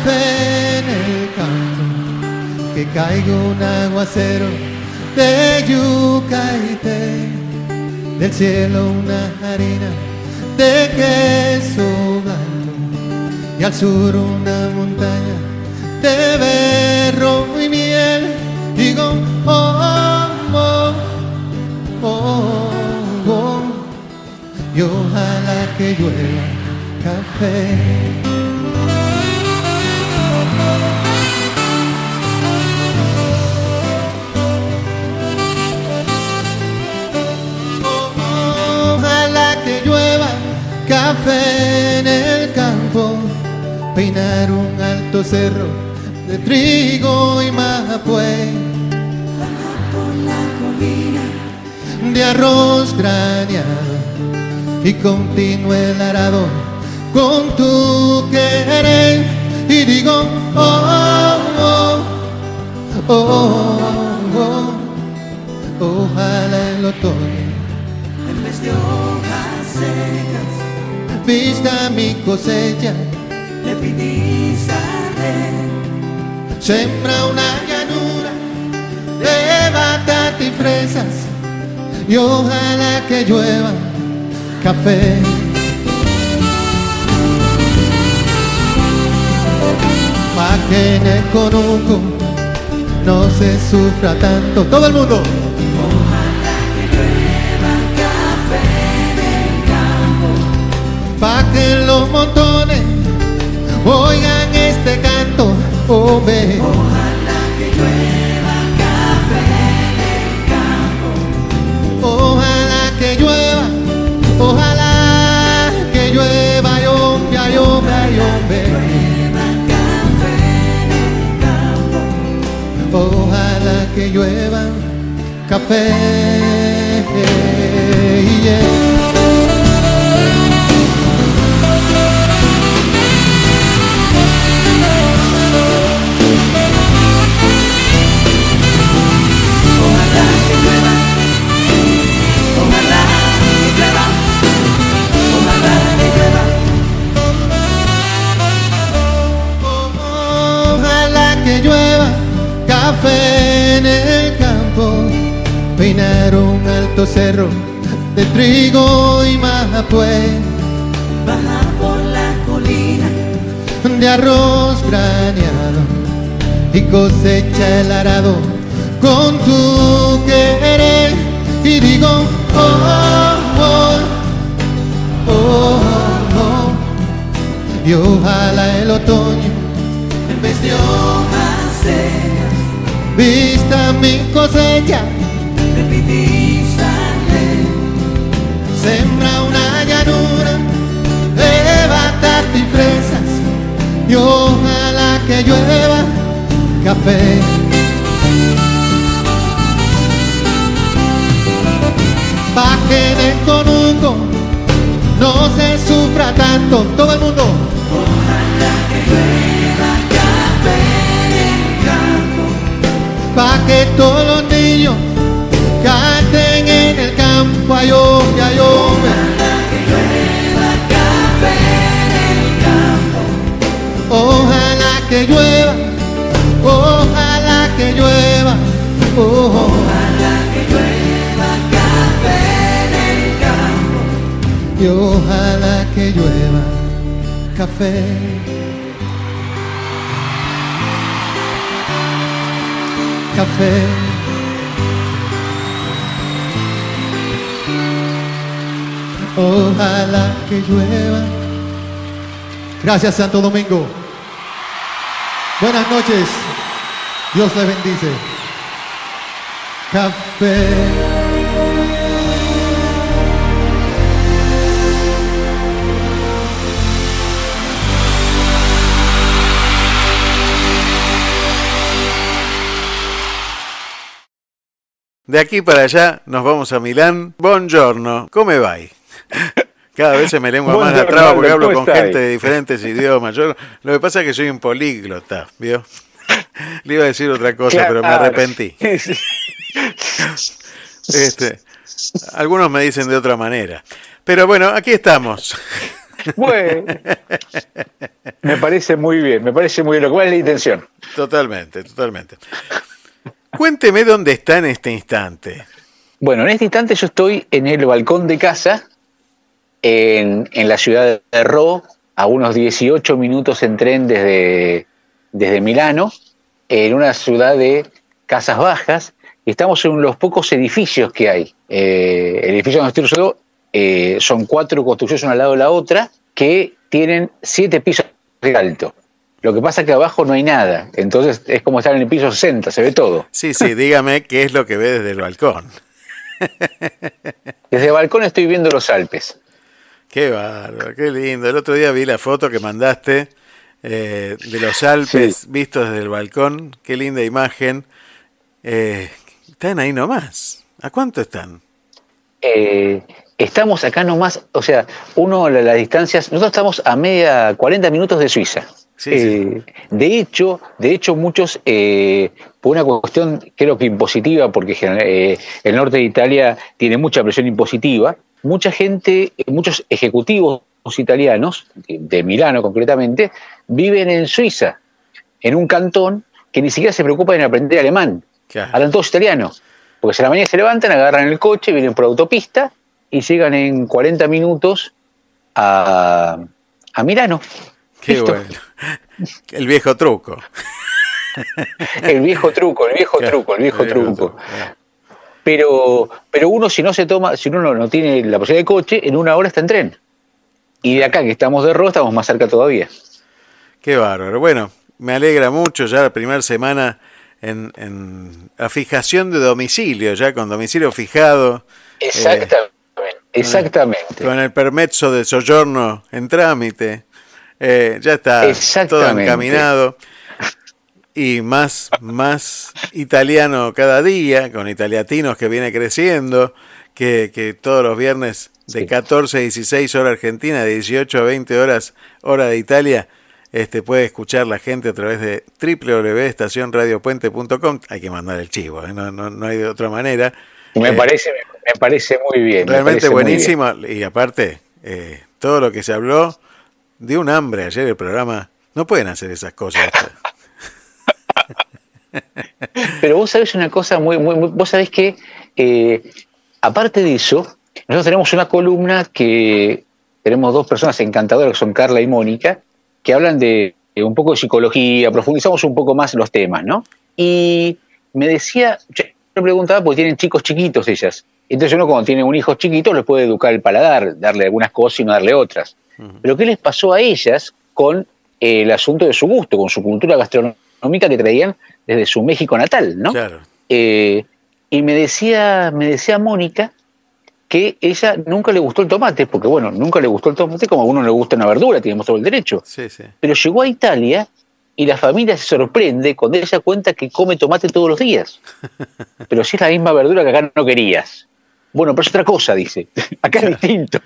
En el campo, que caiga un aguacero de yuca y té, del cielo una harina de queso blanco, y al sur una montaña de berro y miel. Digo, oh, oh, oh, oh, y ojalá que llueva café. Café en el campo, peinar un alto cerro de trigo y mapué. por la colina de arroz graneado y continúe el arado con tu querer y digo oh oh oh oh, oh ojalá el otoño vista mi cosecha, pedí Sembra una llanura de batata y fresas y ojalá que llueva café. Pa' que en el conuco no se sufra tanto. Todo el mundo. Que los montones oigan este canto, oh ve. Ojalá que llueva café en el campo. Ojalá que llueva, ojalá que llueva. Llueva café en el campo. Ojalá que llueva café. Café en el campo, peinar un alto cerro de trigo y mapué. Bajar por la colina. De arroz graneado y cosecha el arado con tu querer. Y digo oh oh oh oh, oh y ojalá el otoño En vez de hojas vista mi cosecha, repitizarle. sembra una llanura de batata y fresas y ojalá que llueva café. Pa' que en el conuco no se sufra tanto, todo el mundo. Pa' que todos los niños canten en el campo, ay, oh, ay, oh, Ojalá que llueva, ojalá que llueva, oh, Ojalá que llueva café en el campo. y ojalá que llueva café. Café. Ojalá que llueva. Gracias Santo Domingo. Buenas noches. Dios le bendice. Café. De aquí para allá nos vamos a Milán. Buongiorno, ¿cómo va? Cada vez se me lengua más la traba porque hablo ¿cómo con gente de diferentes idiomas. Yo, lo que pasa es que soy un políglota, ¿vio? Le iba a decir otra cosa, pero me arrepentí. Este, algunos me dicen de otra manera. Pero bueno, aquí estamos. Bueno, me parece muy bien, me parece muy bien. Lo cual es la intención. Totalmente, totalmente. Cuénteme dónde está en este instante. Bueno, en este instante yo estoy en el balcón de casa, en, en la ciudad de Ro, a unos 18 minutos en tren desde, desde Milano, en una ciudad de casas bajas. y Estamos en los pocos edificios que hay. Eh, el edificio donde eh, son cuatro construcciones una al lado de la otra que tienen siete pisos de alto. Lo que pasa es que abajo no hay nada, entonces es como estar en el piso 60, se ve todo. Sí, sí, dígame qué es lo que ve desde el balcón. Desde el balcón estoy viendo los Alpes. Qué bárbaro, qué lindo. El otro día vi la foto que mandaste eh, de los Alpes vistos desde el balcón. Qué linda imagen. Eh, están ahí nomás. ¿A cuánto están? Eh, estamos acá nomás, o sea, uno la- las distancias, nosotros estamos a media 40 minutos de Suiza. Eh, De hecho, de hecho muchos eh, por una cuestión creo que impositiva, porque eh, el norte de Italia tiene mucha presión impositiva, mucha gente, muchos ejecutivos italianos de, Milano concretamente viven en Suiza, en un cantón que ni siquiera se preocupa en aprender alemán. Hablan todos italiano. Porque si a la mañana se levantan, agarran el coche, vienen por autopista y llegan en 40 minutos a, a Milano. Qué Listo. bueno. El viejo truco. El viejo truco, el viejo truco, el viejo truco. Pero, pero uno si no se toma, si uno no tiene la posibilidad de coche, en una hora está en tren. Y de acá que estamos de Ro, estamos más cerca todavía. Qué bárbaro. Bueno, me alegra mucho ya la primera semana en, en la fijación de domicilio, ya con domicilio fijado. eh, Exactamente. Exactamente. con el permesso de soggiorno en trámite. Eh, ya está todo encaminado. Y más, más italiano cada día, con italiatinos que viene creciendo, que, que todos los viernes de 14 a 16 hora Argentina, de 18 a 20 horas hora de Italia, este, puede escuchar la gente a través de www.estacionradiopuente.com. Hay que mandar el chivo, ¿eh? no, no, no hay de otra manera. Me Eh, parece, me parece muy bien. me Realmente bien. buenísimo. Y aparte, eh, todo lo que se habló, de un hambre ayer el programa. No pueden hacer esas cosas. Pero vos sabés una cosa muy, muy, muy- vos sabés que, eh, aparte de eso, nosotros tenemos una columna que tenemos dos personas encantadoras, que son Carla y Mónica, que hablan de, un poco de psicología, profundizamos un poco más los temas, ¿no? Y me decía, yo le preguntaba, porque tienen chicos chiquitos ellas. Entonces uno cuando tiene un hijo chiquito les puede educar el paladar, darle algunas cosas y no darle otras. Pero ¿qué les pasó a ellas con eh, el asunto de su gusto, con su cultura gastronómica que traían desde su México natal, ¿no? Claro. Eh, y me decía, me decía Mónica que ella nunca le gustó el tomate, porque bueno, nunca le gustó el tomate como a uno le gusta una verdura, tenemos todo el derecho. Sí, sí. Pero llegó a Italia y la familia se sorprende cuando ella cuenta que come tomate todos los días. Pero si es la misma verdura que acá no querías. Bueno, pero es otra cosa, dice. Acá es distinto.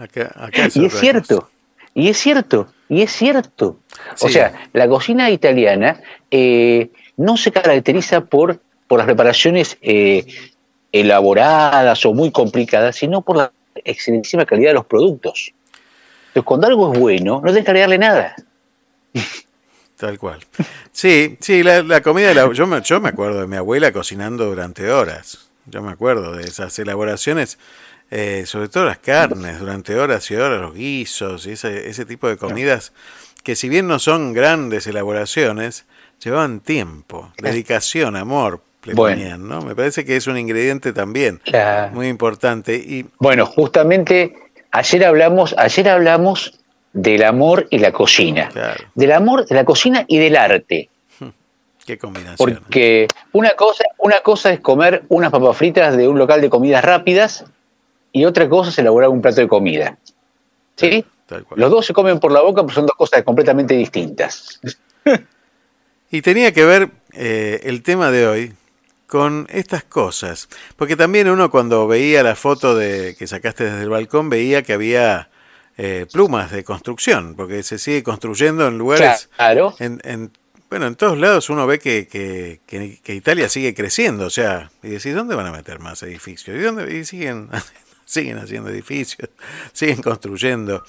Acá, acá es Y es cierto, y es cierto, y es cierto. O sea, la cocina italiana eh, no se caracteriza por, por las preparaciones eh, elaboradas o muy complicadas, sino por la excelentísima calidad de los productos. Entonces, cuando algo es bueno, no tienes que agregarle nada. Tal cual. Sí, sí, la, la comida, de la- yo, me, yo me acuerdo de mi abuela cocinando durante horas. Yo me acuerdo de esas elaboraciones, eh, sobre todo las carnes, durante horas y horas, los guisos y ese, ese tipo de comidas que si bien no son grandes elaboraciones, llevaban tiempo, dedicación, amor, le Bueno. ponían, ¿no? Me parece que es un ingrediente también muy importante. Y Bueno, justamente ayer hablamos, ayer hablamos del amor y la cocina. Del amor, de la cocina y del arte. qué combinación. Porque una cosa, una cosa es comer unas papas fritas de un local de comidas rápidas y otra cosa es elaborar un plato de comida. ¿Sí? Los dos se comen por la boca, pero son dos cosas completamente distintas. Y tenía que ver eh, el tema de hoy con estas cosas. Porque también uno cuando veía la foto de que sacaste desde el balcón veía que había eh, plumas de construcción, porque se sigue construyendo en lugares... Claro. En, en- bueno, en todos lados uno ve que, que- que- que Italia sigue creciendo, o sea, y decís, ¿dónde van a meter más edificios? ¿Y, dónde? y siguen, siguen haciendo edificios, siguen construyendo.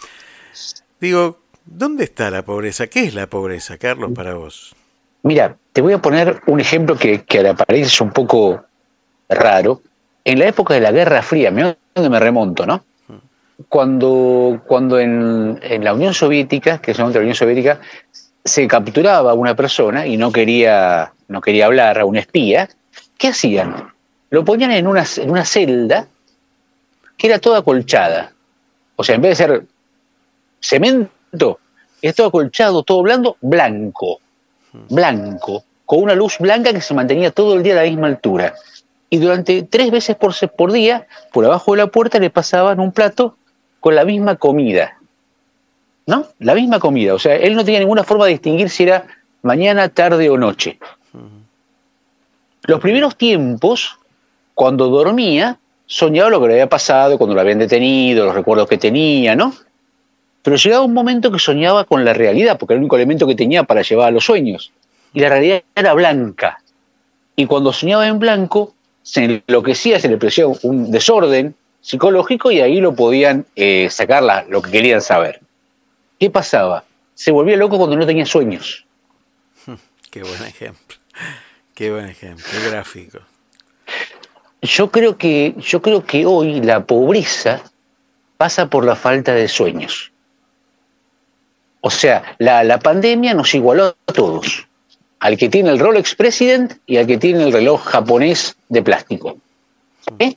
Digo, ¿dónde está la pobreza? ¿Qué es la pobreza, Carlos, para vos? Mira, te voy a poner un ejemplo que, que a la es un poco raro. En la época de la Guerra Fría, mirá dónde me remonto, ¿no? Cuando, cuando en, en la Unión Soviética, que es la Unión Soviética, se capturaba a una persona y no quería, no quería hablar a un espía, ¿qué hacían? Lo ponían en una, en una celda que era toda acolchada. O sea, en vez de ser cemento, es todo acolchado, todo blando, blanco blanco, con una luz blanca que se mantenía todo el día a la misma altura. Y durante tres veces por, por día, por abajo de la puerta le pasaban un plato con la misma comida. ¿No? La misma comida. O sea, él no tenía ninguna forma de distinguir si era mañana, tarde o noche. Los primeros tiempos, cuando dormía, soñaba lo que le había pasado, cuando lo habían detenido, los recuerdos que tenía, ¿no? Pero llegaba un momento que soñaba con la realidad, porque era el único elemento que tenía para llevar a los sueños. Y la realidad era blanca. Y cuando soñaba en blanco, se enloquecía, se le producía un desorden psicológico y ahí lo podían eh, sacar lo que querían saber. ¿Qué pasaba? Se volvía loco cuando no tenía sueños. Qué buen ejemplo. Qué buen ejemplo, qué gráfico. Yo creo que, yo creo que hoy la pobreza pasa por la falta de sueños. O sea, la, la pandemia nos igualó a todos. Al que tiene el Rolex President y al que tiene el reloj japonés de plástico. ¿Eh?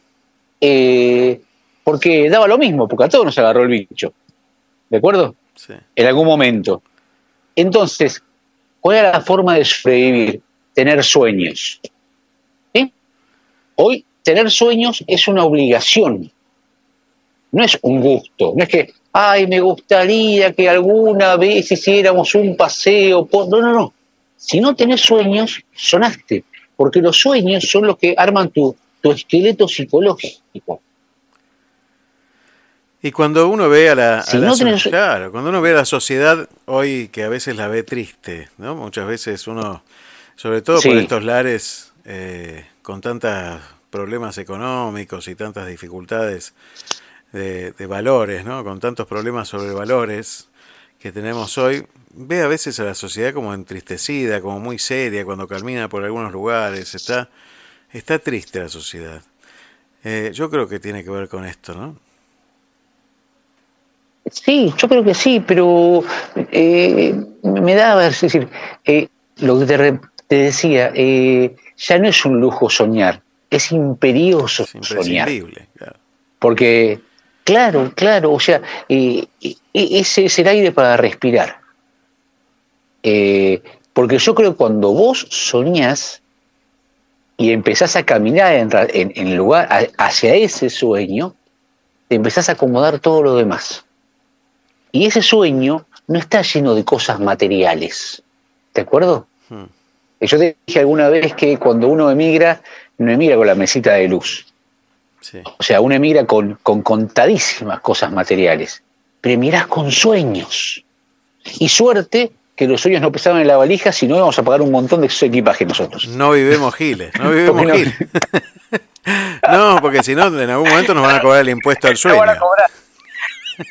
Eh, porque daba lo mismo, porque a todos nos agarró el bicho. ¿De acuerdo? Sí. En algún momento. Entonces, ¿cuál era la forma de sobrevivir? Tener sueños. ¿Eh? Hoy tener sueños es una obligación, no es un gusto, no es que, ay, me gustaría que alguna vez hiciéramos un paseo, por... no, no, no. Si no tenés sueños, sonaste, porque los sueños son los que arman tu, tu esqueleto psicológico. Y cuando uno ve a la, a Si la no so- tenés- claro, cuando uno ve a la sociedad hoy que a veces la ve triste, ¿no? Muchas veces uno, sobre todo por Sí. estos lares eh, con tantos problemas económicos y tantas dificultades de, valores, ¿no? Con tantos problemas sobre valores que tenemos hoy, ve a veces a la sociedad como entristecida, como muy seria cuando camina por algunos lugares, está, está triste la sociedad. Eh, yo creo que tiene que ver con esto, ¿no? Sí, yo creo que sí, pero eh, me da, a ver, es decir, eh, lo que te, decía, ya no es un lujo soñar, es imperioso soñar. Imprescindible, claro. Porque Claro, claro, o sea, eh, eh, ese es el aire para respirar. Eh, porque yo creo que cuando vos soñás y empezás a caminar en, en- en lugar a- hacia ese sueño, te empezás a acomodar todo lo demás. Y ese sueño no está lleno de cosas materiales. ¿De acuerdo? Hmm. Yo te dije alguna vez que cuando uno emigra, no emigra con la mesita de luz. Sí. O sea, uno emigra con, con contadísimas cosas materiales, pero mirás con sueños. Y suerte que los sueños no pesaban en la valija, si no íbamos a pagar un montón de equipaje nosotros. No vivimos giles, no vivimos no- giles. no, porque si no, en algún momento nos van a cobrar el impuesto al sueño.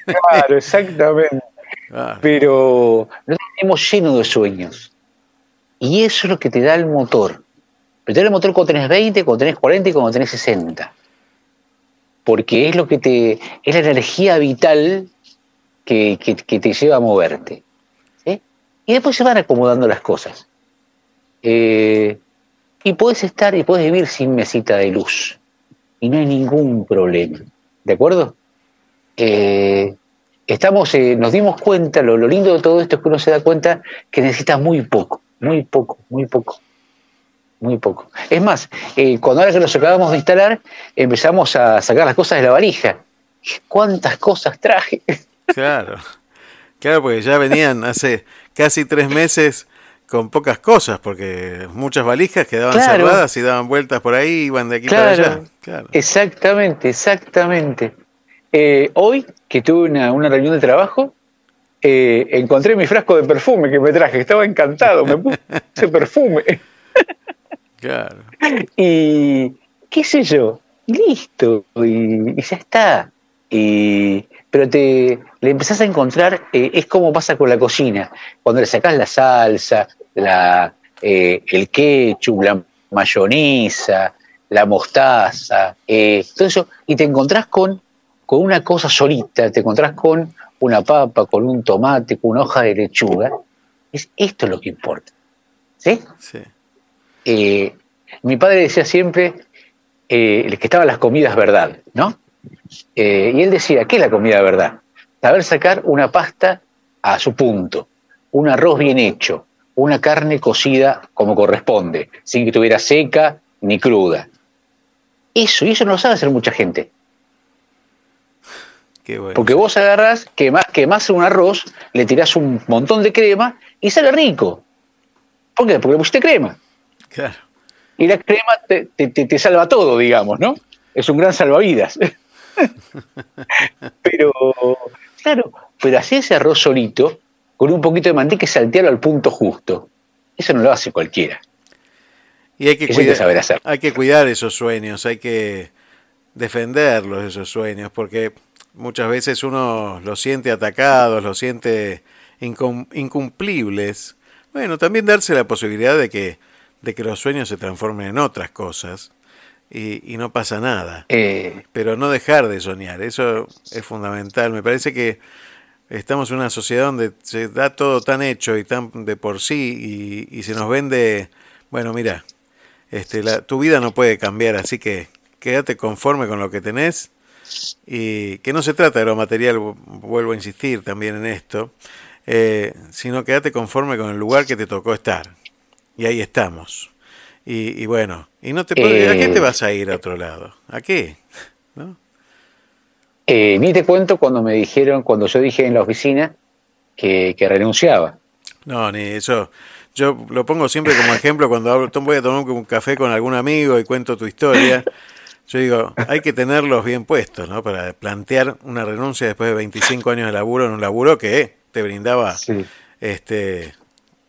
Claro, exactamente. Pero no tenemos lleno de sueños. Y eso es lo que te da el motor. Pero te el motor cuando tenés 20, cuando tenés 40 y cuando tenés 60. Porque es lo que te. es la energía vital que, que- te lleva a moverte. ¿sí? Y después se van acomodando las cosas. Eh, y puedes estar y puedes vivir sin mesita de luz. Y no hay ningún problema. ¿De acuerdo? Eh, estamos, eh, nos dimos cuenta, lo, lo lindo de todo esto es que uno se da cuenta que necesita muy poco, muy poco, muy poco, muy poco. Es más, eh, cuando ahora que nos acabamos de instalar, empezamos a sacar las cosas de la valija. ¿Cuántas cosas traje? Claro, claro, porque ya venían hace casi tres meses con pocas cosas, porque muchas valijas quedaban Claro. cerradas y daban vueltas por ahí, iban de aquí para allá. Claro. Exactamente, exactamente. Eh, hoy que tuve una, una reunión de trabajo, eh, encontré mi frasco de perfume que me traje, estaba encantado, me puse perfume. Claro. Y qué sé yo, listo, y, y ya está. Y, pero te le empezás a encontrar, eh, es como pasa con la cocina, cuando le sacás la salsa, la, eh, el ketchup, la mayonesa, la mostaza, eh, todo eso, y te encontrás con, con una cosa solita, te encontrás con una papa, con un tomate, con una hoja de lechuga. Es esto lo que importa. ¿Sí? Sí. Eh, mi padre decía siempre eh, que estaban las comidas verdad, ¿no? Eh, y él decía, ¿qué es la comida verdad? Saber sacar una pasta a su punto, un arroz bien hecho, una carne cocida como corresponde, sin que estuviera seca ni cruda. Eso, y eso no lo sabe hacer mucha gente. Qué bueno. Porque vos agarrás, quemás, quemás un arroz, le tirás un montón de crema y sale rico. ¿Por qué? Porque le pusiste crema. Claro. Y la crema te, te- te- te salva todo, digamos, ¿no? Es un gran salvavidas. pero, claro, pero así ese arroz solito, con un poquito de manteca y saltearlo al punto justo. Eso no lo hace cualquiera. Y hay que, Eso hay que cuidar, saber hacer. hay que cuidar esos sueños, hay que defenderlos, esos sueños, porque muchas veces uno los siente atacados, los siente incum- incumplibles. Bueno, también darse la posibilidad de que, de que los sueños se transformen en otras cosas y, y no pasa nada. Eh, Pero no dejar de soñar, eso es fundamental. Me parece que estamos en una sociedad donde se da todo tan hecho y tan de por sí y, y se nos vende, bueno, mira, este, la, tu vida no puede cambiar, así que quédate conforme con lo que tenés y que no se trata de lo material, vu- vuelvo a insistir también en esto, eh, sino quédate conforme con el lugar que te tocó estar. Y ahí estamos. Y, y bueno, y no te puede- ¿a qué te Eh. vas a ir a otro lado? ¿A qué? eh, ni te cuento cuando me dijeron, cuando yo dije en la oficina que, que renunciaba. No, ni eso. Yo lo pongo siempre como ejemplo cuando hablo, voy a tomar un café con algún amigo y cuento tu historia. Yo digo, hay que tenerlos bien puestos, ¿no? Para plantear una renuncia después de 25 años de laburo en un laburo que te brindaba este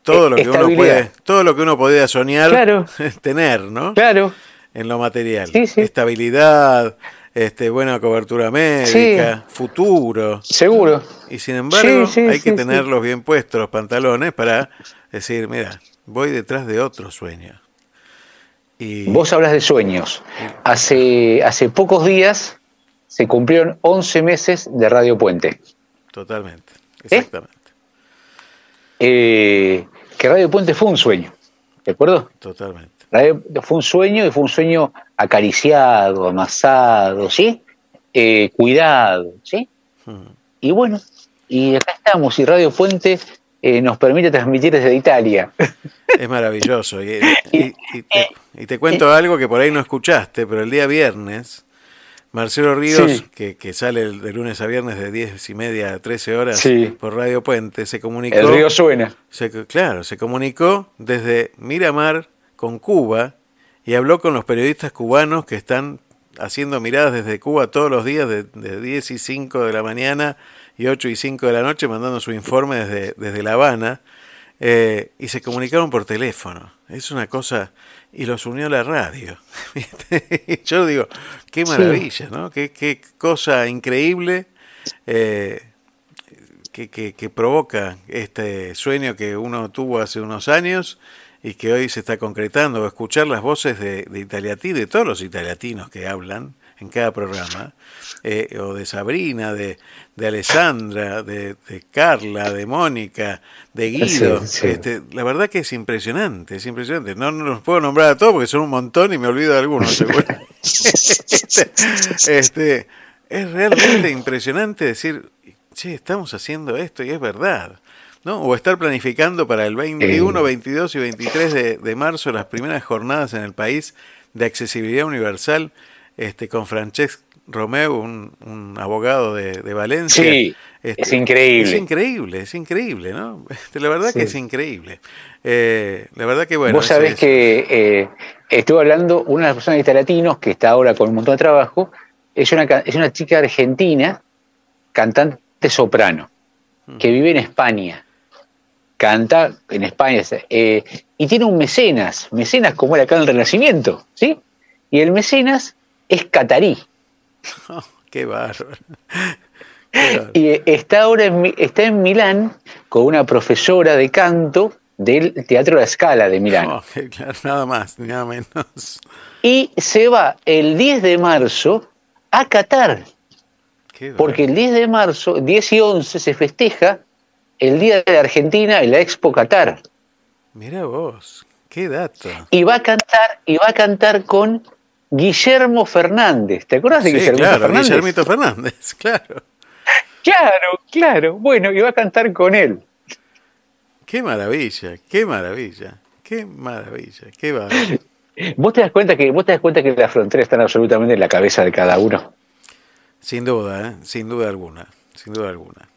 todo Eh, lo que uno puede, todo lo que uno podía soñar Claro. tener, ¿no? Claro. En lo material. Estabilidad, este, buena cobertura médica, futuro. Seguro. Y sin embargo, Sí, sí, hay que sí, tenerlos bien puestos los pantalones para decir, mira, voy detrás de otro sueño. Y Vos hablas de sueños. Hace, hace pocos días se cumplieron 11 meses de Radio Puente. totalmente, exactamente, Eh, que Radio Puente fue un sueño, ¿de acuerdo? totalmente. Radio fue un sueño y fue un sueño acariciado, amasado, ¿sí? eh, cuidado, ¿sí? Y bueno, y acá estamos, y Radio Puente eh, nos permite transmitir desde Italia. Es maravilloso. Y, y- y te, y te cuento algo que por ahí no escuchaste, pero el día viernes, Marcelo Ríos, Sí. que, que sale de lunes a viernes de 10 y media a 13 horas Sí. por Radio Puente, se comunicó. El río suena. se- claro, se comunicó desde Miramar con Cuba y habló con los periodistas cubanos que están haciendo miradas desde Cuba todos los días, de, de 10 y 5 de la mañana y 8 y 5 de la noche, mandando su informe desde, desde La Habana, eh, y se comunicaron por teléfono. Es una cosa, y los unió la radio. Yo digo, qué Sí. maravilla, ¿no? Qué, qué cosa increíble. eh, que, que- que provoca este sueño que uno tuvo hace unos años y que hoy se está concretando. Escuchar las voces de, de Italiatí, de todos los italiatinos que hablan en cada programa, eh, o de Sabrina, de, de Alessandra, de, de Carla, de Mónica, de Guido. Sí, sí. Este, la verdad que es impresionante, es impresionante. No, no los puedo nombrar a todos porque son un montón y me olvido de algunos, este, este, es realmente impresionante decir, che, estamos haciendo esto y es verdad. ¿no? O estar planificando para el 21, 22 y 23 de, de marzo las primeras jornadas en el país de accesibilidad universal este, con Francesc Romeu, un, un abogado de, de Valencia. Sí, Este, es increíble. Es increíble, es increíble, ¿no? Este, la verdad Sí. que es increíble. Eh, la verdad que bueno. Vos sabés es- que eh, estuve hablando, una de las personas de Italatinos, que está ahora con un montón de trabajo, es una, es una chica argentina, cantante soprano, que vive en España. Canta en España eh, y tiene un mecenas, mecenas como era acá en el Renacimiento, ¿sí? Y el mecenas es catarí. Oh, qué bárbaro. Y está ahora en, está en Milán con una profesora de canto del Teatro La Scala de Milán. Oh, claro, nada más, ni nada menos. Y se va el 10 de marzo a Qatar. Qué Porque el 10 de marzo, 10 y 11, se festeja el Día de la Argentina en la Expo Qatar. Mira vos, qué dato. Y va a cantar, y va a cantar con Guillermo Fernández. ¿Te acuerdas de Sí, Guillermo claro, Fernández? Guillermito Fernández, claro. Claro, claro. Bueno, y va a cantar con él. Qué maravilla, qué maravilla, qué maravilla, qué bárbaro. ¿Vos te das cuenta que, vos te das cuenta que las fronteras están absolutamente en la cabeza de cada uno? Sin duda, ¿eh? sin duda alguna, sin duda alguna.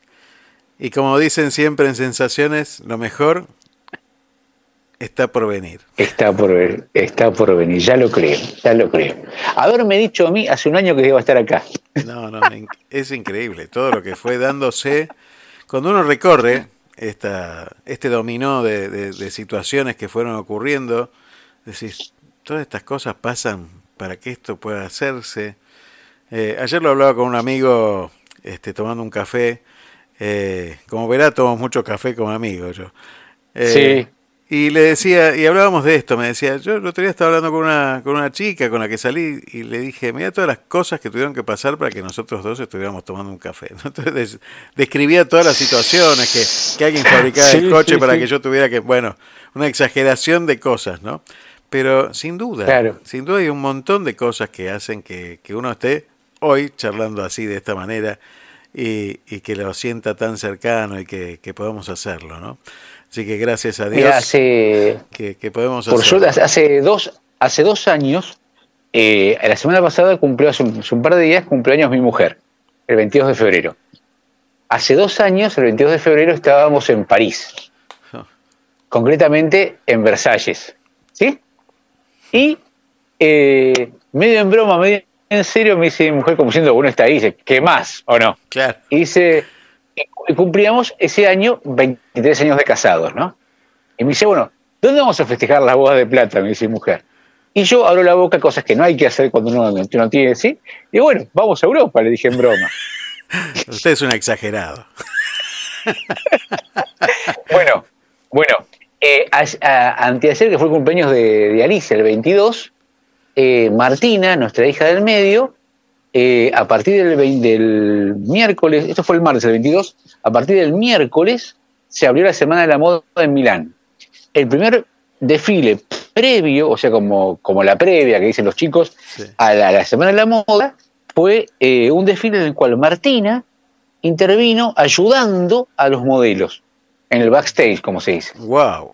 Y como dicen siempre en Sensaciones, lo mejor está por venir. Está por, ver- está por venir, ya lo creo, ya lo creo. Haberme dicho a mí hace un año que iba a estar acá. No, no, es increíble todo lo que fue dándose. Cuando uno recorre esta, este dominó de, de- de situaciones que fueron ocurriendo, decís, todas estas cosas pasan para que esto pueda hacerse. Eh, ayer lo hablaba con un amigo este, tomando un café. eh, como verá, tomo mucho café como amigo yo. Eh, Y le decía, y hablábamos de esto, me decía, yo el otro día estaba hablando con una, con una chica con la que salí y le dije, mira todas las cosas que tuvieron que pasar para que nosotros dos estuviéramos tomando un café. ¿no? Entonces des- describía todas las situaciones, que, que alguien fabricaba Sí, el coche sí, para sí. que yo tuviera que, bueno, una exageración de cosas, ¿no? Pero sin duda, Claro. sin duda hay un montón de cosas que hacen que, que uno esté hoy charlando así de esta manera y, y que lo sienta tan cercano y que, que podamos hacerlo, ¿no? Así que gracias a Dios Mira, hace, que, que podemos por suerte, hace- dos, hace dos años, eh, la semana pasada cumplió, hace un, hace un par de días, cumpleaños mi mujer, el 22 de febrero. Hace dos años, el 22 de febrero, estábamos en París, concretamente en Versalles, ¿sí? Y eh, medio en broma, medio en serio, me dice mi mujer como diciendo, uno está ahí, dice, ¿qué más o no? Claro. Y dice, cumplíamos ese año 23 años de casados, ¿no? Y me dice, bueno, ¿dónde vamos a festejar las bodas de plata? Me dice mujer. Y yo abro la boca, cosas que no hay que hacer cuando uno no tiene, ¿sí? Y bueno, vamos a Europa, le dije en broma. Usted es un exagerado. Bueno, bueno, eh, a- a- anteayer que fue el cumpleaños de, de Alicia, el 22, eh, Martina, nuestra hija del medio, eh, a partir del, miércoles, esto fue el martes, el 22, a partir del miércoles se abrió la Semana de la Moda en Milán. El primer desfile previo, o sea, como, como la previa que dicen los chicos, a la, a la Semana de la Moda, fue eh, un desfile en el cual Martina intervino ayudando a los modelos en el backstage, como se dice. ¡Wow!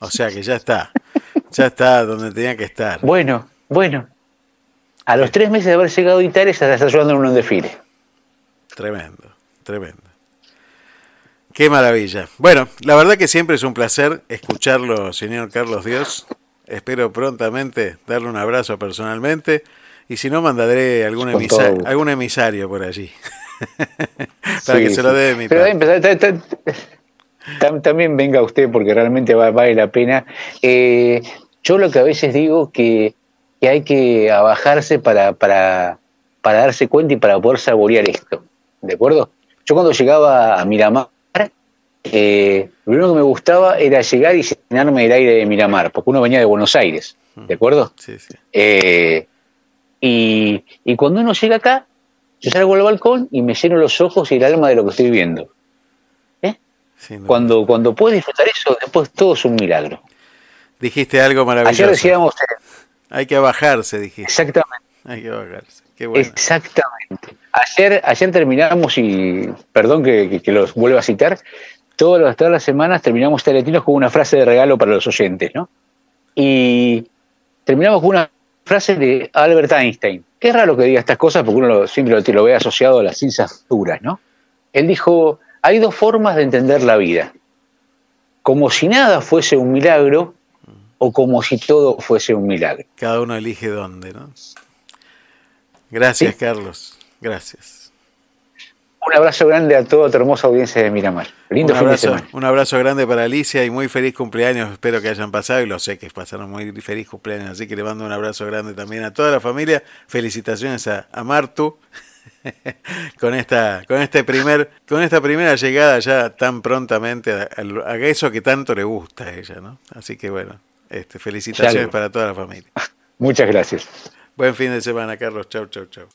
O sea que ya está. Ya está donde tenía que estar. Bueno, bueno. A los tres meses de haber llegado a Italia, ya está ayudando en un desfile. Tremendo, tremendo. Qué maravilla. Bueno, la verdad que siempre es un placer escucharlo, señor Carlos Dios. Espero prontamente darle un abrazo personalmente. Y si no, mandaré algún, emisa- emisario por allí. Para Sí, que se lo sí. dé de mi Pero tam- también venga usted porque realmente va- vale la pena. Eh, yo lo que a veces digo que, que hay que abajarse para, para, para darse cuenta y para poder saborear esto. ¿De acuerdo? Yo cuando llegaba a Miramar, eh, lo único que me gustaba era llegar y llenarme el aire de Miramar, porque uno venía de Buenos Aires. ¿De acuerdo? Sí, sí. Eh, y, y cuando uno llega acá, yo salgo al balcón y me lleno los ojos y el alma de lo que estoy viendo. Cuando, cuando puedes disfrutar eso, después todo es un milagro. Dijiste algo maravilloso. Ayer decíamos, Hay que bajarse, dijiste. Exactamente. Hay que bajarse. Qué bueno. exactamente. Ayer, ayer terminamos, y perdón que, que- que los vuelva a citar, todas las, todas las semanas terminamos Teletinos con una frase de regalo para los oyentes, ¿no? Y terminamos con una frase de Albert Einstein. Qué raro que diga estas cosas porque uno lo- siempre lo, lo ve asociado a las ciencias duras, ¿no? Él dijo, hay dos formas de entender la vida. Como si nada fuese un milagro o como si todo fuese un milagro. Cada uno elige dónde, ¿no? Gracias, Carlos. Gracias. Un abrazo grande a toda tu hermosa audiencia de Miramar. Lindo un fin de semana. un abrazo grande para Alicia y muy feliz cumpleaños. Espero que hayan pasado y lo sé que pasaron muy feliz cumpleaños. Así que le mando un abrazo grande también a toda la familia. Felicitaciones a, a Martu con esta, con este primer, con esta primera llegada ya tan prontamente a, a- a eso que tanto le gusta a ella, ¿no? Así que bueno, este, felicitaciones Salud. para toda la familia. Muchas gracias. Buen fin de semana, Carlos. Chau, chau, chau.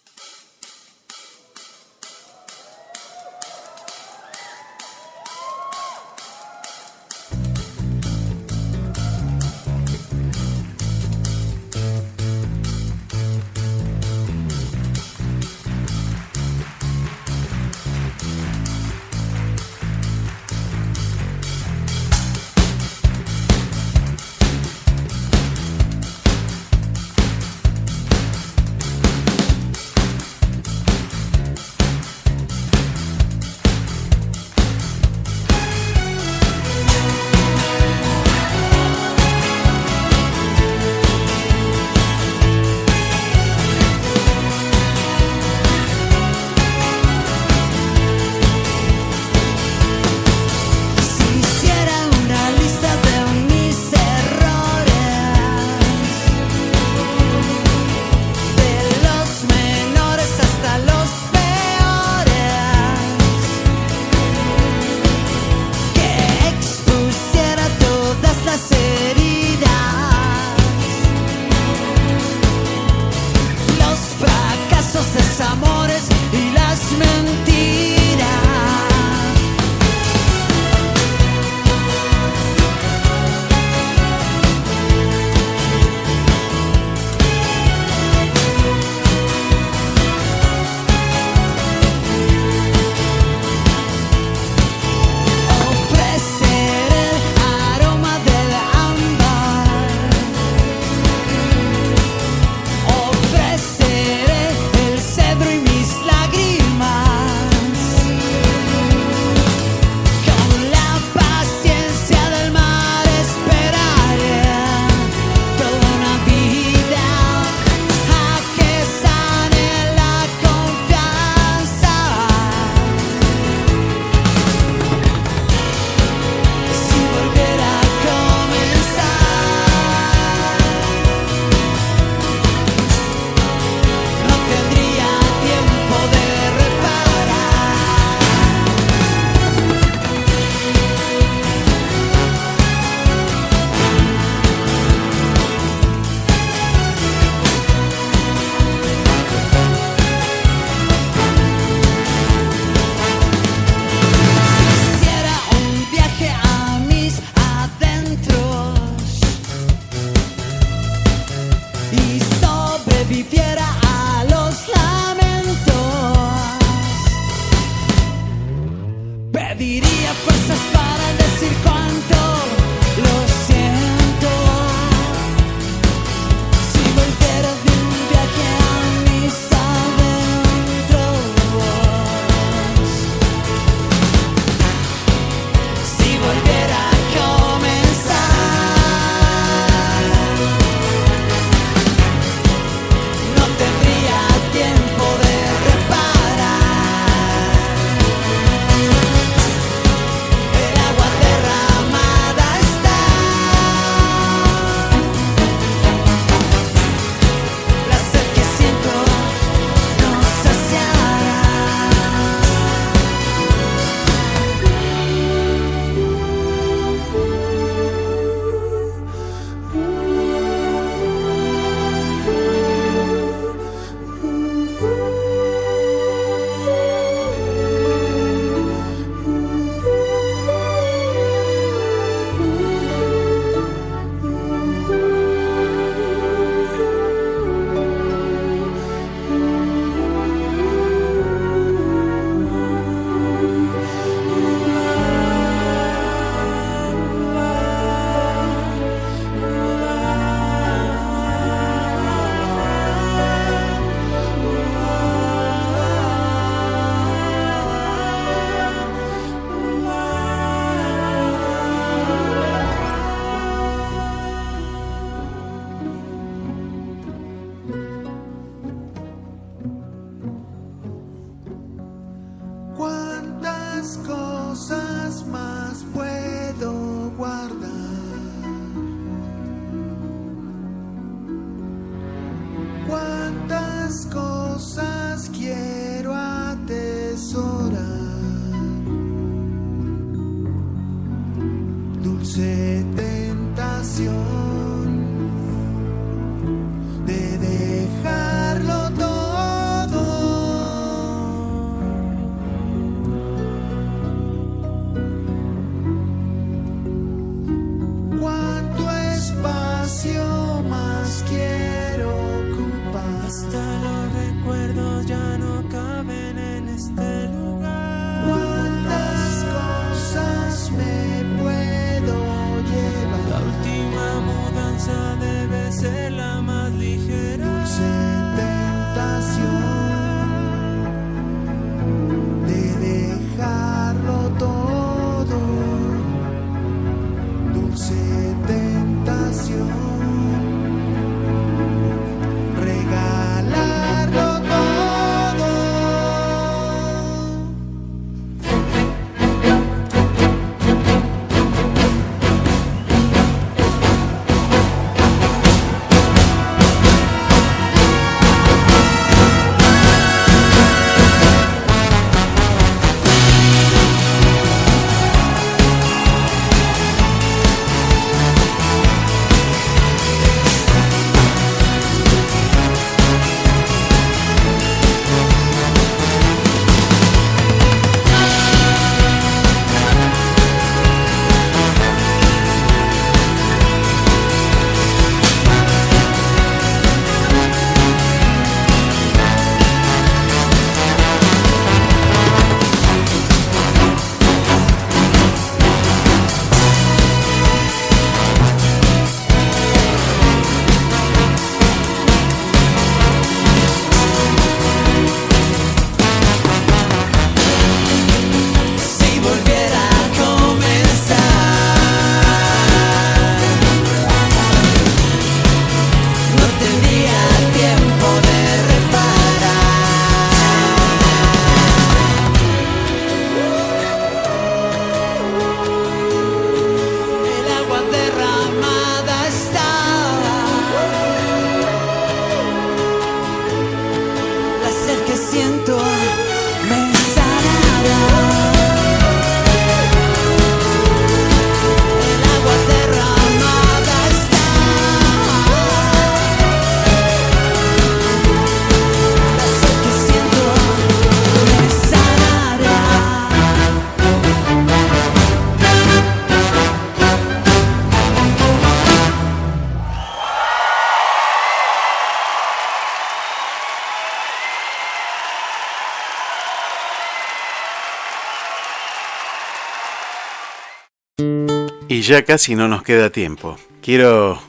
Y ya casi no nos queda tiempo. Quiero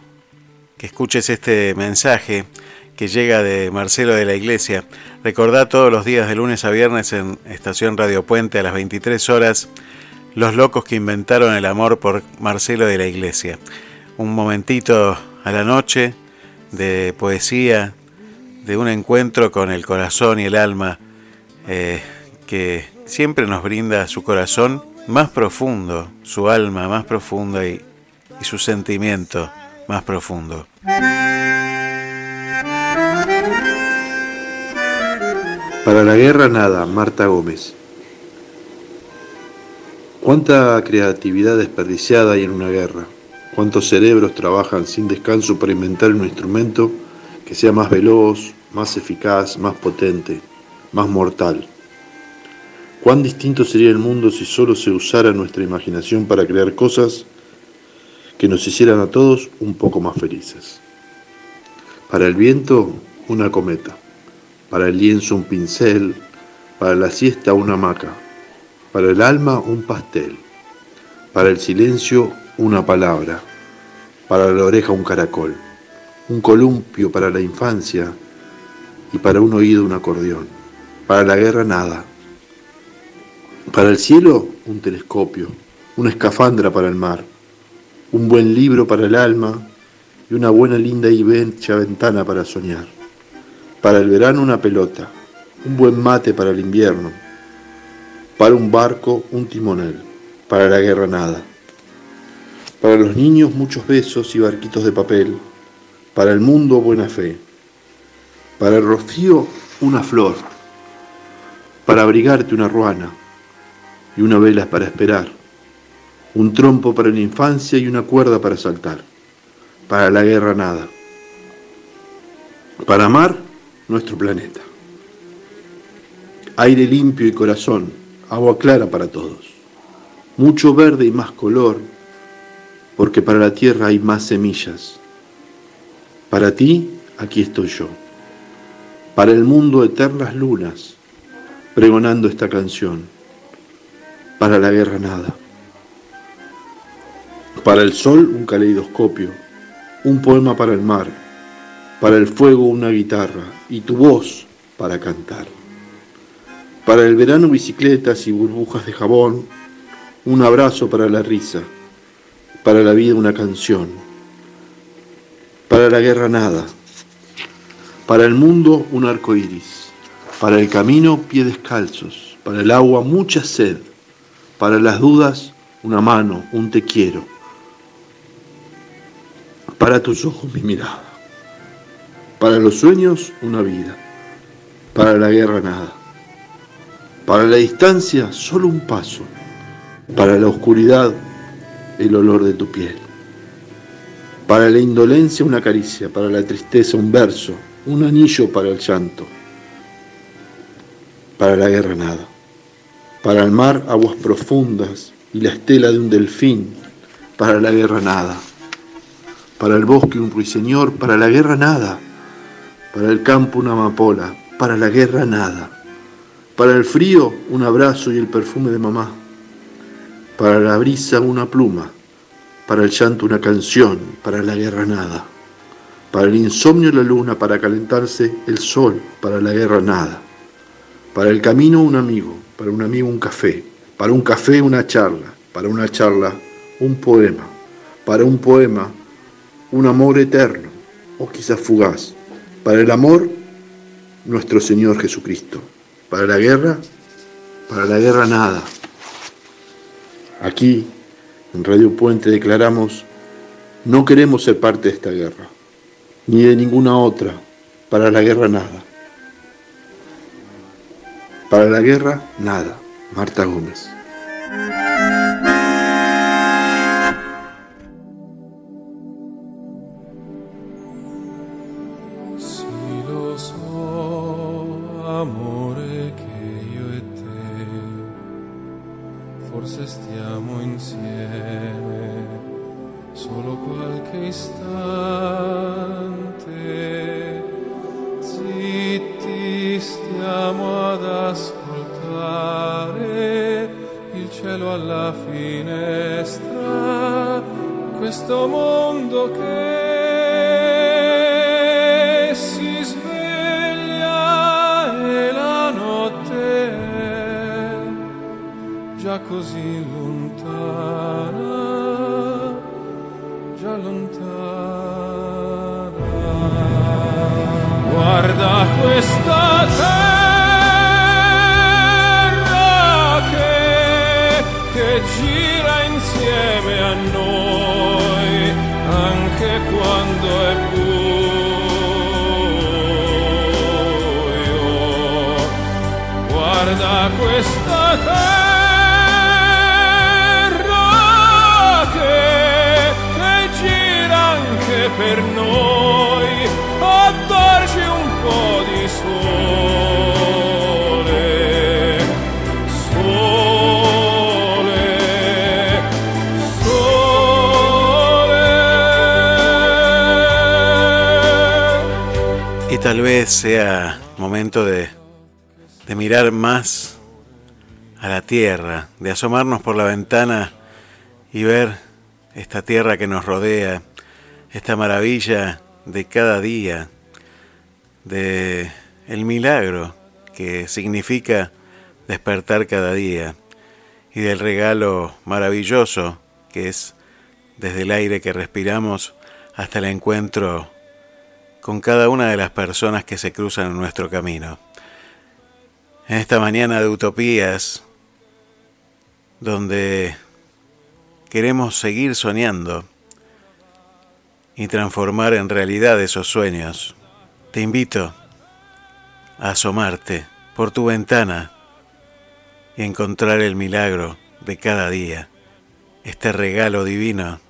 que escuches este mensaje que llega de Marcelo de la Iglesia. Recordá todos los días de lunes a viernes en Estación Radio Puente a las 23 horas Los locos que inventaron el amor por Marcelo de la Iglesia. Un momentito a la noche de poesía, de un encuentro con el corazón y el alma eh, que siempre nos brinda su corazón más profundo, su alma más profunda y, y su sentimiento más profundo. Para la guerra nada, Marta Gómez. ¿Cuánta creatividad desperdiciada hay en una guerra? ¿Cuántos cerebros trabajan sin descanso para inventar un instrumento que sea más veloz, más eficaz, más potente, más mortal? ¿Cuán distinto sería el mundo si solo se usara nuestra imaginación para crear cosas que nos hicieran a todos un poco más felices? Para el viento, una cometa. Para el lienzo, un pincel. Para la siesta, una hamaca. Para el alma, un pastel. Para el silencio, una palabra. Para la oreja, un caracol. Un columpio para la infancia. Y para un oído, un acordeón. Para la guerra, nada. Para el cielo, un telescopio. Una escafandra para el mar. Un buen libro para el alma. Y una buena, linda y bella ventana para soñar. Para el verano, una pelota. Un buen mate para el invierno. Para un barco, un timonel. Para la guerra, nada. Para los niños, muchos besos y barquitos de papel. Para el mundo, buena fe. Para el rocío, una flor. Para abrigarte una ruana y una vela para esperar. Un trompo para la infancia y una cuerda para saltar. Para la guerra nada. Para amar nuestro planeta. Aire limpio y corazón, agua clara para todos. Mucho verde y más color, porque para la tierra hay más semillas. Para ti, aquí estoy yo. Para el mundo, eternas lunas, pregonando esta canción. Para la guerra, nada. Para el sol, un caleidoscopio, un poema para el mar, para el fuego, una guitarra. Y tu voz para cantar. Para el verano, bicicletas y burbujas de jabón, un abrazo para la risa, para la vida, una canción, para la guerra, nada, para el mundo, un arco iris, para el camino, pies descalzos, para el agua, mucha sed, para las dudas, una mano, un te quiero, para tus ojos, mi mirada, para los sueños, una vida, para la guerra, nada. Para la distancia, solo un paso. Para la oscuridad, el olor de tu piel. Para la indolencia, una caricia. Para la tristeza, un verso. Un anillo para el llanto. Para la guerra, nada. Para el mar, aguas profundas y la estela de un delfín. Para la guerra, nada. Para el bosque, un ruiseñor. Para la guerra, nada. Para el campo, una amapola. Para la guerra, nada. Para el frío, un abrazo y el perfume de mamá. Para la brisa, una pluma. Para el llanto, una canción. Para la guerra, nada. Para el insomnio, la luna. Para calentarse, el sol. Para la guerra, nada. Para el camino, un amigo. Para un amigo, un café. Para un café, una charla. Para una charla, un poema. Para un poema, un amor eterno o quizás fugaz. Para el amor, nuestro Señor Jesucristo. Para la guerra, para la guerra nada. Aquí, en Radio Puente, declaramos, no queremos ser parte de esta guerra, ni de ninguna otra. Para la guerra nada. Para la guerra nada. Marta Gómez. Tal vez sea momento de, de mirar más a la tierra, de asomarnos por la ventana y ver esta tierra que nos rodea, esta maravilla de cada día, de el milagro que significa despertar cada día y del regalo maravilloso que es desde el aire que respiramos hasta el encuentro con cada una de las personas que se cruzan en nuestro camino. En esta mañana de utopías, donde queremos seguir soñando y transformar en realidad esos sueños, te invito a asomarte por tu ventana y encontrar el milagro de cada día, este regalo divino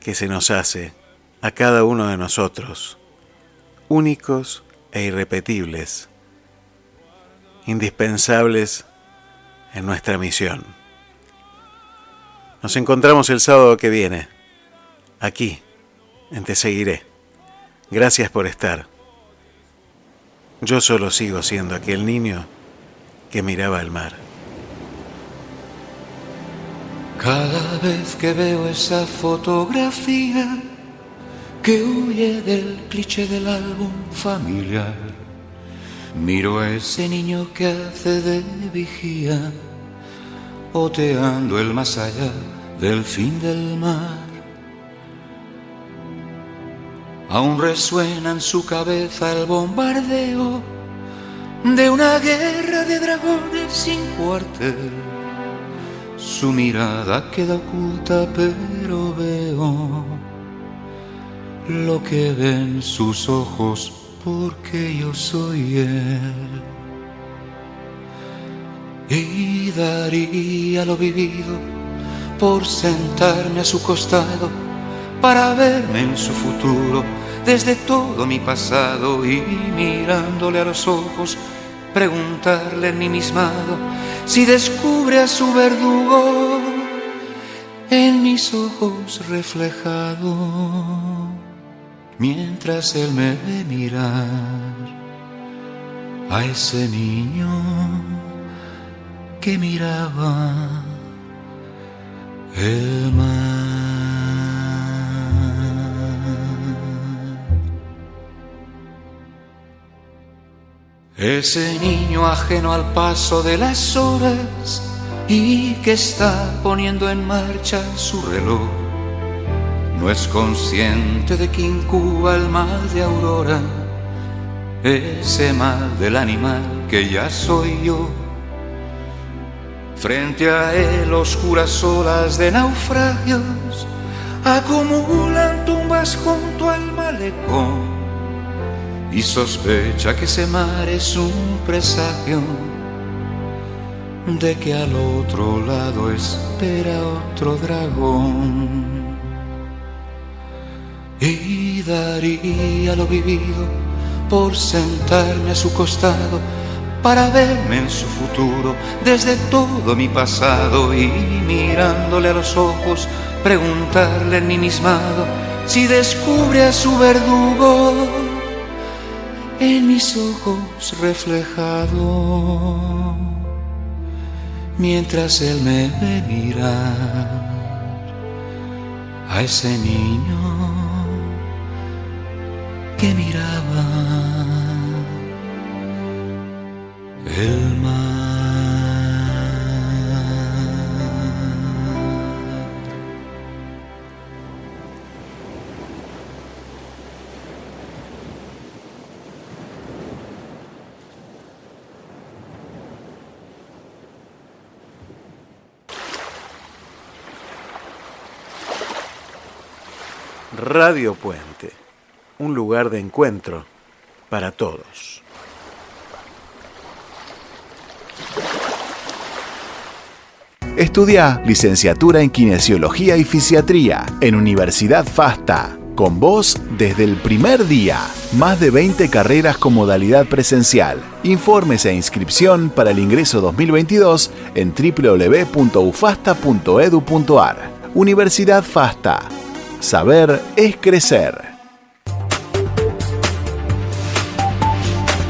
que se nos hace a cada uno de nosotros, únicos e irrepetibles, indispensables en nuestra misión. Nos encontramos el sábado que viene, aquí, en Te Seguiré. Gracias por estar. Yo solo sigo siendo aquel niño que miraba el mar. Cada vez que veo esa fotografía que huye del cliché del álbum familiar, miro a ese niño que hace de vigía, oteando el más allá del fin del mar. Aún resuena en su cabeza el bombardeo de una guerra de dragones sin cuartel. Su mirada queda oculta, pero veo lo que ven sus ojos porque yo soy él. Y daría lo vivido por sentarme a su costado para verme en su futuro desde todo mi pasado y mirándole a los ojos, preguntarle ensimismado si descubre a su verdugo en mis ojos reflejado, mientras él me ve mirar a ese niño que miraba el mar. Ese niño ajeno al paso de las horas y que está poniendo en marcha su reloj, no es consciente de que incuba el mal de aurora, ese mal del animal que ya soy yo. Frente a él oscuras olas de naufragios acumulan tumbas junto al malecón y sospecha que ese mar es un presagio de que al otro lado espera otro dragón. Y daría lo vivido por sentarme a su costado para verme en su futuro desde todo mi pasado y mirándole a los ojos preguntarle ensimismado si descubre a su verdugo en mis ojos reflejado, mientras él me ve a ese niño que miraba el mar. Radio Puente, un lugar de encuentro para todos. Estudia licenciatura en Kinesiología y Fisiatría en Universidad FASTA. Con vos desde el primer día. Más de 20 carreras con modalidad presencial. Informes e inscripción para el ingreso 2022 en www.ufasta.edu.ar. Universidad FASTA. Saber es crecer.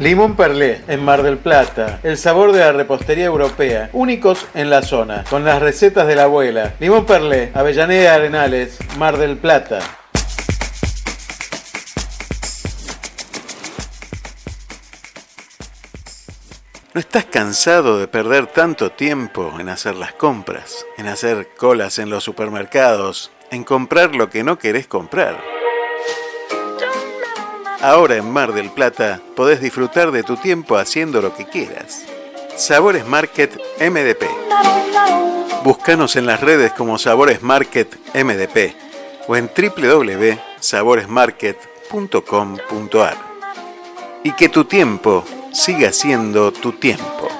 Limón Perlé, en Mar del Plata. El sabor de la repostería europea. Únicos en la zona. Con las recetas de la abuela. Limón Perlé, Avellaneda Arenales, Mar del Plata. ¿No estás cansado de perder tanto tiempo en hacer las compras, en hacer colas en los supermercados, en comprar lo que no querés comprar? Ahora en Mar del Plata podés disfrutar de tu tiempo haciendo lo que quieras. Sabores Market MDP. Búscanos en las redes como Sabores Market MDP o en www.saboresmarket.com.ar. Y que tu tiempo siga siendo tu tiempo.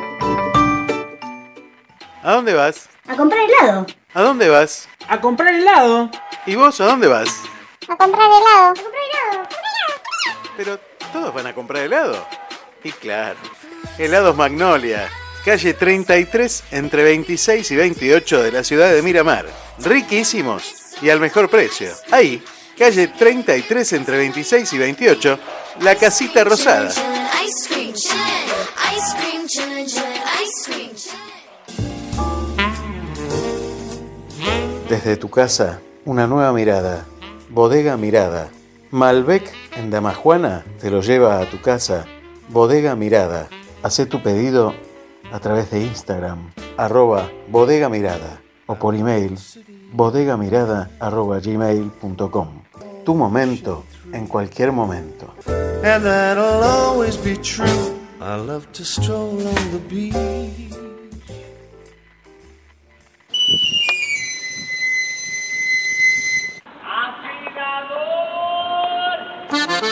¿A dónde vas? A comprar helado. ¿A dónde vas? A comprar helado. ¿Y vos a dónde vas? A comprar helado. A comprar helado. Pero todos van a comprar helado. Y claro, helados Magnolia, calle 33 entre 26 y 28 de la ciudad de Miramar. Riquísimos y al mejor precio. Ahí, calle 33 entre 26 y 28, la casita rosada. Desde tu casa, una nueva mirada. Bodega Mirada. Malbec en Damajuana te lo lleva a tu casa. Bodega Mirada. Haz tu pedido a través de Instagram, arroba bodega mirada o por email bodegamirada arroba gmail.com. Tu momento en cualquier momento. And that'll always be true. I love to stroll on the beach.